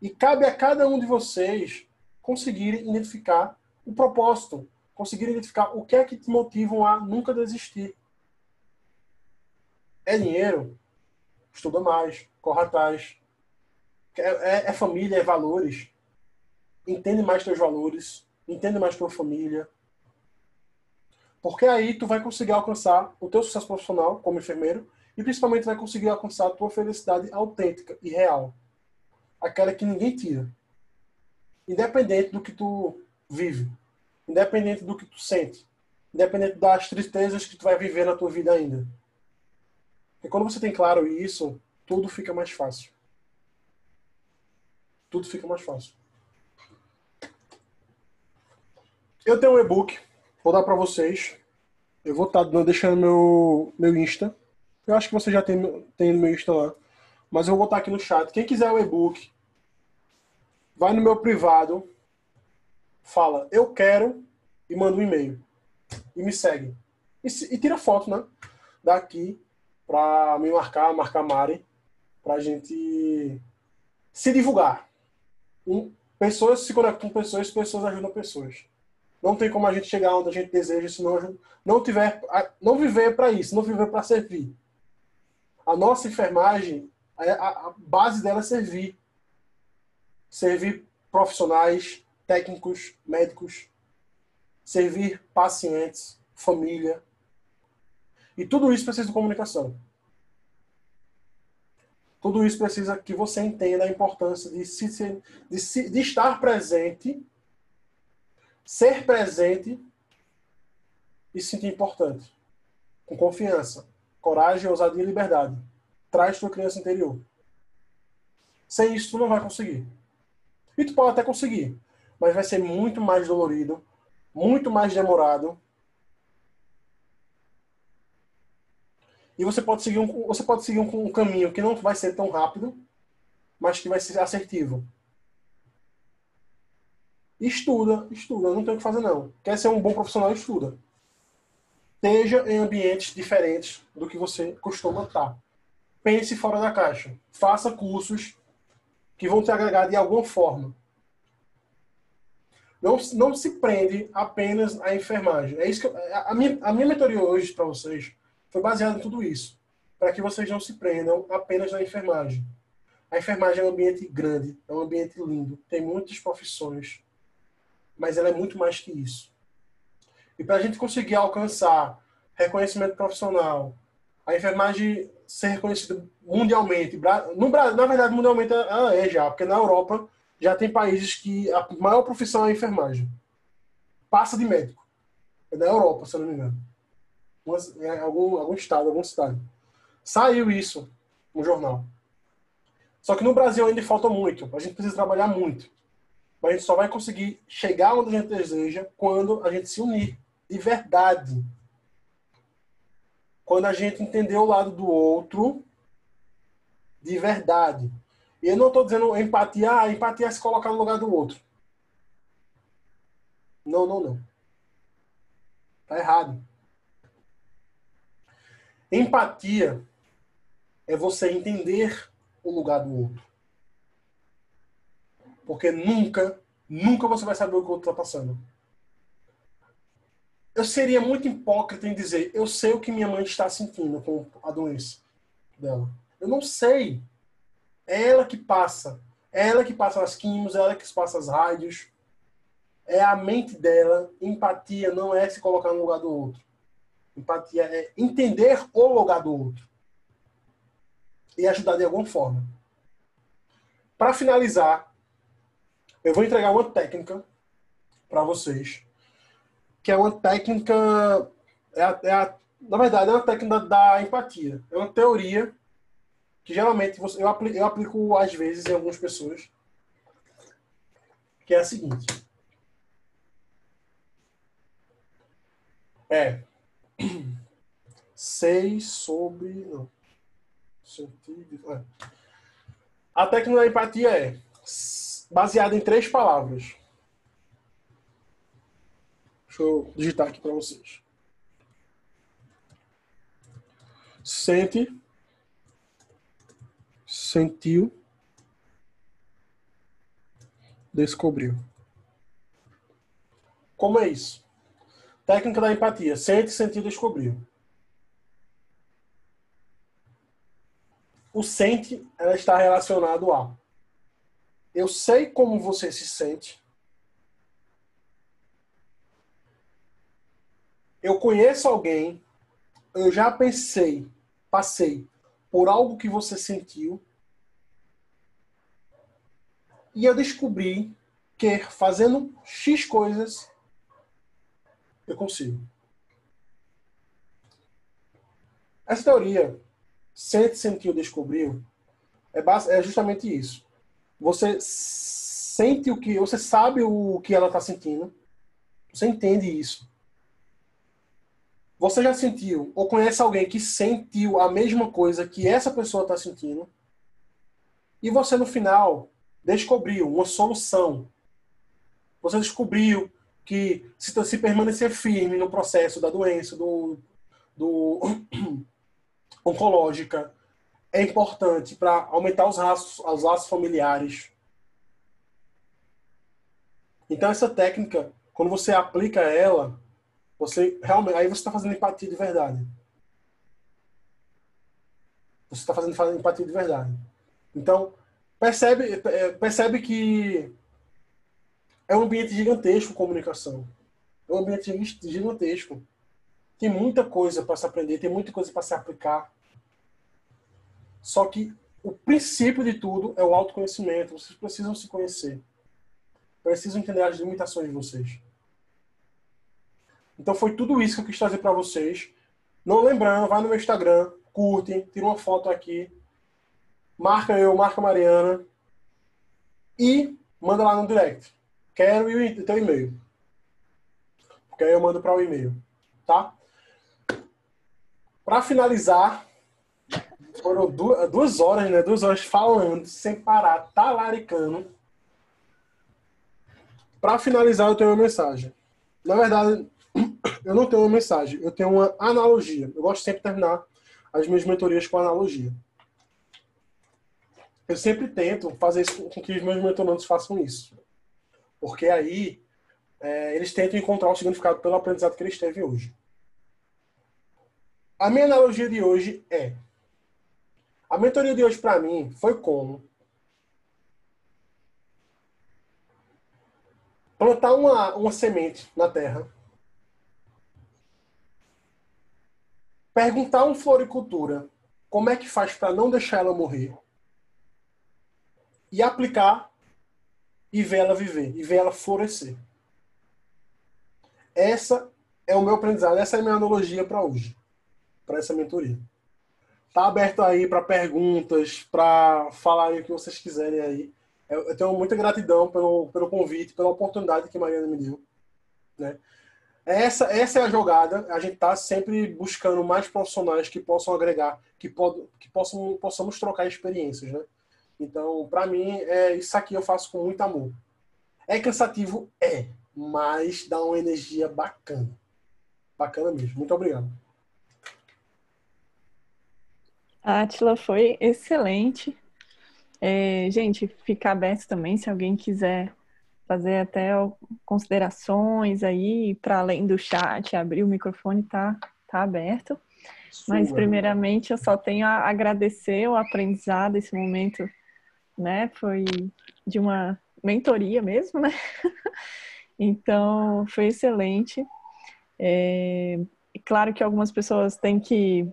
E cabe a cada um de vocês conseguir identificar o propósito, conseguir identificar o que é que te motivam a nunca desistir. É dinheiro? Estuda mais, corre atrás. É, é, é família, é valores. Entende mais teus valores, entende mais tua família. Porque aí tu vai conseguir alcançar o teu sucesso profissional como enfermeiro e principalmente vai conseguir alcançar a tua felicidade autêntica e real. Aquela que ninguém tira. Independente do que tu vive, independente do que tu sente, independente das tristezas que tu vai viver na tua vida ainda. E quando você tem claro isso, tudo fica mais fácil. Tudo fica mais fácil. Eu tenho um e-book, vou dar para vocês. Eu vou estar tá deixando meu, meu Insta. Eu acho que você já tem, tem meu Insta lá. Mas eu vou botar aqui no chat. Quem quiser o e-book, vai no meu privado, fala eu quero e manda um e-mail. E me segue. E, e tira foto, né? Daqui para me marcar, marcar Mari, para a gente se divulgar. Um, pessoas se conectam com pessoas, pessoas ajudam pessoas. Não tem como a gente chegar onde a gente deseja se não, não tiver, não viver para isso, não viver para servir. A nossa enfermagem, a, a base dela é servir. Servir profissionais, técnicos, médicos, servir pacientes, família, e tudo isso precisa de comunicação. Tudo isso precisa que você entenda a importância de, se, de, de estar presente, ser presente e se sentir importante. Com confiança, coragem, ousadia e liberdade. Traz tua criança interior. Sem isso, tu não vai conseguir. E tu pode até conseguir, mas vai ser muito mais dolorido, muito mais demorado E você pode seguir um, você pode seguir um, um caminho que não vai ser tão rápido, mas que vai ser assertivo. Estuda, estuda, não tem o que fazer não. Quer ser um bom profissional, estuda. Esteja em ambientes diferentes do que você costuma estar. Pense fora da caixa. Faça cursos que vão te agregar de alguma forma. Não, não se prende apenas à enfermagem. É isso que eu, a, minha, a minha mentoria hoje para vocês foi baseado em tudo isso, para que vocês não se prendam apenas na enfermagem. A enfermagem é um ambiente grande, é um ambiente lindo, tem muitas profissões, mas ela é muito mais que isso. E para a gente conseguir alcançar reconhecimento profissional, a enfermagem ser reconhecida mundialmente, no Brasil, na verdade, mundialmente ela é já, porque na Europa já tem países que a maior profissão é a enfermagem. Passa de médico. É da Europa, se eu não me engano algum, algum estado, algum cidade. Saiu isso no jornal. Só que no Brasil ainda falta muito. A gente precisa trabalhar muito. Mas a gente só vai conseguir chegar onde a gente deseja quando a gente se unir de verdade. Quando a gente entender o lado do outro de verdade. E eu não estou dizendo empatia, ah, empatia é se colocar no lugar do outro. Não, não, não. Tá errado. Empatia é você entender o lugar do outro. Porque nunca, nunca você vai saber o que o outro está passando. Eu seria muito hipócrita em dizer, eu sei o que minha mãe está sentindo com a doença dela. Eu não sei. É ela que passa. É ela que passa as químicos, é ela que passa as rádios. É a mente dela. Empatia não é se colocar no lugar do outro. Empatia é entender o lugar do outro e ajudar de alguma forma. Para finalizar, eu vou entregar uma técnica para vocês, que é uma técnica, é a, é a, na verdade, é uma técnica da, empatia. É uma teoria que geralmente você, eu, aplico, eu aplico às vezes em algumas pessoas, que é a seguinte. É, 6 sobre. Não. É. A técnica da empatia é baseada em três palavras. Deixa eu digitar aqui para vocês. Sente, sentiu, descobriu. Como é isso? Técnica da empatia. Sente, sentiu, descobriu. O sente ela está relacionado a eu sei como você se sente. Eu conheço alguém, eu já pensei, passei por algo que você sentiu. E eu descobri que fazendo X coisas eu consigo. Essa teoria, sente, sentiu, descobriu, é, é justamente isso. Você sente o que, você sabe o que ela está sentindo, você entende isso. Você já sentiu ou conhece alguém que sentiu a mesma coisa que essa pessoa está sentindo? E você no final descobriu uma solução. Você descobriu que se, se permanecer firme no processo da doença, do, do oncológica, é importante para aumentar os laços, os laços familiares. Então essa técnica, quando você aplica ela, você realmente aí você está fazendo empatia de verdade. Você está fazendo, empatia de verdade. Então percebe é, percebe que é um ambiente gigantesco comunicação. É um ambiente gigantesco. Tem muita coisa para se aprender, tem muita coisa para se aplicar. Só que o princípio de tudo é o autoconhecimento. Vocês precisam se conhecer. Precisam entender as limitações de vocês. Então foi tudo isso que eu quis trazer para vocês. Não lembrando, vai no meu Instagram, curte, tira uma foto aqui, marca eu, marca Mariana e manda lá no direct. Quero o teu e-mail. Porque aí eu mando para o e-mail, tá? Para finalizar, foram duas, duas horas, né? Duas horas falando, sem parar, talaricando. Para finalizar, eu tenho uma mensagem. Na verdade, eu não tenho uma mensagem, eu tenho uma analogia. Eu gosto sempre de terminar as minhas mentorias com analogia. Eu sempre tento fazer isso com que os meus mentorandos façam isso. Porque aí é, eles tentam encontrar o significado pelo aprendizado que eles teve hoje. A minha analogia de hoje é a mentoria de hoje para mim foi como? Plantar uma, uma semente na terra, perguntar a um floricultura como é que faz para não deixar ela morrer. E aplicar e ver ela viver e ver ela florescer. Essa é o meu aprendizado, essa é a minha analogia para hoje, para essa mentoria. Tá aberto aí para perguntas, para falarem o que vocês quiserem aí. Eu, tenho muita gratidão pelo, pelo convite, pela oportunidade que a Mariana me deu. Né? Essa, essa é a jogada. A gente está sempre buscando mais profissionais que possam agregar, que, pod, que possam, possamos trocar experiências. Né? Então, para mim, é isso aqui eu faço com muito amor. É cansativo? É, mas dá uma energia bacana. Bacana mesmo. Muito obrigado. A Atila foi excelente. É, gente, fica aberto também se alguém quiser fazer até considerações aí para além do chat, abrir o microfone tá tá aberto. Sua. Mas primeiramente eu só tenho a agradecer o aprendizado esse momento, né? Foi de uma mentoria mesmo, né? então foi excelente. É, claro que algumas pessoas têm que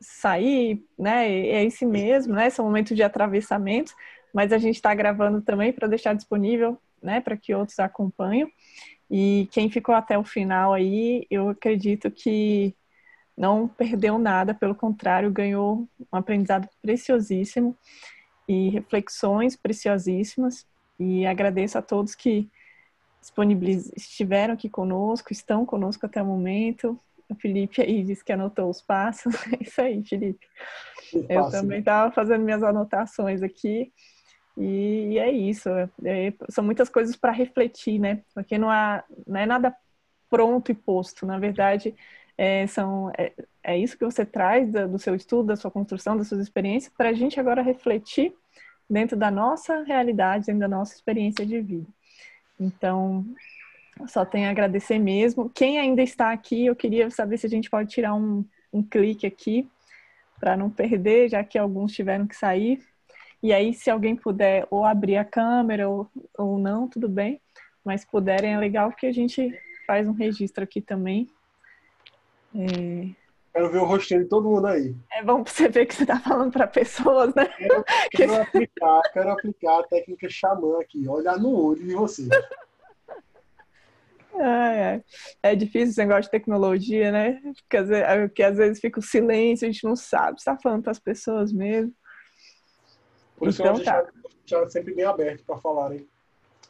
sair, né? É esse mesmo, né? Esse é um momento de atravessamento, mas a gente está gravando também para deixar disponível, né? Para que outros acompanhem. E quem ficou até o final aí, eu acredito que não perdeu nada, pelo contrário, ganhou um aprendizado preciosíssimo e reflexões preciosíssimas. E agradeço a todos que estiveram aqui conosco, estão conosco até o momento. O Felipe aí disse que anotou os passos. É isso aí, Felipe. Eu também estava fazendo minhas anotações aqui. E é isso. É, são muitas coisas para refletir, né? Porque não, há, não é nada pronto e posto. Na verdade, é, são, é, é isso que você traz do, do seu estudo, da sua construção, das suas experiências, para a gente agora refletir dentro da nossa realidade, dentro da nossa experiência de vida. Então, só tenho a agradecer mesmo. Quem ainda está aqui, eu queria saber se a gente pode tirar um, um clique aqui para não perder, já que alguns tiveram que sair. E aí, se alguém puder ou abrir a câmera ou, ou não, tudo bem. Mas puderem, é legal porque a gente faz um registro aqui também. É... Quero ver o rostinho de todo mundo aí. É bom pra você ver que você tá falando para pessoas, né? Quero, quero aplicar, quero aplicar a técnica xamã aqui, olhar no olho de você. É, é. é difícil esse negócio de tecnologia, né? Porque às, vezes, porque às vezes fica o silêncio, a gente não sabe se tá falando para as pessoas mesmo. Por isso então, que a gente tá. sempre bem aberto para falarem.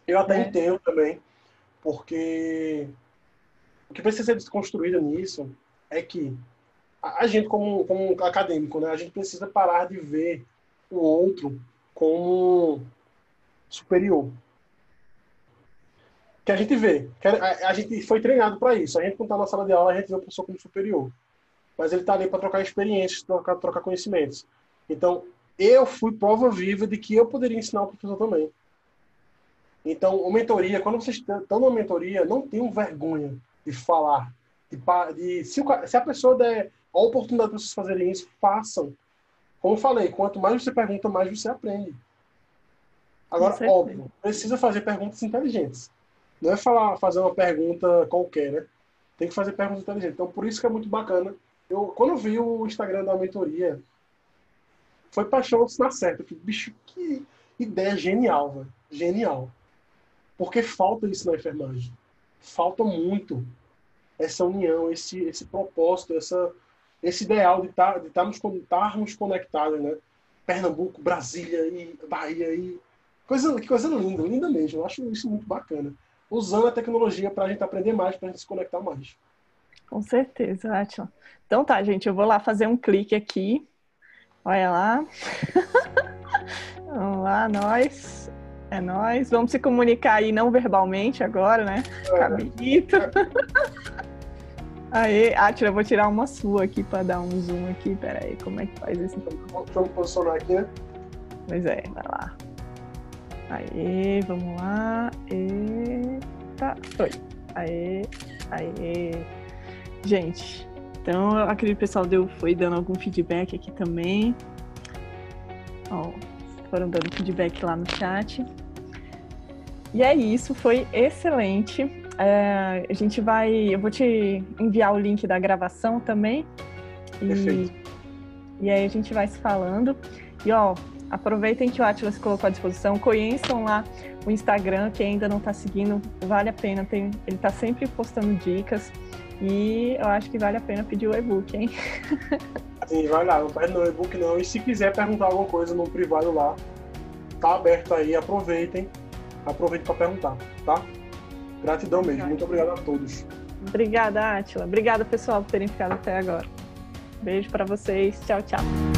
Eu até é. entendo também, porque o que precisa ser desconstruído nisso é que a gente, como, como acadêmico, né, a gente precisa parar de ver o outro como superior. Que a gente vê. A, a gente foi treinado para isso. A gente, quando está na sala de aula, a gente vê o professor como superior. Mas ele está ali para trocar experiências, trocar, trocar conhecimentos. Então, eu fui prova viva de que eu poderia ensinar o professor também. Então, mentoria, quando vocês estão numa mentoria, não tenham vergonha de falar. De se, se, a pessoa der a oportunidade para vocês fazerem isso, façam. Como eu falei, quanto mais você pergunta, mais você aprende. Agora, óbvio, precisa fazer perguntas inteligentes. Não é falar, fazer uma pergunta qualquer, né? Tem que fazer perguntas inteligentes. Então, por isso que é muito bacana. Eu, quando eu vi o Instagram da mentoria, foi paixão na certa. Que bicho, que ideia genial, velho. Genial. Porque falta isso na enfermagem. Falta muito essa união, esse, esse propósito, essa, esse ideal de tá, estarmos tá, conectados, né? Pernambuco, Brasília e Bahia e coisa, que coisa linda, linda mesmo. Eu acho isso muito bacana. Usando a tecnologia para a gente aprender mais, para a gente se conectar mais. Com certeza, Atila. Então tá, gente, eu vou lá fazer um clique aqui. Olha lá. Vamos lá, nós. É nós. Vamos se comunicar aí não verbalmente agora, né? É. Cabito. Aê, Atila, eu vou tirar uma sua aqui para dar um zoom aqui. Pera aí, como é que faz esse? Vamos posicionar aqui, né? Pois é, vai lá. Aê, vamos lá. Eita, foi. Aê, aê. Gente, então eu acredito que o pessoal deu, foi dando algum feedback aqui também. Ó, foram dando feedback lá no chat. E é isso, foi excelente. É, a gente vai. Eu vou te enviar o link da gravação também. E, Perfeito. e aí a gente vai se falando. E ó, aproveitem que o Atlas colocou à disposição, conheçam lá o Instagram, que ainda não está seguindo, vale a pena. Tem, ele está sempre postando dicas. E eu acho que vale a pena pedir o e-book, hein? Sim, vai lá, não perde no e-book não. E se quiser perguntar alguma coisa no privado lá, tá aberto aí, aproveitem. Aproveitem para perguntar, tá? Gratidão mesmo. Muito obrigado a todos. Obrigada, Atila. Obrigada, pessoal, por terem ficado até agora. Beijo para vocês. Tchau, tchau.